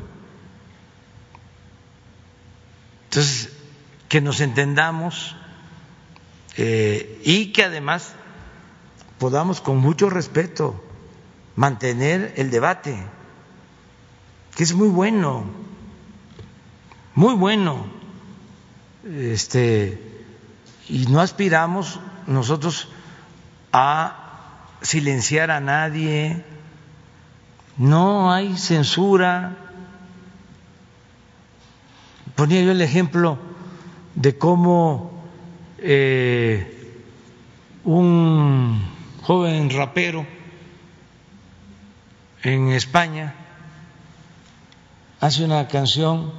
Entonces, que nos entendamos eh, y que además podamos con mucho respeto mantener el debate, que es muy bueno, muy bueno. Este, y no aspiramos nosotros a silenciar a nadie, no hay censura. Ponía yo el ejemplo de cómo eh, un joven rapero en España hace una canción,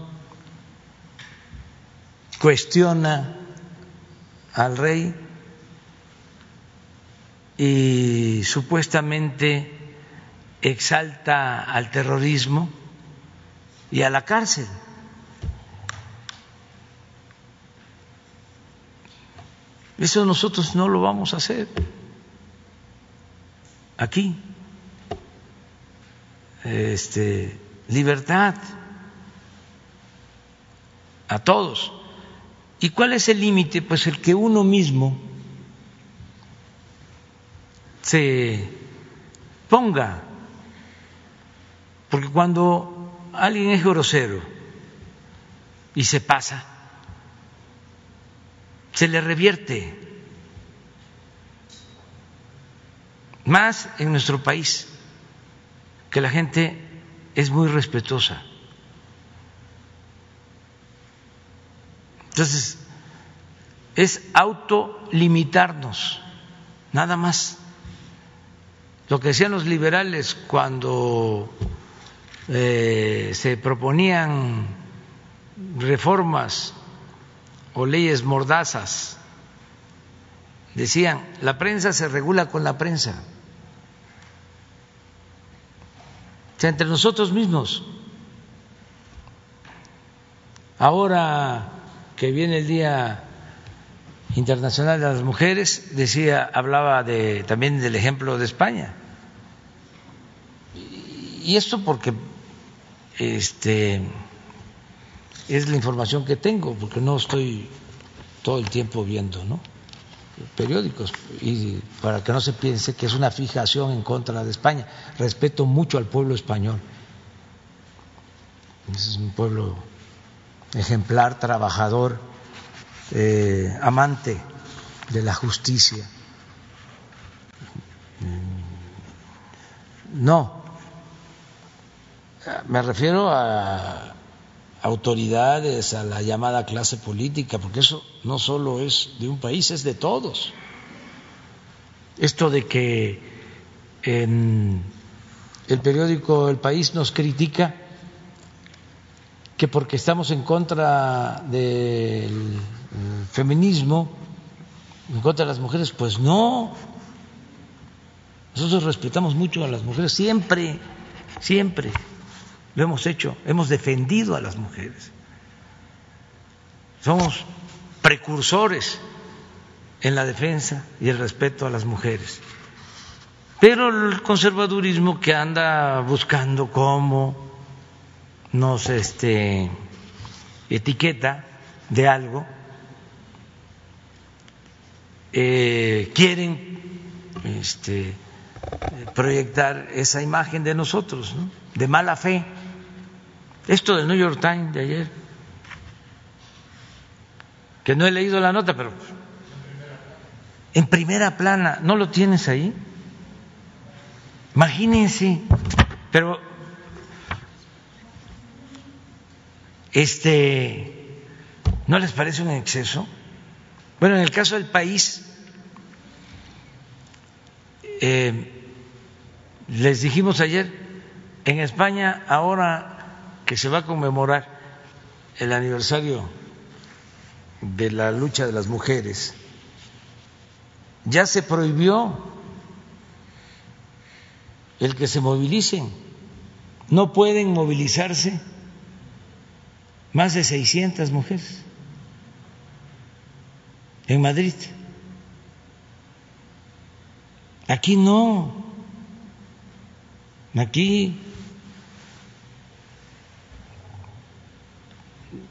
cuestiona al rey y supuestamente exalta al terrorismo y a la cárcel. Eso nosotros no lo vamos a hacer aquí. Este, libertad a todos. ¿Y cuál es el límite? Pues el que uno mismo se ponga porque cuando alguien es grosero y se pasa, se le revierte. Más en nuestro país, que la gente es muy respetuosa. Entonces, es autolimitarnos, nada más. Lo que decían los liberales cuando eh, se proponían reformas o leyes mordazas. Decían, la prensa se regula con la prensa. O sea, entre nosotros mismos. Ahora que viene el Día Internacional de las Mujeres, decía, hablaba de, también del ejemplo de España. Y esto porque este, es la información que tengo, porque no estoy todo el tiempo viendo ¿no? periódicos y para que no se piense que es una fijación en contra de España. Respeto mucho al pueblo español. Es un pueblo ejemplar, trabajador, eh, amante de la justicia. No, me refiero a autoridades, a la llamada clase política, porque eso no solo es de un país, es de todos. Esto de que en el periódico El País nos critica que porque estamos en contra del feminismo, en contra de las mujeres, pues no. Nosotros respetamos mucho a las mujeres, siempre, siempre lo hemos hecho, hemos defendido a las mujeres. Somos precursores en la defensa y el respeto a las mujeres. Pero el conservadurismo que anda buscando cómo nos este, etiqueta de algo, eh, quieren este, proyectar esa imagen de nosotros, de mala fe. Esto del New York Times de ayer, que no he leído la nota, pero en primera plana, ¿no lo tienes ahí? Imagínense, pero este, ¿no les parece un exceso? Bueno, en el caso del país, eh, les dijimos ayer, en España ahora que se va a conmemorar el aniversario de la lucha de las mujeres, ya se prohibió el que se movilicen. No pueden movilizarse más de 600 mujeres en Madrid. Aquí no. Aquí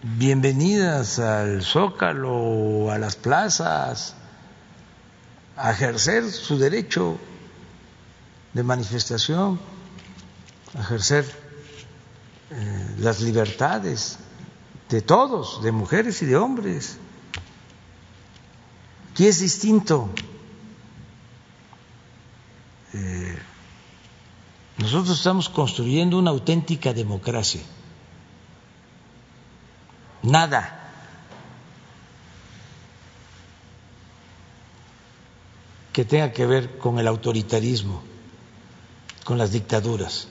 bienvenidas al zócalo a las plazas a ejercer su derecho de manifestación, a ejercer eh, las libertades de todos, de mujeres y de hombres. Aquí es distinto. Eh, nosotros estamos construyendo una auténtica democracia. Nada. que tenga que ver con el autoritarismo, con las dictaduras.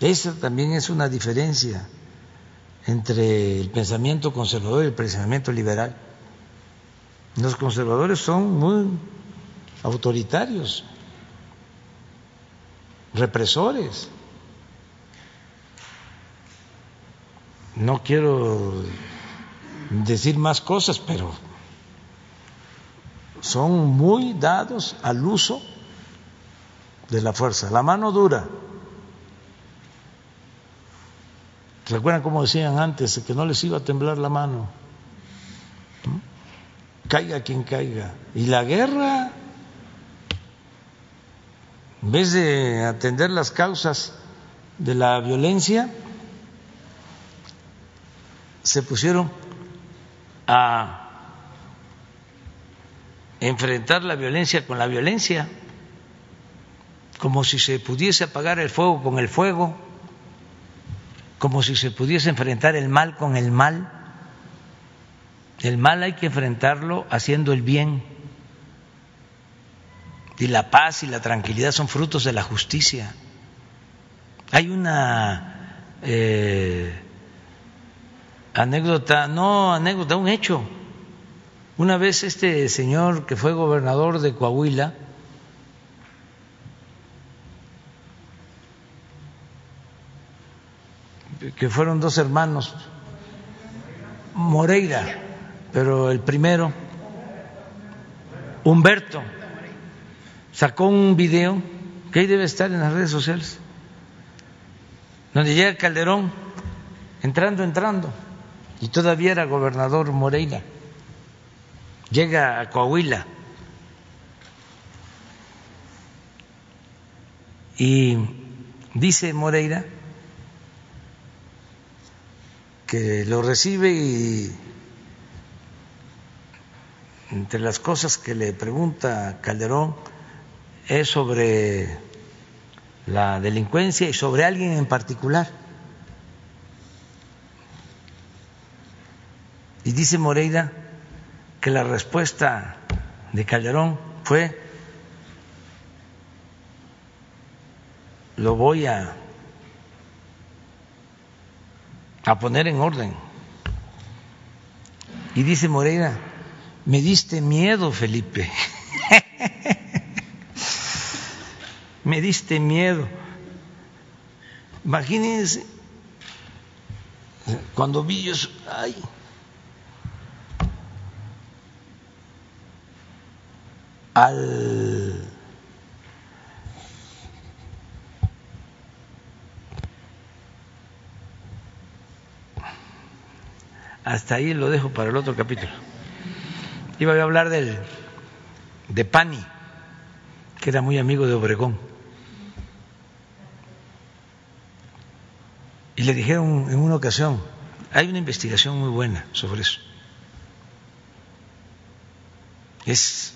Esa también es una diferencia entre el pensamiento conservador y el pensamiento liberal. Los conservadores son muy autoritarios, represores. No quiero decir más cosas, pero son muy dados al uso de la fuerza, la mano dura. ¿Se acuerdan cómo decían antes que no les iba a temblar la mano? ¿Mm? Caiga quien caiga. Y la guerra, en vez de atender las causas de la violencia, se pusieron a enfrentar la violencia con la violencia, como si se pudiese apagar el fuego con el fuego como si se pudiese enfrentar el mal con el mal. El mal hay que enfrentarlo haciendo el bien. Y la paz y la tranquilidad son frutos de la justicia. Hay una eh, anécdota, no anécdota, un hecho. Una vez este señor que fue gobernador de Coahuila, que fueron dos hermanos, Moreira, pero el primero, Humberto, sacó un video que ahí debe estar en las redes sociales, donde llega Calderón entrando, entrando, y todavía era gobernador Moreira, llega a Coahuila. Y dice Moreira que lo recibe y entre las cosas que le pregunta Calderón es sobre la delincuencia y sobre alguien en particular. Y dice Moreira que la respuesta de Calderón fue, lo voy a a poner en orden. Y dice Moreira, me diste miedo, Felipe. me diste miedo. Imagínense, cuando vi eso, ay, al hasta ahí lo dejo para el otro capítulo. Iba a hablar del, de Pani, que era muy amigo de Obregón. Y le dijeron en una ocasión, hay una investigación muy buena sobre eso. Es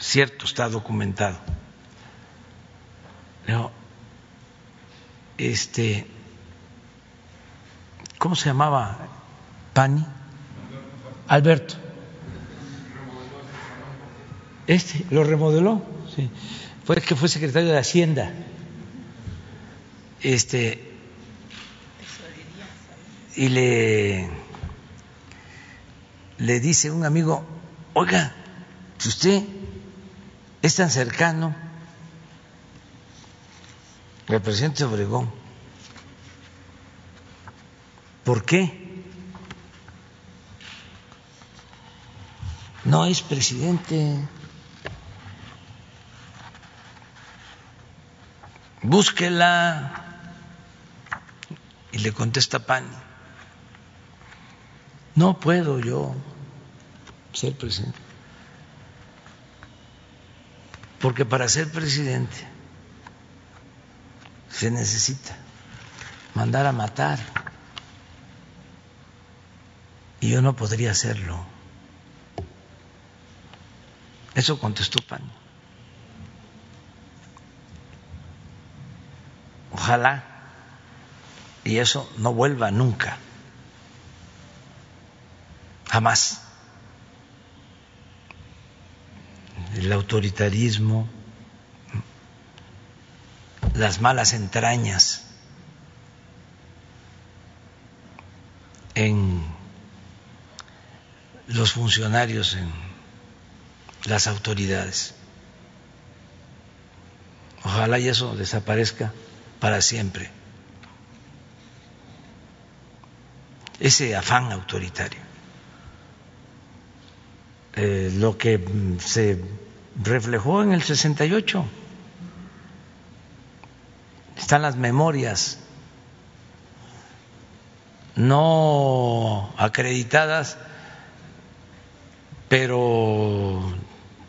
cierto, está documentado. No, este, ¿cómo se llamaba Pani, Alberto. Este lo remodeló, sí. Fue que fue secretario de Hacienda. Este y le le dice un amigo, "Oiga, si usted es tan cercano. Al presidente Obregón, ¿por qué no es presidente. Búsquela. Y le contesta Pani, no puedo yo ser presidente, porque para ser presidente se necesita mandar a matar y yo no podría hacerlo. Eso contestó Pani. Ojalá y eso no vuelva nunca, jamás. El autoritarismo, las malas entrañas en los funcionarios, en las autoridades. Ojalá y eso desaparezca para siempre. Ese afán autoritario. Eh, lo que se reflejó en el 68. Están las memorias no acreditadas, pero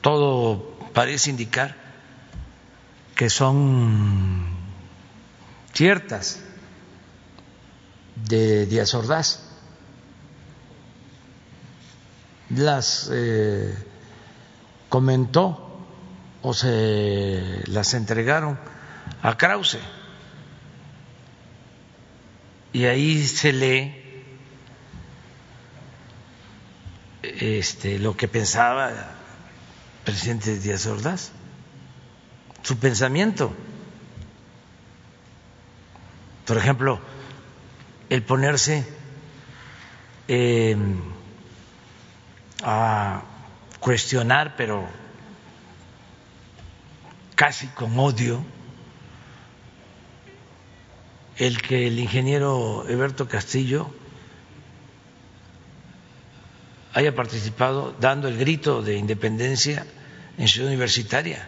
todo parece indicar que son ciertas de Díaz Ordaz. Las eh, comentó o se las entregaron a Krause. Y ahí se lee este, lo que pensaba el presidente Díaz Ordaz, su pensamiento. Por ejemplo, el ponerse eh, a cuestionar, pero casi con odio, el que el ingeniero Eberto Castillo haya participado dando el grito de independencia en Ciudad Universitaria.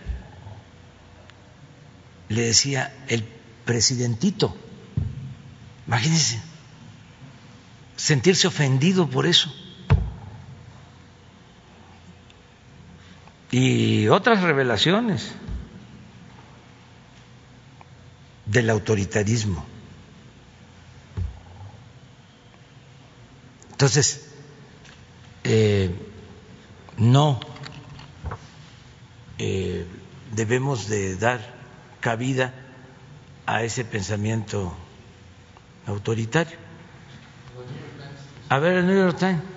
Le decía el presidentito. Imagínense, sentirse ofendido por eso. Y otras revelaciones del autoritarismo. Entonces, eh, no eh, debemos de dar cabida a ese pensamiento autoritario. A ver, el New York Times.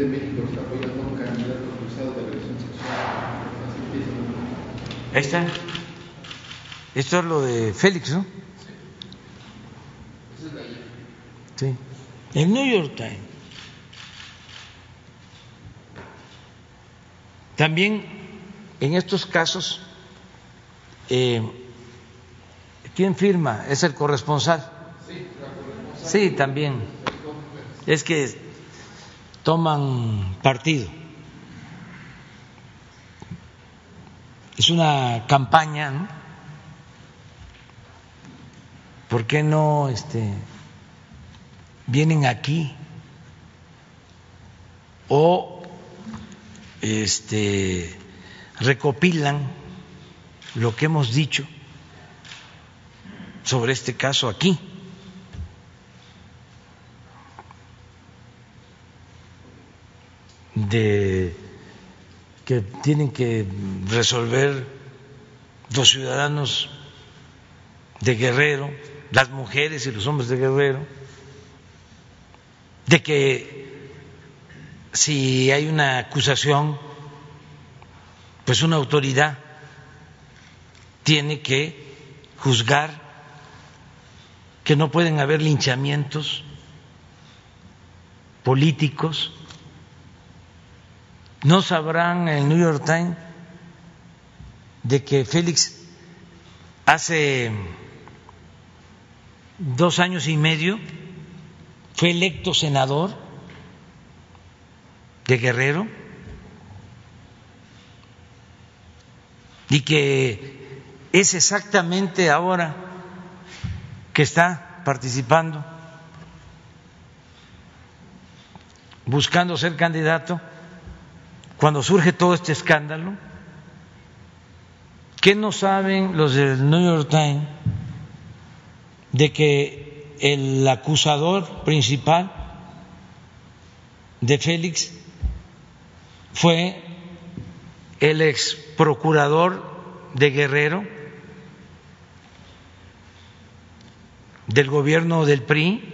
de México está apoyando a un candidato acusado de agresión sexual. Ahí está. Esto es lo de Félix, ¿no? Sí. El New York Times. También en estos casos, eh, ¿quién firma? Es el corresponsal. Sí, la corresponsal. Sí, también. Es que toman partido. Es una campaña, ¿no? ¿Por qué no este, vienen aquí o este, recopilan lo que hemos dicho sobre este caso aquí? de que tienen que resolver los ciudadanos de Guerrero, las mujeres y los hombres de Guerrero, de que si hay una acusación, pues una autoridad tiene que juzgar que no pueden haber linchamientos políticos no sabrán el New York Times de que Félix hace dos años y medio, fue electo senador de Guerrero y que es exactamente ahora que está participando, buscando ser candidato, cuando surge todo este escándalo. ¿Qué no saben los del New York Times de que el acusador principal de Félix fue el ex procurador de Guerrero del gobierno del PRI?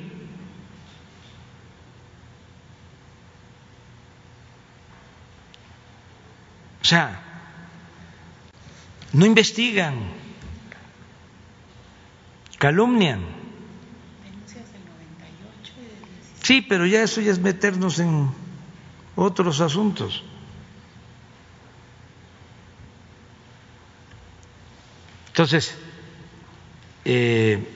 Sea, no investigan, calumnian. Sí, pero ya eso ya es meternos en otros asuntos. Entonces, eh,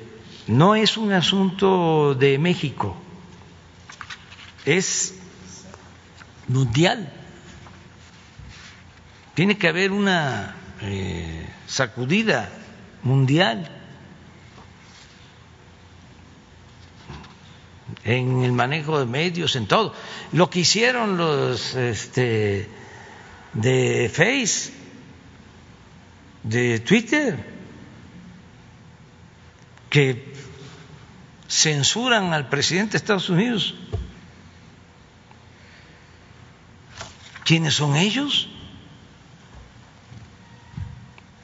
no es un asunto de México, es mundial. Tiene que haber una eh, sacudida mundial en el manejo de medios, en todo. Lo que hicieron los este, de Face, de Twitter, que censuran al presidente de Estados Unidos. ¿Quiénes son ellos?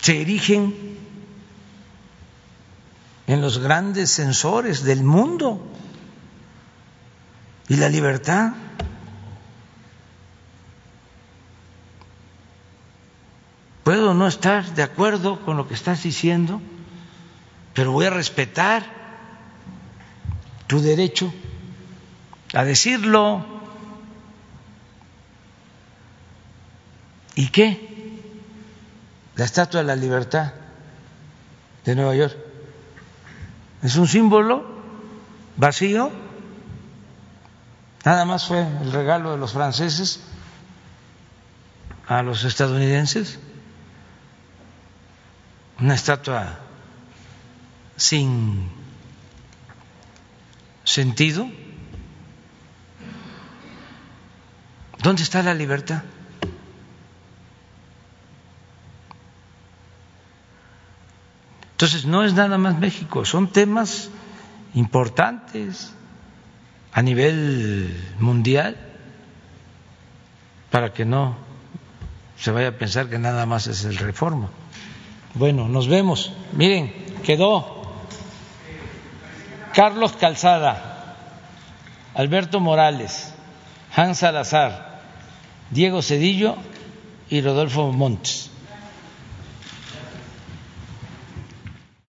Se erigen en los grandes sensores del mundo y la libertad. Puedo no estar de acuerdo con lo que estás diciendo, pero voy a respetar tu derecho a decirlo. ¿Y qué? La Estatua de la Libertad de Nueva York. Es un símbolo vacío, nada más fue el regalo de los franceses a los estadounidenses, una estatua sin sentido. ¿Dónde está la libertad? Entonces, no es nada más México, son temas importantes a nivel mundial para que no se vaya a pensar que nada más es el reforma. Bueno, nos vemos. Miren, quedó Carlos Calzada, Alberto Morales, Hans Salazar, Diego Cedillo y Rodolfo Montes.